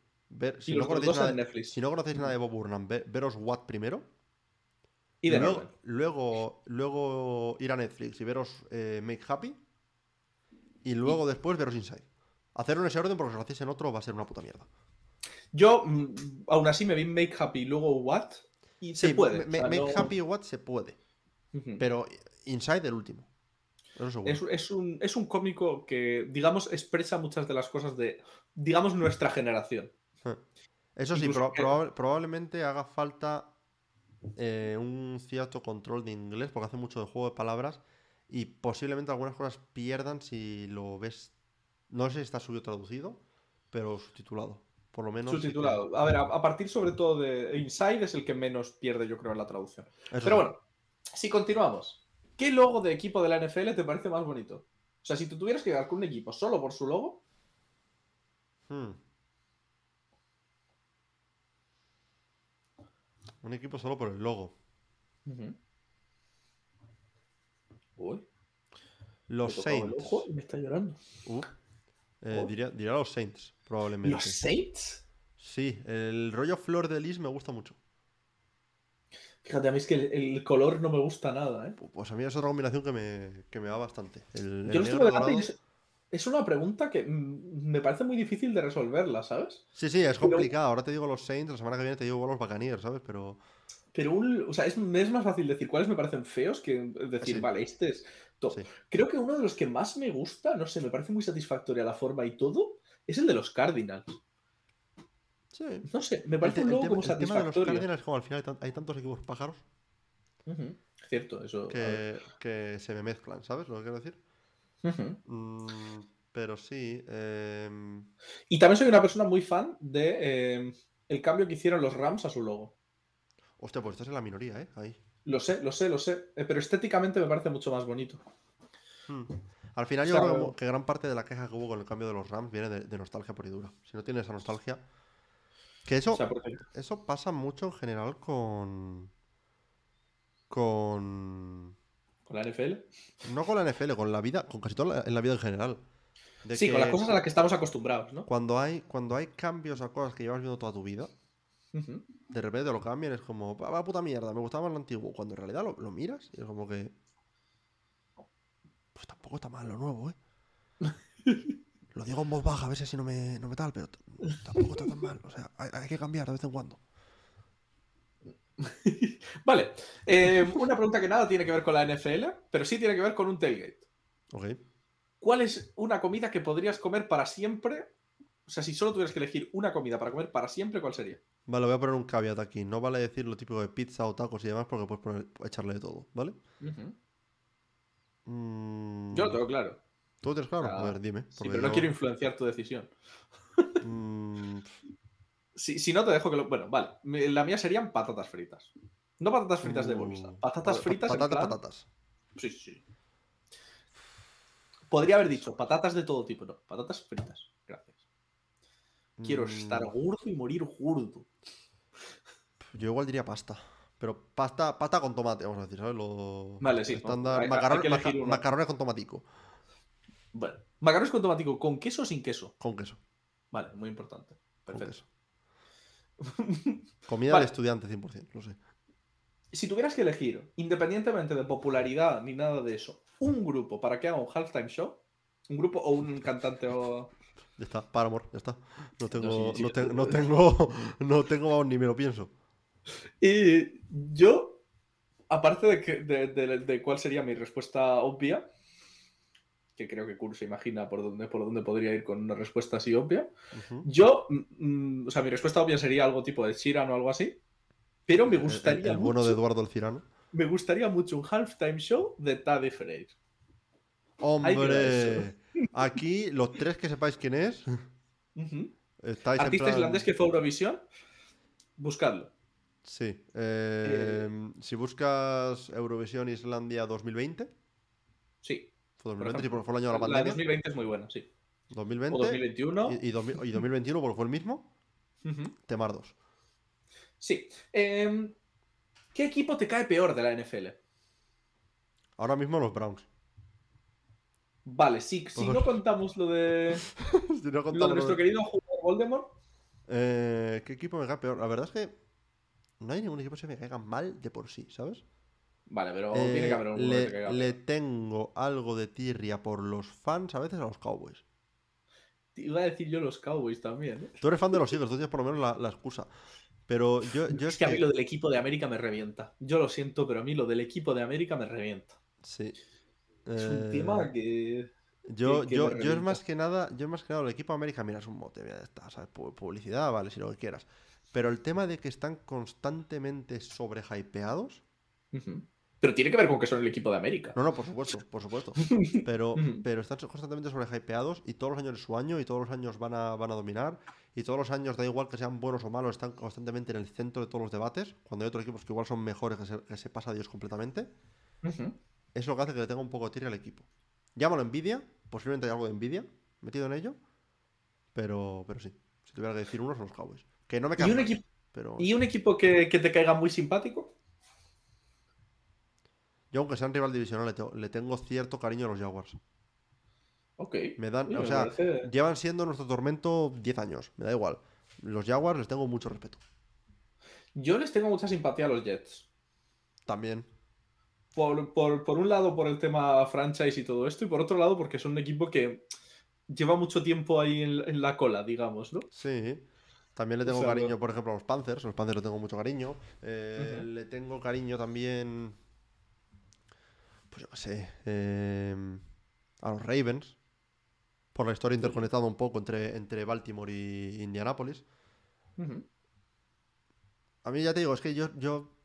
[SPEAKER 2] si, no conocéis nada, de, si no conocéis nada de Bob Burnham, veros What primero.
[SPEAKER 1] Y de
[SPEAKER 2] luego, luego, luego, ir a Netflix y veros Make Happy y luego después veros Inside. Hacerlo en ese orden porque si lo hacéis en otro va a ser una puta mierda.
[SPEAKER 1] Yo, mm, aún así, me vi Make Happy y luego What. Y se puede.
[SPEAKER 2] make Happy y What se puede. Pero Inside el último.
[SPEAKER 1] es, un, es un cómico que, digamos, expresa muchas de las cosas de, digamos, nuestra generación.
[SPEAKER 2] Eso sí, probablemente haga falta eh, un cierto control de inglés porque hace mucho de juego de palabras Y posiblemente algunas cosas pierdan si lo ves. No sé si está subido traducido, pero subtitulado. Por lo menos.
[SPEAKER 1] Subtitulado. A ver, a, partir sobre todo de Inside es el que menos pierde, yo creo, en la traducción. pero bueno, si continuamos. ¿Qué logo de equipo de la NFL te parece más bonito? O sea, si tú tuvieras que quedar con un equipo solo por su logo. Hmm.
[SPEAKER 2] Un equipo solo por el logo.
[SPEAKER 1] Uy.
[SPEAKER 2] Los Saints.
[SPEAKER 1] me está llorando.
[SPEAKER 2] Uh. Eh, oh. diría, los Saints, probablemente.
[SPEAKER 1] ¿Los Saints?
[SPEAKER 2] Sí, el rollo flor de lis me gusta mucho.
[SPEAKER 1] Fíjate, a mí es que el, color no me gusta nada, ¿eh?
[SPEAKER 2] Pues a mí es otra combinación que me, que me va bastante.
[SPEAKER 1] Yo lo estuve es, una pregunta que me parece muy difícil de resolverla, ¿sabes?
[SPEAKER 2] Sí, sí, es complicado. Ahora te digo los Saints, la semana que viene te digo los Buccaneers, ¿sabes? Pero...
[SPEAKER 1] Pero o sea, es, más fácil decir cuáles me parecen feos que decir, vale, este es top. Creo que uno de los que más me gusta, no sé, me parece muy satisfactoria la forma y todo, es el de los Cardinals. Sí. No sé, me parece un logo como satisfactorio. El tema de los
[SPEAKER 2] Cardinals como al final hay, tantos equipos pájaros.
[SPEAKER 1] Cierto, eso.
[SPEAKER 2] Que, se me mezclan, ¿sabes lo que quiero decir? Mm, pero sí. Em,
[SPEAKER 1] y también soy una persona muy fan de em, el cambio que hicieron los Rams a su logo.
[SPEAKER 2] Hostia, pues estás en la minoría, ¿eh? Ahí.
[SPEAKER 1] Lo sé, lo sé, lo sé. Eh, pero estéticamente me parece mucho más bonito.
[SPEAKER 2] Hmm. Al final, yo creo que gran parte de la queja que hubo con el cambio de los Rams viene de, nostalgia por y dura. Si no tienes esa nostalgia. Que eso, eso pasa mucho en general con. Con.
[SPEAKER 1] ¿Con la NFL?
[SPEAKER 2] No con la NFL, con la vida, con casi toda la, en la vida en general.
[SPEAKER 1] sí, con las cosas a las que estamos acostumbrados, ¿no?
[SPEAKER 2] Cuando hay, cuando hay cambios a cosas que llevas viendo toda tu vida, de repente lo cambian, es como, va puta mierda, me gustaba más lo antiguo. Cuando en realidad lo, miras y es como que. Pues tampoco está mal lo nuevo, ¿eh? lo digo en voz baja, a veces si no me, no me tal, pero tampoco está tan mal. O sea, hay, que cambiar de vez en cuando.
[SPEAKER 1] vale. Eh, una pregunta que nada tiene que ver con la NFL, pero sí tiene que ver con un tailgate.
[SPEAKER 2] Ok.
[SPEAKER 1] ¿Cuál es una comida que podrías comer para siempre? O sea, si solo tuvieras que elegir una comida para comer para siempre, ¿cuál sería?
[SPEAKER 2] Vale, voy a poner un caveat aquí. No vale decir lo típico de pizza o tacos y demás porque puedes echarle de todo, ¿vale?
[SPEAKER 1] Mm. Yo lo tengo claro.
[SPEAKER 2] ¿Tú lo tienes claro? a ver, dime.
[SPEAKER 1] Sí, pero no quiero influenciar tu decisión. Mm. si, no, te dejo que lo. Bueno, vale. La mía serían patatas fritas. No patatas fritas de bolsa. Patatas fritas.
[SPEAKER 2] Patatas, patatas.
[SPEAKER 1] Sí, sí. Podría haber dicho patatas de todo tipo, no. Patatas fritas. Quiero estar mm. gordo y morir gordo.
[SPEAKER 2] Yo igual diría pasta. Pero pasta, pasta con tomate, vamos a decir, ¿sabes? Lo
[SPEAKER 1] vale, sí.
[SPEAKER 2] Estándar, macarrones, con tomatico.
[SPEAKER 1] Bueno, macarrones con tomatico, ¿con queso o sin queso?
[SPEAKER 2] Con queso.
[SPEAKER 1] Vale, muy importante. Perfecto.
[SPEAKER 2] Comida de estudiante 100%, lo sé.
[SPEAKER 1] Si tuvieras que elegir, independientemente de popularidad ni nada de eso, un grupo para que haga un halftime show, un grupo o un cantante o
[SPEAKER 2] ya está, para amor, ya está. No tengo, no, tengo, no tengo, ni me lo pienso.
[SPEAKER 1] Y yo, aparte de, que, de, cuál sería mi respuesta obvia, que creo que Kurt se imagina por dónde, por dónde podría ir con una respuesta así obvia, yo, mm, mm, o sea, mi respuesta obvia sería algo tipo de Chiran o algo así, pero me gustaría.
[SPEAKER 2] El, bueno de Eduardo el Cirano.
[SPEAKER 1] Me gustaría mucho un halftime show de Taddy Freire.
[SPEAKER 2] ¡Hombre! Aquí, los tres que sepáis quién es.
[SPEAKER 1] Artista islandés que fue Eurovisión, buscadlo.
[SPEAKER 2] Sí. Eh, si buscas Eurovisión Islandia 2020.
[SPEAKER 1] Sí.
[SPEAKER 2] Fue 2020, fue el año de la pandemia. La
[SPEAKER 1] 2020 es muy buena, sí.
[SPEAKER 2] 2020.
[SPEAKER 1] O 2021.
[SPEAKER 2] Y, 2021, porque fue el mismo. Temardos.
[SPEAKER 1] Sí. Em, ¿Qué equipo te cae peor de la NFL?
[SPEAKER 2] Ahora mismo los Browns.
[SPEAKER 1] Vale, si, si no contamos lo de, si no contamos lo de nuestro querido jugador Voldemort.
[SPEAKER 2] Eh, ¿Qué equipo me cae peor? La verdad es que no hay ningún equipo que se me caiga mal de por sí, ¿sabes?
[SPEAKER 1] Vale, pero tiene que haber un
[SPEAKER 2] le, que caiga le tengo algo de tirria por los fans a veces a los Cowboys.
[SPEAKER 1] iba a decir yo los Cowboys también. ¿eh?
[SPEAKER 2] Tú eres fan de los Eagles, tienes por lo menos la, excusa. Pero yo, yo
[SPEAKER 1] es, que, a mí lo del equipo de América me revienta. Yo lo siento, pero a mí lo del equipo de América me revienta.
[SPEAKER 2] Sí.
[SPEAKER 1] Es un tema eh, que.
[SPEAKER 2] Yo, yo, yo es más que nada, yo más que nada, el equipo América, mira, es un mote, ya está, ¿sabes? Publicidad, vale, si lo que quieras. Pero el tema de que están constantemente sobrehypeados,
[SPEAKER 1] Pero tiene que ver con que son el equipo de América.
[SPEAKER 2] No, no, por supuesto, por supuesto. Pero, pero están constantemente sobrehypeados y todos los años es su año y todos los años van a, van a dominar. Y todos los años, da igual que sean buenos o malos, están constantemente en el centro de todos los debates. Cuando hay otros equipos que igual son mejores, que se, que se pasa a Dios completamente. Eso es lo que hace que le tenga un poco de tira al equipo. Llámalo envidia, posiblemente hay algo de envidia metido en ello. Pero, pero sí, si tuviera que decir uno son los Cowboys. Que no me
[SPEAKER 1] ¿Y un, equipo, pero... ¿Y un equipo que, que te caiga muy simpático?
[SPEAKER 2] Yo, aunque sea un rival divisional, le, tengo cierto cariño a los Jaguars.
[SPEAKER 1] Ok.
[SPEAKER 2] Me dan, o sea, llevan siendo nuestro tormento 10 años. Me da igual. Los Jaguars les tengo mucho respeto.
[SPEAKER 1] Yo les tengo mucha simpatía a los Jets.
[SPEAKER 2] También.
[SPEAKER 1] Por, un lado, por el tema franchise y todo esto, y por otro lado, porque son un equipo que lleva mucho tiempo ahí en, la cola, digamos, ¿no?
[SPEAKER 2] Sí. También le tengo cariño, por ejemplo, a los Panthers. A los Panthers le tengo mucho cariño. Eh, le tengo cariño también pues yo qué sé, em, a los Ravens, por la historia interconectada un poco entre, entre Baltimore y Indianapolis. A mí ya te digo, es que yo, yo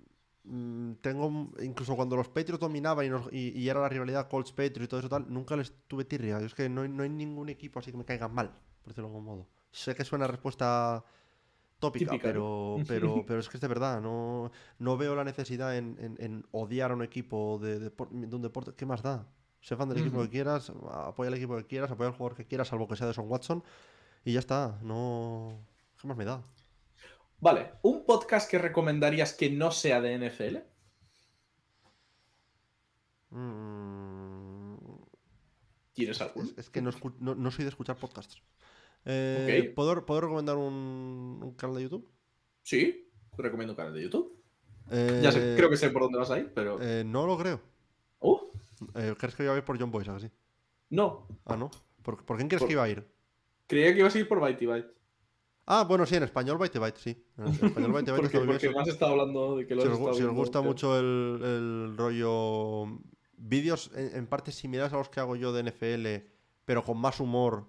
[SPEAKER 2] mm, tengo, incluso cuando los Patriots dominaban y, era la rivalidad Colts-Patriots y todo eso tal, nunca les tuve tirria. es que no, no hay ningún equipo así que me caiga mal, por decirlo de algún modo. Sé que suena respuesta tópica, pero, pero, pero es que es de verdad, no, no veo la necesidad en, odiar a un equipo de, un deporte. ¿Qué más da? Sé fan del equipo que quieras, apoya al equipo que quieras, apoya al jugador que quieras, salvo que sea de Son Watson, y ya está, no. ¿Qué más me da?
[SPEAKER 1] Vale, ¿un podcast que recomendarías que no sea de NFL?
[SPEAKER 2] Mm.
[SPEAKER 1] ¿Quieres algo?
[SPEAKER 2] Es, que no, no soy de escuchar podcasts. Eh, ¿puedo, recomendar un, canal de YouTube?
[SPEAKER 1] Sí, recomiendo un canal de YouTube. ya sé, eh, creo que sé por dónde vas a ir, pero.
[SPEAKER 2] Eh, no lo creo.
[SPEAKER 1] ¿Oh?
[SPEAKER 2] ¿Crees que iba a ir por John Boyce, así?
[SPEAKER 1] No.
[SPEAKER 2] Ah, ¿no? ¿Por, quién crees que iba a ir?
[SPEAKER 1] Creía que ibas a ir por Byte Byte.
[SPEAKER 2] Ah, bueno, sí, en español Byte Byte, sí. En español
[SPEAKER 1] Byte Byte porque, porque más estado hablando de que lo
[SPEAKER 2] Si, os, si os gusta mucho el, rollo. Vídeos en, partes similares a los que hago yo de NFL, pero con más humor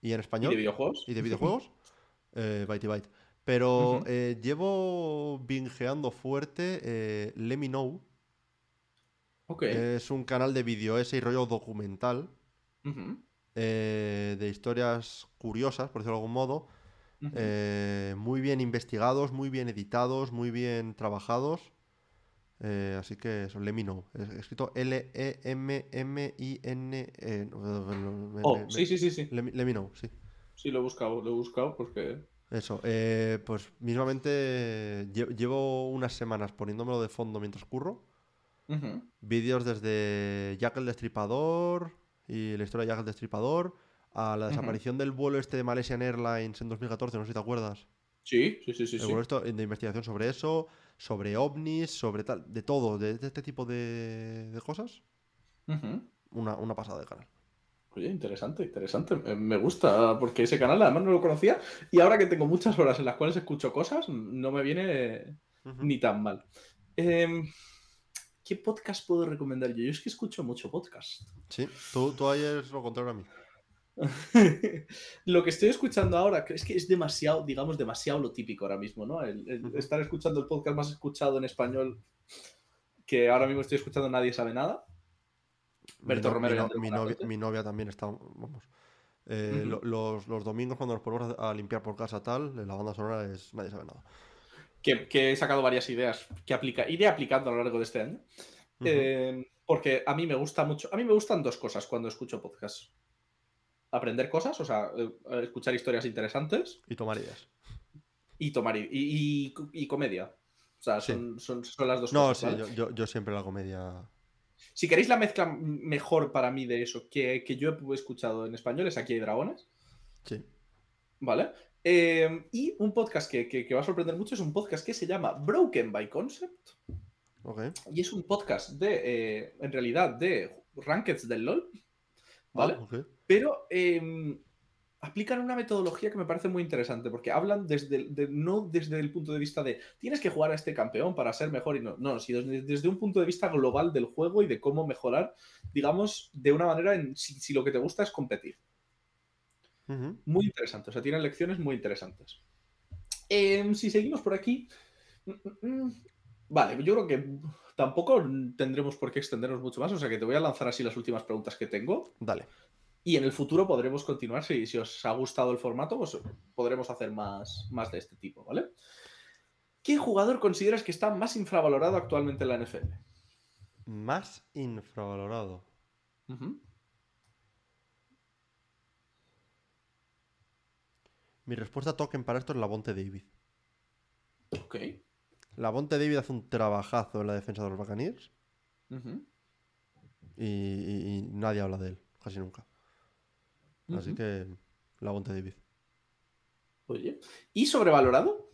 [SPEAKER 2] y en español.
[SPEAKER 1] ¿Y de videojuegos?
[SPEAKER 2] Y de videojuegos. eh, byte. Pero eh, llevo bingeando fuerte eh, Let Me Know. Es un canal de vídeo ese y rollo documental. Eh, de historias curiosas, por decirlo de algún modo. Muy bien investigados, muy bien editados, muy bien trabajados. así que eso, Let Me Know. escrito L-E-M-M-I-N. E,
[SPEAKER 1] oh, sí, sí, sí. sí.
[SPEAKER 2] Let, me, Know, sí.
[SPEAKER 1] Sí, lo he buscado, lo he buscado porque.
[SPEAKER 2] Eso, eh, pues mismamente llevo unas semanas poniéndomelo de fondo mientras curro. Vídeos desde Jack el Destripador y la historia de Jack el Destripador a la desaparición del vuelo este de Malaysian Airlines en 2014, no sé si te acuerdas.
[SPEAKER 1] Sí, sí, sí, sí.
[SPEAKER 2] El vuelo de investigación sobre eso, sobre ovnis, sobre tal, de todo, de, este tipo de, cosas. una, una pasada de canal.
[SPEAKER 1] Oye, interesante, interesante. Me gusta, porque ese canal además no lo conocía y ahora que tengo muchas horas en las cuales escucho cosas, no me viene ni tan mal. Em, ¿Qué podcast puedo recomendar yo? Yo es que escucho mucho podcast.
[SPEAKER 2] Sí, tú, tú ayer lo contrario a mí.
[SPEAKER 1] lo que estoy escuchando ahora es que es demasiado, digamos, demasiado lo típico ahora mismo, ¿no? El, estar escuchando el podcast más escuchado en español que ahora mismo estoy escuchando Nadie sabe nada.
[SPEAKER 2] Berto Romero. Mi, novia, también está. Vamos. Eh, los, domingos, cuando nos ponemos a, limpiar por casa tal, la banda sonora es. Nadie sabe nada.
[SPEAKER 1] Que, he sacado varias ideas que aplica, iré aplicando a lo largo de este año. Eh, porque a mí me gusta mucho. A mí me gustan dos cosas cuando escucho podcast. Aprender cosas, o sea, eh, escuchar historias interesantes.
[SPEAKER 2] Y tomar ideas.
[SPEAKER 1] Y tomar y, y, comedia. O sea, son, son, las dos
[SPEAKER 2] cosas. No, sí, yo, yo siempre la comedia
[SPEAKER 1] si queréis la mezcla mejor para mí de eso que, yo he escuchado en español, es Aquí hay dragones.
[SPEAKER 2] Sí.
[SPEAKER 1] ¿Vale? Eh, y un podcast que, va a sorprender mucho es un podcast que se llama Broken by Concept.
[SPEAKER 2] Okay.
[SPEAKER 1] Y es un podcast de, eh, en realidad, de Rankeds del LOL. ¿Vale?
[SPEAKER 2] Ah,
[SPEAKER 1] Pero em, aplican una metodología que me parece muy interesante, porque hablan desde no desde el punto de vista de tienes que jugar a este campeón para ser mejor y no, no, sino desde, un punto de vista global del juego y de cómo mejorar, digamos, de una manera en si, lo que te gusta es competir. Muy interesante, o sea, tienen lecciones muy interesantes. Em, si seguimos por aquí, mm, mm, mm, Vale, yo creo que tampoco tendremos por qué extendernos mucho más, o sea que te voy a lanzar así las últimas preguntas que tengo.
[SPEAKER 2] Dale.
[SPEAKER 1] Y en el futuro podremos continuar, si, si os ha gustado el formato, pues podremos hacer más, más de este tipo, ¿vale? ¿Qué jugador consideras que está más infravalorado actualmente en la NFL?
[SPEAKER 2] Más infravalorado. Mi respuesta token para esto es la Bonte David.
[SPEAKER 1] Ok.
[SPEAKER 2] La Bonte David hace un trabajazo en la defensa de los Buccaneers. y, nadie habla de él, casi nunca. Así que la Bonte David.
[SPEAKER 1] Oye. ¿Y sobrevalorado?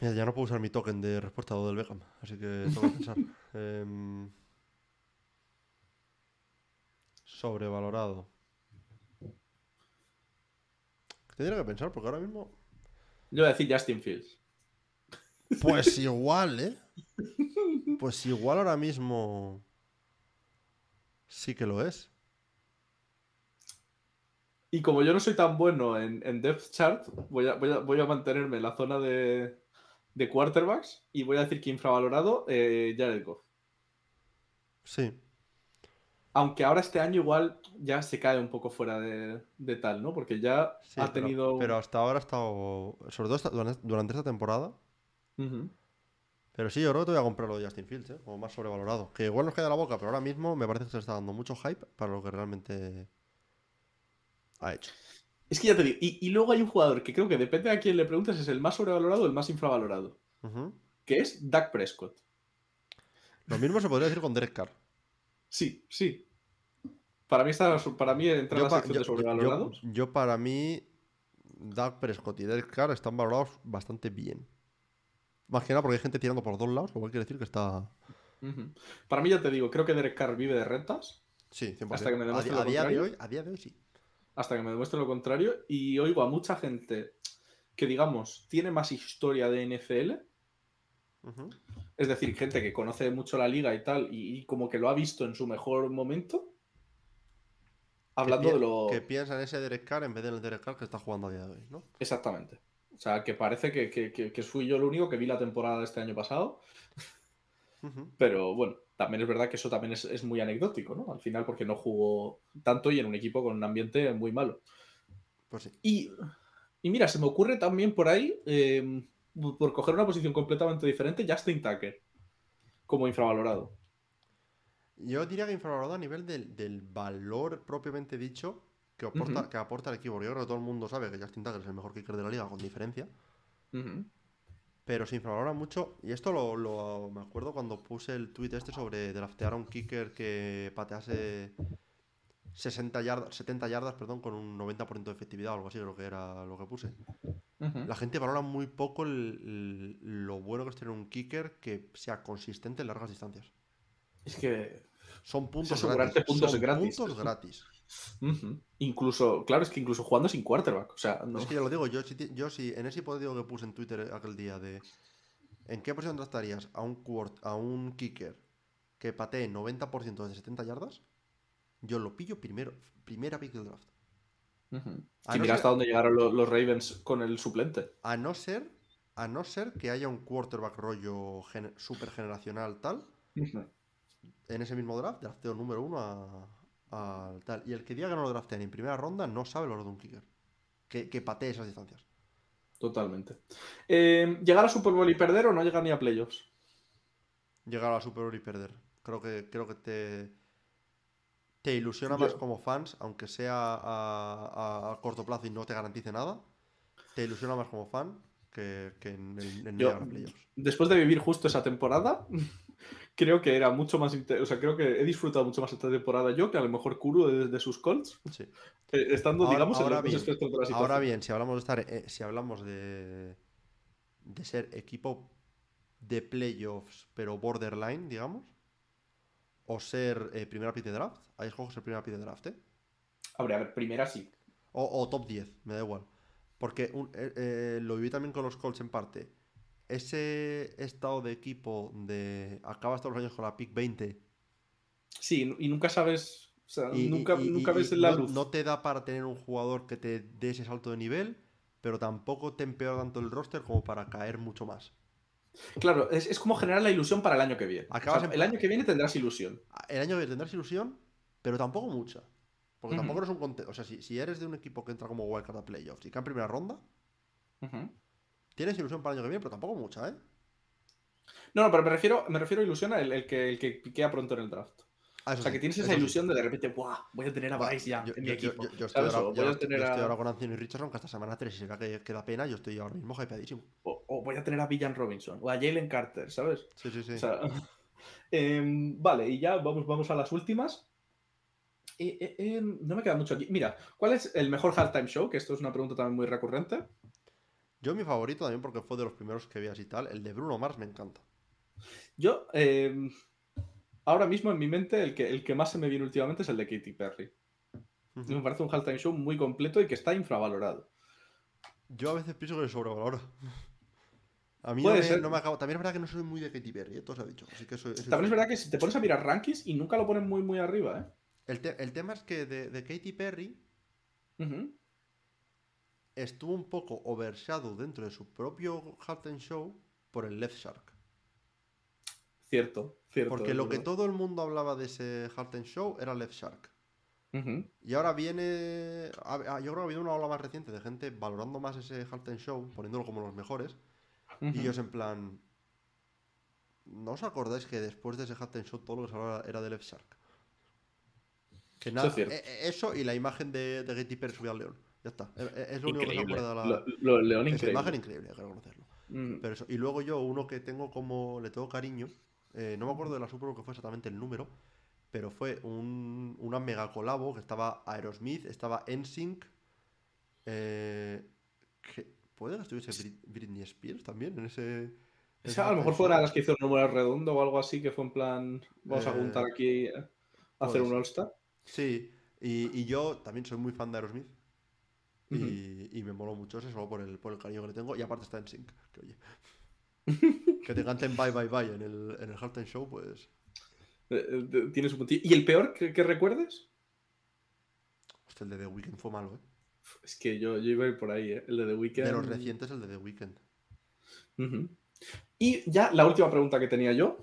[SPEAKER 2] Mira, ya no puedo usar mi token de respuesta del Beckham, así que tengo que pensar. Em, sobrevalorado. Tendría que pensar, porque ahora mismo.
[SPEAKER 1] Yo voy a decir Justin Fields.
[SPEAKER 2] Pues igual, ¿eh? Pues igual ahora mismo. Sí que lo es.
[SPEAKER 1] Y como yo no soy tan bueno en, en Depth Chart, voy a, voy, a, mantenerme en la zona de, de quarterbacks y voy a decir que infravalorado eh, Jared Goff.
[SPEAKER 2] Sí.
[SPEAKER 1] Aunque ahora este año igual ya se cae un poco fuera de, tal, ¿no? Porque ya ha tenido.
[SPEAKER 2] Pero, hasta ahora ha estado. Sobre todo durante esta temporada. Pero sí, yo creo que te voy a comprar lo de Justin Fields, ¿eh? Como más sobrevalorado. Que igual nos queda la boca, pero ahora mismo me parece que se está dando mucho hype para lo que realmente ha hecho.
[SPEAKER 1] Es que ya te digo, y, luego hay un jugador que creo que depende a quién le preguntes, es el más sobrevalorado o el más infravalorado. Que es Dak Prescott.
[SPEAKER 2] Lo mismo se podría decir con Derek Carr.
[SPEAKER 1] Sí, sí. Para mí, está, para mí en la sección de sobrevalorados.
[SPEAKER 2] Yo, para mí, Dak Prescott y Derek Carr están valorados bastante bien. Más que nada porque hay gente tirando por dos lados, lo cual quiere decir que está.
[SPEAKER 1] Para mí, ya te digo, creo que Derek Carr vive de rentas.
[SPEAKER 2] Sí, 100%.
[SPEAKER 1] Hasta que me demuestre
[SPEAKER 2] a, día de hoy, a día de hoy sí.
[SPEAKER 1] Hasta que me demuestre lo contrario. Y oigo a mucha gente que, digamos, tiene más historia de NFL. Es decir, gente que conoce mucho la liga y tal, y, como que lo ha visto en su mejor momento. Hablando de lo.
[SPEAKER 2] Que piensa en ese Derek Carr en vez del Derek Carr que está jugando a día de hoy, ¿no?
[SPEAKER 1] Exactamente. O sea, que parece que, que, fui yo el único que vi la temporada de este año pasado. Pero bueno, también es verdad que eso también es, muy anecdótico, ¿no? Al final, porque no jugó tanto y en un equipo con un ambiente muy malo.
[SPEAKER 2] Pues sí.
[SPEAKER 1] Y, y mira, se me ocurre también por ahí. Eh, por coger una posición completamente diferente, Justin Tucker como infravalorado.
[SPEAKER 2] Yo diría que infravalorado a nivel del, valor propiamente dicho que aporta, que aporta el equipo. Yo creo que todo el mundo sabe que Justin Tucker es el mejor kicker de la liga con diferencia. Pero se infravalora mucho. Y esto lo, me acuerdo cuando puse el tweet este sobre draftear a un kicker que patease 60 yardas, 70 yardas perdón, con un 90% de efectividad o algo así, creo que era lo que puse. La gente valora muy poco lo bueno que es tener un kicker que sea consistente en largas distancias.
[SPEAKER 1] Es que
[SPEAKER 2] son puntos
[SPEAKER 1] gratis. Puntos gratis.
[SPEAKER 2] Puntos gratis.
[SPEAKER 1] Incluso, claro, es que incluso jugando sin quarterback. O sea,
[SPEAKER 2] Es que ya lo digo, yo, yo sí, en ese hipotético que puse en Twitter aquel día de ¿en qué posición tratarías a un, a un kicker que patee 90% de 70 yardas? Yo lo pillo primero, primera pick del draft.
[SPEAKER 1] Y mira hasta dónde llegaron los, Ravens con el suplente.
[SPEAKER 2] A no ser, a no ser que haya un quarterback rollo super generacional tal. En ese mismo draft, drafteo número uno a, tal. Y el que diga que no lo draftean en primera ronda no sabe lo de un kicker. Que, que patee esas distancias.
[SPEAKER 1] Totalmente. Eh, ¿Llegar a Super Bowl y perder o no llegar ni a playoffs?
[SPEAKER 2] Llegar a Super Bowl y perder. Creo que, creo que te te ilusiona más como fans, aunque sea a, corto plazo y no te garantice nada. Te ilusiona más como fan que, en, el playoffs.
[SPEAKER 1] Después de vivir justo esa temporada, creo que era mucho más. O sea, creo que he disfrutado mucho más esta temporada yo que a lo mejor Kuro de, sus Colts.
[SPEAKER 2] Sí.
[SPEAKER 1] Eh, estando, digamos,
[SPEAKER 2] en los bien, de la situación. Ahora bien, si hablamos de estar. Eh, si hablamos de. de ser equipo de playoffs, pero borderline, digamos o ser eh, primera pick de draft. Ahí escojo ser primera pick de draft, ¿eh?
[SPEAKER 1] a ver, primera sí.
[SPEAKER 2] O, top 10, me da igual. Porque eh, eh, lo viví también con los Colts en parte. Ese estado de equipo de acabas todos los años con la pick 20.
[SPEAKER 1] Sí, y nunca sabes. O sea, nunca, nunca ves la luz.
[SPEAKER 2] No te da para tener un jugador que te dé ese salto de nivel, pero tampoco te empeora tanto el roster como para caer mucho más.
[SPEAKER 1] Claro, es, como generar la ilusión para el año que viene. El año que viene tendrás ilusión.
[SPEAKER 2] El año que viene tendrás ilusión, pero tampoco mucha. Porque tampoco eres un contexto. O sea, si, eres de un equipo que entra como wildcard a playoffs y cae en primera ronda, tienes ilusión para el año que viene, pero tampoco mucha, ¿eh?
[SPEAKER 1] No, no, pero me refiero, me refiero a ilusión al el que, el que piquea pronto en el draft. Ah, o sea, que tienes esa ilusión de de repente, ¡buah! Voy a tener a Bryce ya en mi equipo.
[SPEAKER 2] Yo, estoy, ahora, con Anthony Richardson, que hasta semana 3, si se ve que, da pena, yo estoy ahora mismo hypeadísimo.
[SPEAKER 1] O, voy a tener a Villan Robinson, o a Jalen Carter, ¿sabes?
[SPEAKER 2] Sí, sí, sí.
[SPEAKER 1] Em, vale, y ya vamos, vamos a las últimas. Eh, eh, em, no me queda mucho aquí. Mira, ¿cuál es el mejor halftime show? Que esto es una pregunta también muy recurrente.
[SPEAKER 2] Yo mi favorito también porque fue de los primeros que vi así tal, el de Bruno Mars me encanta.
[SPEAKER 1] Yo, eh, ahora mismo en mi mente, el que, el que más se me viene últimamente es el de Katy Perry. Me parece un halftime show muy completo y que está infravalorado.
[SPEAKER 2] Yo a veces pienso que le sobrevalora. A mí no, me, acabo. También es verdad que no soy muy de Katy Perry, ¿eh? todo se ha dicho.
[SPEAKER 1] También es verdad que si te pones a mirar rankings y nunca lo ponen muy, muy arriba, ¿eh?
[SPEAKER 2] El, tema es que de, de Katy Perry estuvo un poco overshadowed dentro de su propio halftime show por el Left Shark.
[SPEAKER 1] Cierto, cierto.
[SPEAKER 2] Porque lo que todo el mundo hablaba de ese Halftime Show era Left Shark. Y ahora viene. Yo creo que ha habido una ola más reciente de gente valorando más ese Halftime Show, poniéndolo como los mejores. Y ellos en plan. ¿No os acordáis que después de ese Halftime Show todo lo que se hablaba era de Left Shark? Que nada, eso, e, e, eso y la imagen de, de Getty Pérez al león. Ya está. Es lo único que se acuerda de la.
[SPEAKER 1] Lo, león
[SPEAKER 2] es increíble. imagen increíble, hay que reconocerlo. Pero eso. Y luego yo, uno que tengo como. Le tengo cariño eh, no me acuerdo de la Super que fue exactamente el número, pero fue un, una mega colabo que estaba Aerosmith, estaba NSYNC. Eh, ¿Puede que estuviese Britney Spears también en ese.?
[SPEAKER 1] a lo mejor fuera las que hizo el número redondo o algo así, que fue en plan. Vamos a eh, juntar aquí a hacer un All-Star.
[SPEAKER 2] Sí, y, yo también soy muy fan de Aerosmith. Y, me moló mucho eso solo por el, por el cariño que le tengo. Y aparte está en Sync, que oye. que te canten Bye Bye Bye en el, en el Halftime Show, pues.
[SPEAKER 1] Eh, eh, tienes un puntillo. ¿Y el peor que, recuerdes?
[SPEAKER 2] Hostia, el de The Weeknd fue malo, ¿eh?
[SPEAKER 1] Es que yo, yo iba a ir por ahí, ¿eh? El de The Weeknd.
[SPEAKER 2] De los recientes, el de The Weeknd.
[SPEAKER 1] Y ya la última pregunta que tenía yo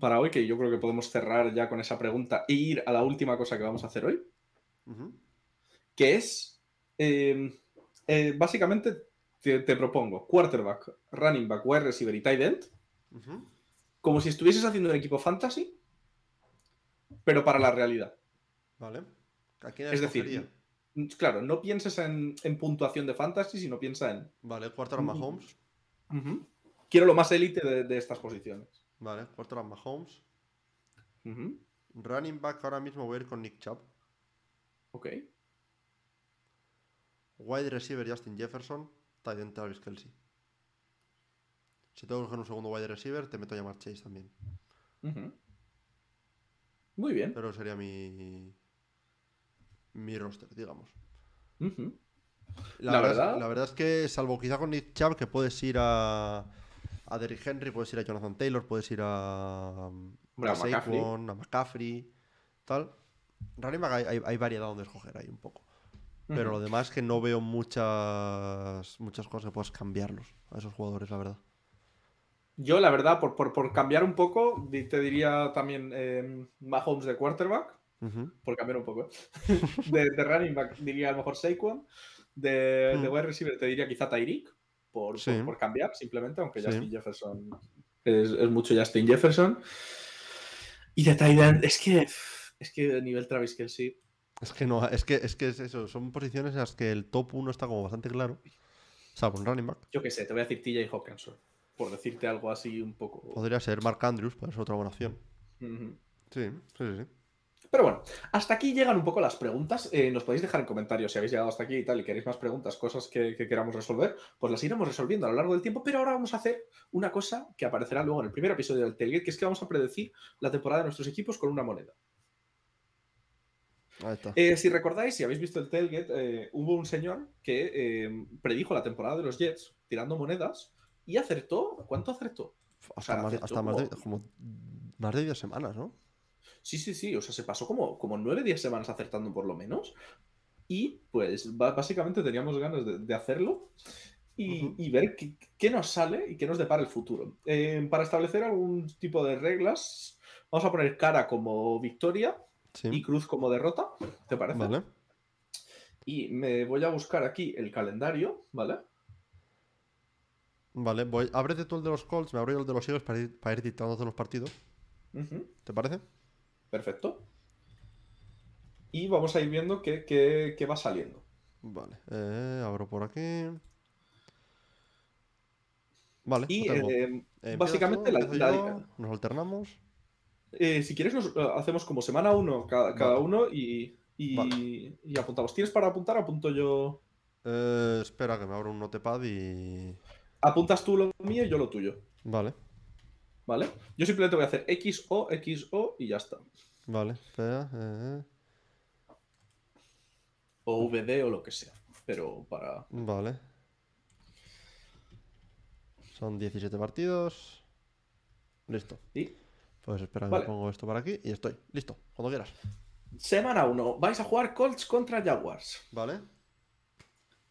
[SPEAKER 1] para hoy, que yo creo que podemos cerrar ya con esa pregunta e ir a la última cosa que vamos a hacer hoy, que es, eh, básicamente, te, propongo quarterback, running back, wide receiver y tight end, como si estuvieses haciendo un equipo fantasy, pero para la realidad.
[SPEAKER 2] Vale.
[SPEAKER 1] es decir, claro, no pienses en, puntuación de fantasy, sino piensa en.
[SPEAKER 2] Vale, quarterback Mahomes.
[SPEAKER 1] Quiero lo más élite de, estas posiciones.
[SPEAKER 2] Vale, quarterback Mahomes. Running back ahora mismo voy a ir con Nick Chubb.
[SPEAKER 1] Ok.
[SPEAKER 2] Wide receiver Justin Jefferson. Tight Travis Kelsey. Si tengo que coger un segundo wide receiver, te meto a llamar Chase también.
[SPEAKER 1] Muy bien.
[SPEAKER 2] Pero sería mi. Mi roster, digamos.
[SPEAKER 1] la, verdad,
[SPEAKER 2] la verdad es que, salvo quizá con Nick Chubb, que puedes ir a. A Derrick Henry, puedes ir a Jonathan Taylor, puedes ir a. a, Saquon, a McCaffrey, tal. Running hay, hay, variedad donde escoger ahí un poco. Pero lo demás es que no veo muchas, muchas cosas que puedas cambiarlos a esos jugadores, la verdad.
[SPEAKER 1] Yo, la verdad, por, por, cambiar un poco, te diría también eh, Mahomes de quarterback, por cambiar un poco. de, running back diría a lo mejor Saquon. De, de wide receiver te diría quizá Tyreek, por, por, cambiar simplemente, aunque Justin Jefferson es, es, mucho Justin Jefferson. Y de tight es que, es que nivel Travis Kelsey
[SPEAKER 2] es que no, es que, es que es eso, son posiciones en las que el top 1 está como bastante claro. O sea, con running back.
[SPEAKER 1] Yo qué sé, te voy a decir TJ Hawkinson. Por decirte algo así un poco.
[SPEAKER 2] Podría ser Mark Andrews, puede ser otra buena opción. Sí, sí, sí.
[SPEAKER 1] Pero bueno, hasta aquí llegan un poco las preguntas. Eh, nos podéis dejar en comentarios si habéis llegado hasta aquí y tal y queréis más preguntas, cosas que, queramos resolver, pues las iremos resolviendo a lo largo del tiempo. Pero ahora vamos a hacer una cosa que aparecerá luego en el primer episodio del Tailgate, que es que vamos a predecir la temporada de nuestros equipos con una moneda. Eh, si recordáis, si habéis visto el tailgate, eh, hubo un señor que eh, predijo la temporada de los Jets tirando monedas y acertó. ¿Cuánto acertó?
[SPEAKER 2] Hasta, más, de, como más de 10 semanas, ¿no?
[SPEAKER 1] Sí, sí, sí. O sea, se pasó como, como 9 10 semanas acertando por lo menos. Y pues básicamente teníamos ganas de, hacerlo. y, ver qué, nos sale y qué nos depara el futuro. Eh, para establecer algún tipo de reglas, vamos a poner cara como victoria y cruz como derrota, ¿te parece? Vale. Y me voy a buscar aquí el calendario, ¿vale?
[SPEAKER 2] Vale, voy. Ábrete tú el de los Colts, me abro el de los Eagles para ir, para ir dictando los partidos. ¿Te parece?
[SPEAKER 1] Perfecto. Y vamos a ir viendo qué, va saliendo.
[SPEAKER 2] Vale, eh, abro por aquí. Vale.
[SPEAKER 1] Y eh, básicamente la,
[SPEAKER 2] Nos alternamos.
[SPEAKER 1] Eh, si quieres, nos hacemos como semana uno cada, uno y, y, apuntamos. ¿Tienes para apuntar? Apunto yo.
[SPEAKER 2] espera, que me abro un notepad y.
[SPEAKER 1] Apuntas tú lo mío y yo lo tuyo.
[SPEAKER 2] Vale.
[SPEAKER 1] ¿Vale? Yo simplemente voy a hacer X, O, X, O y ya está.
[SPEAKER 2] Vale, espera. Eh.
[SPEAKER 1] O VD o lo que sea. Pero para.
[SPEAKER 2] Vale. Son 17 partidos. Listo.
[SPEAKER 1] ¿Y?
[SPEAKER 2] Pues espera que pongo esto para aquí y estoy. Listo, cuando quieras.
[SPEAKER 1] Semana 1. Vais a jugar Colts contra Jaguars.
[SPEAKER 2] Vale.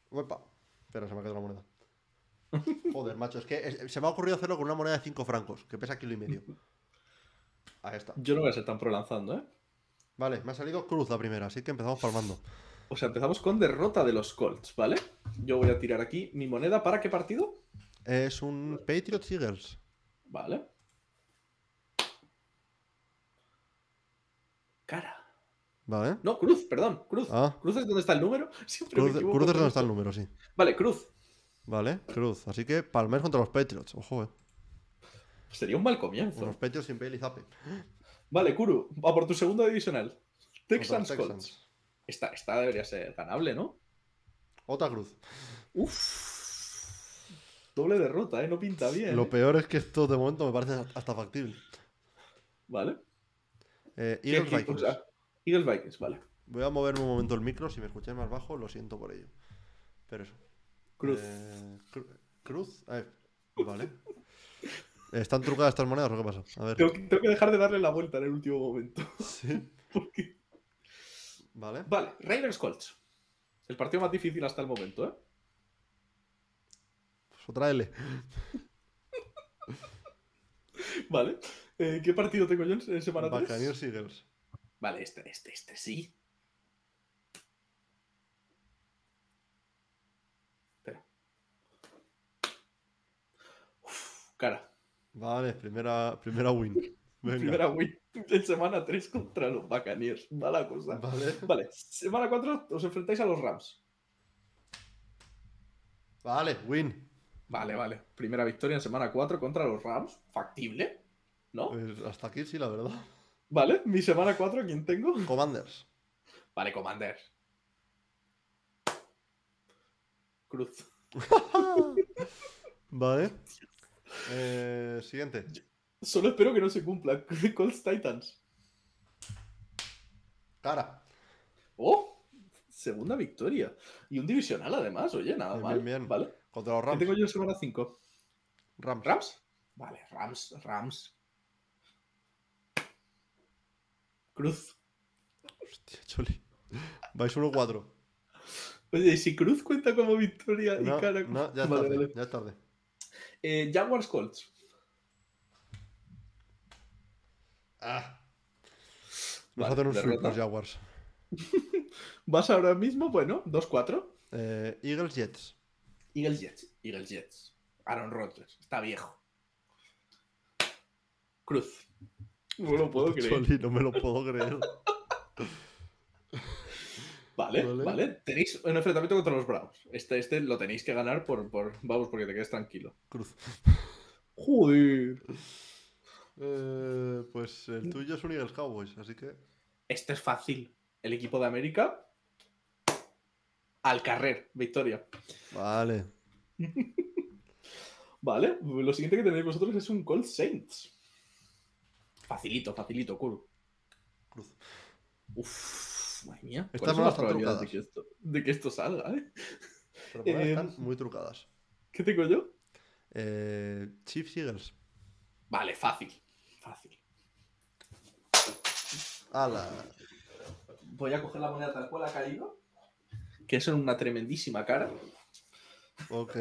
[SPEAKER 2] Uepa. Espera, se me ha quedado la moneda. Joder, macho, es que se me ha ocurrido hacerlo con una moneda de 5 francos, que pesa kilo y medio. Ahí está.
[SPEAKER 1] Yo no voy a ser tan pro lanzando, ¿eh?
[SPEAKER 2] Vale, me ha salido cruz la primera, así que empezamos palmando.
[SPEAKER 1] O sea, empezamos con derrota de los Colts, ¿vale? Yo voy a tirar aquí mi moneda. ¿Para qué partido?
[SPEAKER 2] Es un Patriots Eagles.
[SPEAKER 1] Vale. Cara.
[SPEAKER 2] Vale.
[SPEAKER 1] No, cruz, perdón, cruz.
[SPEAKER 2] Ah.
[SPEAKER 1] Cruz es donde está el número.
[SPEAKER 2] cruz, es donde está el número, sí.
[SPEAKER 1] Vale, cruz.
[SPEAKER 2] Vale, cruz. Así que Palmer contra los Patriots. Ojo, eh.
[SPEAKER 1] Sería un mal comienzo.
[SPEAKER 2] Los Patriots sin Bailey Zappe.
[SPEAKER 1] Vale, Kuru, va por tu segundo divisional. Texans, Colts. Esta, esta debería ser ganable, ¿no?
[SPEAKER 2] Otra cruz.
[SPEAKER 1] Uf. Doble derrota, ¿eh? No pinta bien.
[SPEAKER 2] Lo
[SPEAKER 1] ¿eh?
[SPEAKER 2] peor es que esto de momento me parece hasta factible.
[SPEAKER 1] Vale.
[SPEAKER 2] Eh, Eagles Vikings.
[SPEAKER 1] Eagles Vikings, vale.
[SPEAKER 2] Voy a moverme un momento el micro. Si me escucháis más bajo, lo siento por ello. Pero eso.
[SPEAKER 1] Cruz. Eh,
[SPEAKER 2] cruz. vale. ¿Están trucadas estas monedas o qué pasa? A ver.
[SPEAKER 1] Tengo, que dejar de darle la vuelta en el último momento.
[SPEAKER 2] Sí. Vale.
[SPEAKER 1] Vale, Ravens Colts. El partido más difícil hasta el momento, ¿eh?
[SPEAKER 2] Pues otra L.
[SPEAKER 1] vale. Eh, ¿Qué partido tengo yo en semana 3?
[SPEAKER 2] Buccaneers Eagles.
[SPEAKER 1] Vale, este, este, este sí. cara.
[SPEAKER 2] Vale, primera, primera win.
[SPEAKER 1] Primera win en semana 3 contra los Buccaneers. Mala cosa.
[SPEAKER 2] Vale.
[SPEAKER 1] Vale, semana 4 os enfrentáis a los Rams.
[SPEAKER 2] Vale, win.
[SPEAKER 1] Vale, vale. Primera victoria en semana 4 contra los Rams. Factible, ¿no?
[SPEAKER 2] Pues hasta aquí sí, la verdad.
[SPEAKER 1] Vale, mi semana 4, ¿quién tengo?
[SPEAKER 2] Commanders.
[SPEAKER 1] Vale, Commanders. Cruz.
[SPEAKER 2] vale. Eh, siguiente.
[SPEAKER 1] Solo espero que no se cumpla. Colts Titans.
[SPEAKER 2] Cara.
[SPEAKER 1] ¡Oh! Segunda victoria. Y un divisional además, oye, nada mal. Bien, bien. ¿Vale?
[SPEAKER 2] Contra los Rams.
[SPEAKER 1] ¿Qué tengo yo en semana 5?
[SPEAKER 2] Rams.
[SPEAKER 1] ¿Rams? Vale, Rams, Rams. Cruz.
[SPEAKER 2] Hostia, choli. Vais 1-4.
[SPEAKER 1] Oye, si Cruz cuenta como victoria y cara.
[SPEAKER 2] No, ya es tarde. Ya es tarde.
[SPEAKER 1] Eh, Jaguars Colts.
[SPEAKER 2] Ah. Nos hacen un los Jaguars.
[SPEAKER 1] ¿Vas ahora mismo? Bueno, 2-4.
[SPEAKER 2] Eh, Eagles Jets.
[SPEAKER 1] Eagles Jets. Eagles Jets. Aaron Rodgers. Está viejo. Cruz. No lo puedo creer.
[SPEAKER 2] no me lo puedo creer.
[SPEAKER 1] Vale, vale, Tenéis un enfrentamiento contra los Browns. Este, este lo tenéis que ganar por, por vamos, porque te quedes tranquilo.
[SPEAKER 2] Cruz.
[SPEAKER 1] Joder.
[SPEAKER 2] Eh, pues el tuyo es un Eagles Cowboys, así que.
[SPEAKER 1] Este es fácil. El equipo de América. Al carrer, victoria.
[SPEAKER 2] Vale.
[SPEAKER 1] vale, lo siguiente que tenéis vosotros es un Cold Saints. Facilito, facilito, Kuru.
[SPEAKER 2] Cruz.
[SPEAKER 1] Uf. Madre mía.
[SPEAKER 2] Estas no están trucadas.
[SPEAKER 1] De que, esto, de que esto salga, ¿eh?
[SPEAKER 2] Pero están em, muy trucadas.
[SPEAKER 1] ¿Qué tengo yo?
[SPEAKER 2] Eh, Chiefs Eagles.
[SPEAKER 1] Vale, fácil. Fácil.
[SPEAKER 2] Ala.
[SPEAKER 1] Voy a coger la moneda tal cual ha caído. Que es una tremendísima cara.
[SPEAKER 2] Ok,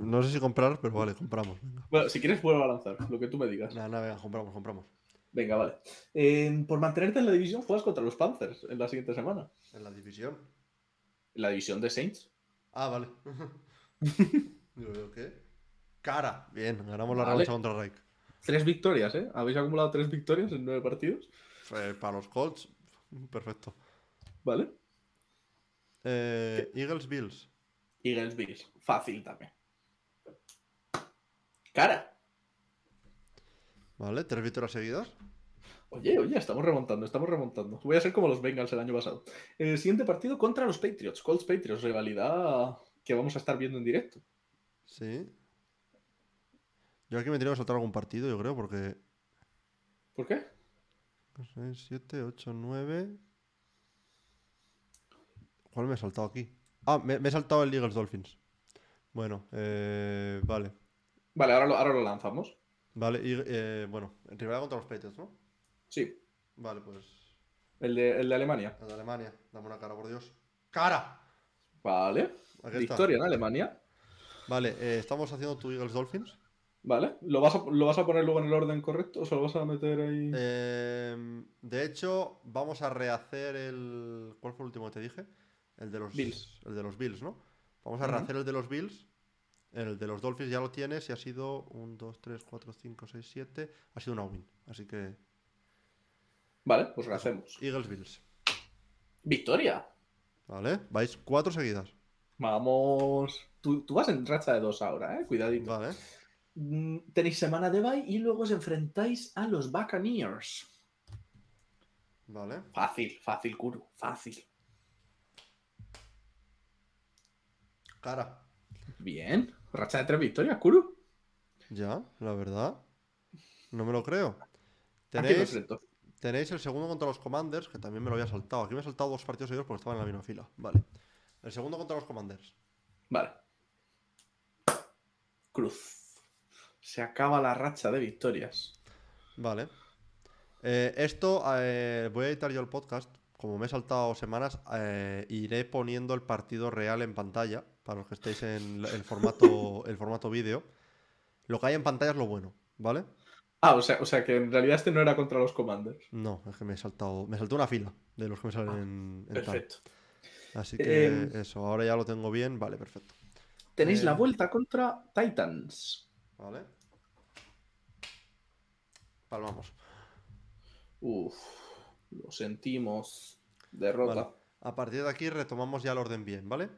[SPEAKER 2] no sé si comprar, pero vale, compramos.
[SPEAKER 1] Bueno, si quieres, vuelvo a lanzar, lo que tú me digas.
[SPEAKER 2] Nada, nada, venga, compramos, compramos.
[SPEAKER 1] Venga, vale. Eh, por mantenerte en la división, juegas contra los Panthers en la siguiente semana.
[SPEAKER 2] ¿En la división?
[SPEAKER 1] En la división de Saints.
[SPEAKER 2] Ah, vale. ¿qué? Cara. Bien, ganamos la vale. contra Reich.
[SPEAKER 1] Tres victorias, ¿eh? Habéis acumulado tres victorias en nueve partidos.
[SPEAKER 2] para los Colts, perfecto.
[SPEAKER 1] Vale.
[SPEAKER 2] Eh, Eagles Bills.
[SPEAKER 1] Eagles Bills. Fácil también. Cara.
[SPEAKER 2] Vale, tres victorias seguidas.
[SPEAKER 1] Oye, oye, estamos remontando, estamos remontando. Voy a ser como los Bengals el año pasado. El siguiente partido contra los Patriots. Colts Patriots, rivalidad que vamos a estar viendo en directo.
[SPEAKER 2] Sí. Yo aquí me tengo que saltar algún partido, yo creo, porque.
[SPEAKER 1] ¿Por qué?
[SPEAKER 2] 6, 7, 8, 9. ¿Cuál me he saltado aquí? Ah, me, he saltado el Eagles Dolphins. Bueno, eh, vale.
[SPEAKER 1] Vale, ahora lo, ahora lo lanzamos.
[SPEAKER 2] Vale, y eh, bueno, en rivalidad contra los Patriots, ¿no?
[SPEAKER 1] Sí.
[SPEAKER 2] Vale, pues.
[SPEAKER 1] El de, el de Alemania.
[SPEAKER 2] El de Alemania. Dame una cara, por Dios. ¡Cara!
[SPEAKER 1] Vale. Victoria en Alemania.
[SPEAKER 2] Vale, eh, estamos haciendo tu Eagles Dolphins.
[SPEAKER 1] Vale. ¿Lo vas, a, ¿Lo vas a poner luego en el orden correcto o se lo vas a meter ahí?
[SPEAKER 2] Em, de hecho, vamos a rehacer el. ¿Cuál fue el último que te dije? El de los
[SPEAKER 1] Bills.
[SPEAKER 2] El de los Bills, ¿no? Vamos a rehacer el de los Bills. El de los Dolphins ya lo tienes y ha sido 1, 2, 3, 4, 5, 6, 7. Ha sido una win. Así que.
[SPEAKER 1] Vale, pues rehacemos.
[SPEAKER 2] Eagles Bills.
[SPEAKER 1] Victoria.
[SPEAKER 2] Vale, vais cuatro seguidas.
[SPEAKER 1] Vamos. Tú, vas en racha de dos ahora, ¿eh? Cuidadito.
[SPEAKER 2] Vale.
[SPEAKER 1] Mm, tenéis semana de bye y luego os enfrentáis a los Buccaneers.
[SPEAKER 2] Vale.
[SPEAKER 1] Fácil, fácil, Kuru. Fácil.
[SPEAKER 2] Cara.
[SPEAKER 1] Bien. Racha de tres victorias, Kuru.
[SPEAKER 2] Ya, la verdad. No me lo creo. Tenéis, tenéis el segundo contra los Commanders, que también me lo había saltado. Aquí me he saltado dos partidos seguidos porque estaban en la misma fila. Vale. El segundo contra los Commanders.
[SPEAKER 1] Vale. Cruz. Se acaba la racha de victorias.
[SPEAKER 2] Vale. Eh, esto eh, voy a editar yo el podcast. Como me he saltado semanas, eh, iré poniendo el partido real en pantalla. Para los que estéis en el formato, el formato vídeo. Lo que hay en pantalla es lo bueno, ¿vale?
[SPEAKER 1] Ah, o sea, o sea que en realidad este no era contra los Commanders.
[SPEAKER 2] No, es que me he saltado. Me saltó una fila de los que me salen ah, en,
[SPEAKER 1] Perfecto.
[SPEAKER 2] Así que em, eso, ahora ya lo tengo bien. Vale, perfecto.
[SPEAKER 1] Tenéis la em, vuelta contra Titans.
[SPEAKER 2] Vale. Palmamos.
[SPEAKER 1] Uf, lo sentimos. Derrota.
[SPEAKER 2] A partir de aquí retomamos ya el orden bien, ¿vale?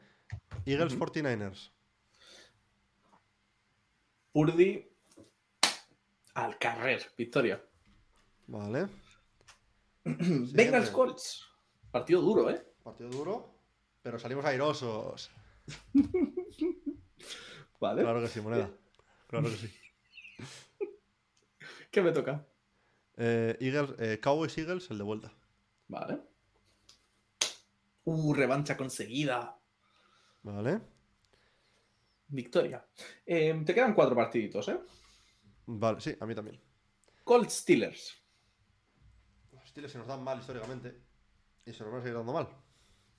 [SPEAKER 2] Eagles 49ers.
[SPEAKER 1] Purdy al carrer, victoria.
[SPEAKER 2] Vale.
[SPEAKER 1] Bengals Colts. Partido duro, ¿eh?
[SPEAKER 2] Partido duro pero salimos airosos.
[SPEAKER 1] Vale.
[SPEAKER 2] Claro que sí, moneda. Claro que sí.
[SPEAKER 1] ¿Qué me toca?
[SPEAKER 2] Eh, Eagles, eh, Cowboys Eagles, el de vuelta.
[SPEAKER 1] Vale. Uh, revancha conseguida.
[SPEAKER 2] Vale.
[SPEAKER 1] Victoria. Eh, te quedan cuatro partiditos, ¿eh?
[SPEAKER 2] Vale, sí, a mí también.
[SPEAKER 1] Colt Steelers.
[SPEAKER 2] Los Steelers se nos dan mal históricamente. Y se nos van a seguir dando mal.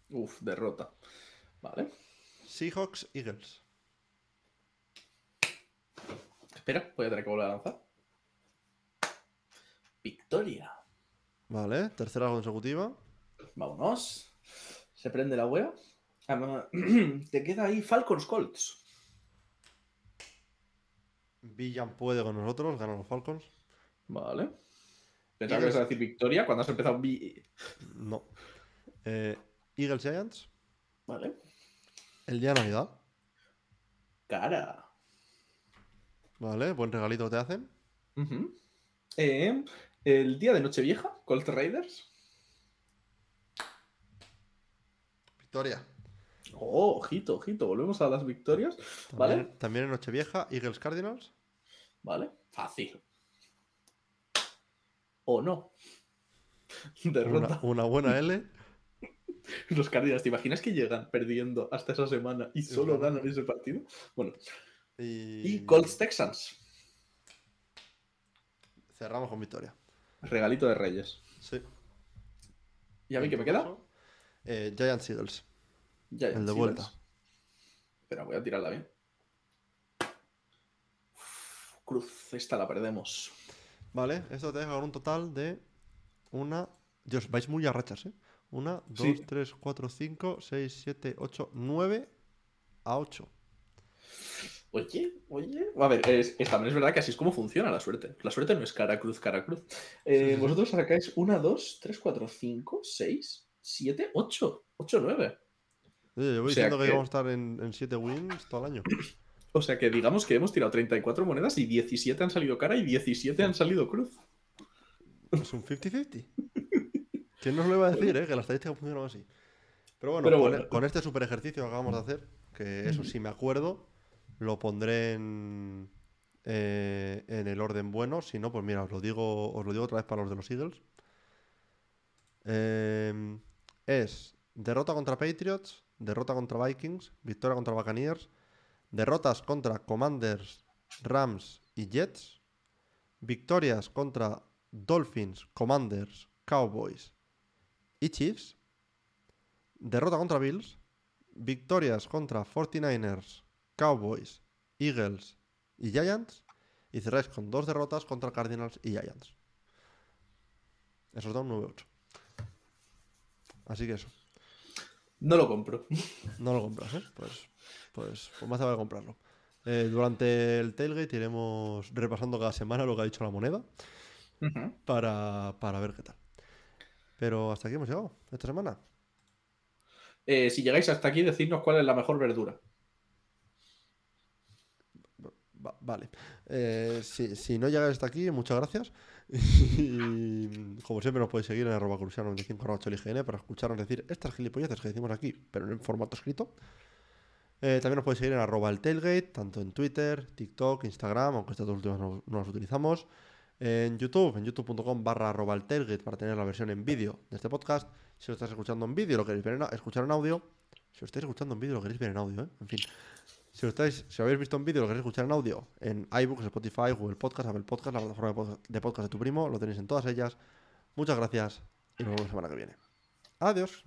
[SPEAKER 1] Uf, derrota. Vale.
[SPEAKER 2] Seahawks, Eagles.
[SPEAKER 1] Espera, voy a tener que volver a lanzar. Victoria.
[SPEAKER 2] Vale, tercera consecutiva.
[SPEAKER 1] Vámonos. Se prende la wea. Te queda ahí Falcons Colts.
[SPEAKER 2] Villan puede con nosotros, ganan los Falcons.
[SPEAKER 1] Vale. Pensaba que ibas a decir victoria cuando has empezado.
[SPEAKER 2] No. Eh, Eagles Giants.
[SPEAKER 1] Vale.
[SPEAKER 2] El día de Navidad.
[SPEAKER 1] Cara.
[SPEAKER 2] Vale, buen regalito te hacen.
[SPEAKER 1] Eh, el día de Nochevieja, Colt Raiders.
[SPEAKER 2] Victoria.
[SPEAKER 1] Oh, ojito, ojito. Volvemos a las victorias. ¿Vale?
[SPEAKER 2] También en Nochevieja, Eagles Cardinals.
[SPEAKER 1] Vale, fácil. O no. Derrota.
[SPEAKER 2] una buena L.
[SPEAKER 1] Los Cardinals, ¿te imaginas que llegan perdiendo hasta esa semana y solo ganan ese partido? Bueno. Y, Colts Texans.
[SPEAKER 2] Cerramos con victoria.
[SPEAKER 1] Regalito de Reyes.
[SPEAKER 2] Sí.
[SPEAKER 1] ¿Y a mí qué me queda?
[SPEAKER 2] Eh, Giants Eagles.
[SPEAKER 1] Giants
[SPEAKER 2] El de vuelta.
[SPEAKER 1] Espera, voy a tirarla bien. cruz. Esta la perdemos.
[SPEAKER 2] Vale, esto te deja con un total de una. Dios, vais muy a rachas, ¿eh? Una, dos, tres, cuatro, cinco, seis, siete, ocho, nueve a ocho.
[SPEAKER 1] Oye, oye. A ver, es, también es verdad que así es como funciona la suerte. La suerte no es cara cruz, cara cruz. Eh, vosotros sacáis una, dos, tres, cuatro, cinco, seis, siete, ocho. Ocho, nueve.
[SPEAKER 2] Oye, yo voy diciendo que... vamos a estar en, siete wins todo el año.
[SPEAKER 1] O sea que digamos que hemos tirado 34 monedas y 17 han salido cara y 17 han salido cruz.
[SPEAKER 2] Es un 50-50. ¿Quién nos lo iba a decir, eh? Que la estadística funciona así. Pero bueno, con, este super ejercicio que acabamos de hacer, que eso sí me acuerdo, lo pondré en, eh, en el orden bueno. Si no, pues mira, os lo digo, os lo digo otra vez para los de los Eagles. Eh, es derrota contra Patriots, derrota contra Vikings, victoria contra Buccaneers, derrotas contra Commanders, Rams y Jets, victorias contra Dolphins, Commanders, Cowboys y Chiefs, derrota contra Bills, victorias contra 49ers, Cowboys, Eagles y Giants, y cerráis con dos derrotas contra Cardinals y Giants. Eso da un 9-8. Así que eso.
[SPEAKER 1] No lo compro.
[SPEAKER 2] No lo compras, ¿eh? Pues, pues, pues más vale comprarlo. Eh, durante el tailgate iremos repasando cada semana lo que ha dicho la moneda para, ver qué tal. Pero hasta aquí hemos llegado esta semana.
[SPEAKER 1] Eh, si llegáis hasta aquí, decidnos cuál es la mejor verdura.
[SPEAKER 2] Vale. Eh, si, no llegáis hasta aquí, muchas gracias. Y como siempre nos podéis seguir en arroba cruciano95 para escucharnos decir estas gilipolleces que decimos aquí, pero en formato escrito. Eh, también nos podéis seguir en arroba el tailgate, tanto en Twitter, TikTok, Instagram, aunque estas dos últimas no, las utilizamos. En YouTube, en youtube.com barra arroba el tailgate para tener la versión en vídeo de este podcast. Si lo estás escuchando en vídeo, lo queréis ver en, escuchar en audio. Si lo estáis escuchando en vídeo, lo queréis ver en audio, ¿eh? En fin. Si lo, estáis, si habéis visto en vídeo, lo queréis escuchar en audio, en iBooks, Spotify, Google Podcast, Apple Podcast, la plataforma de podcast de tu primo, lo tenéis en todas ellas. Muchas gracias y nos vemos la semana que viene. Adiós.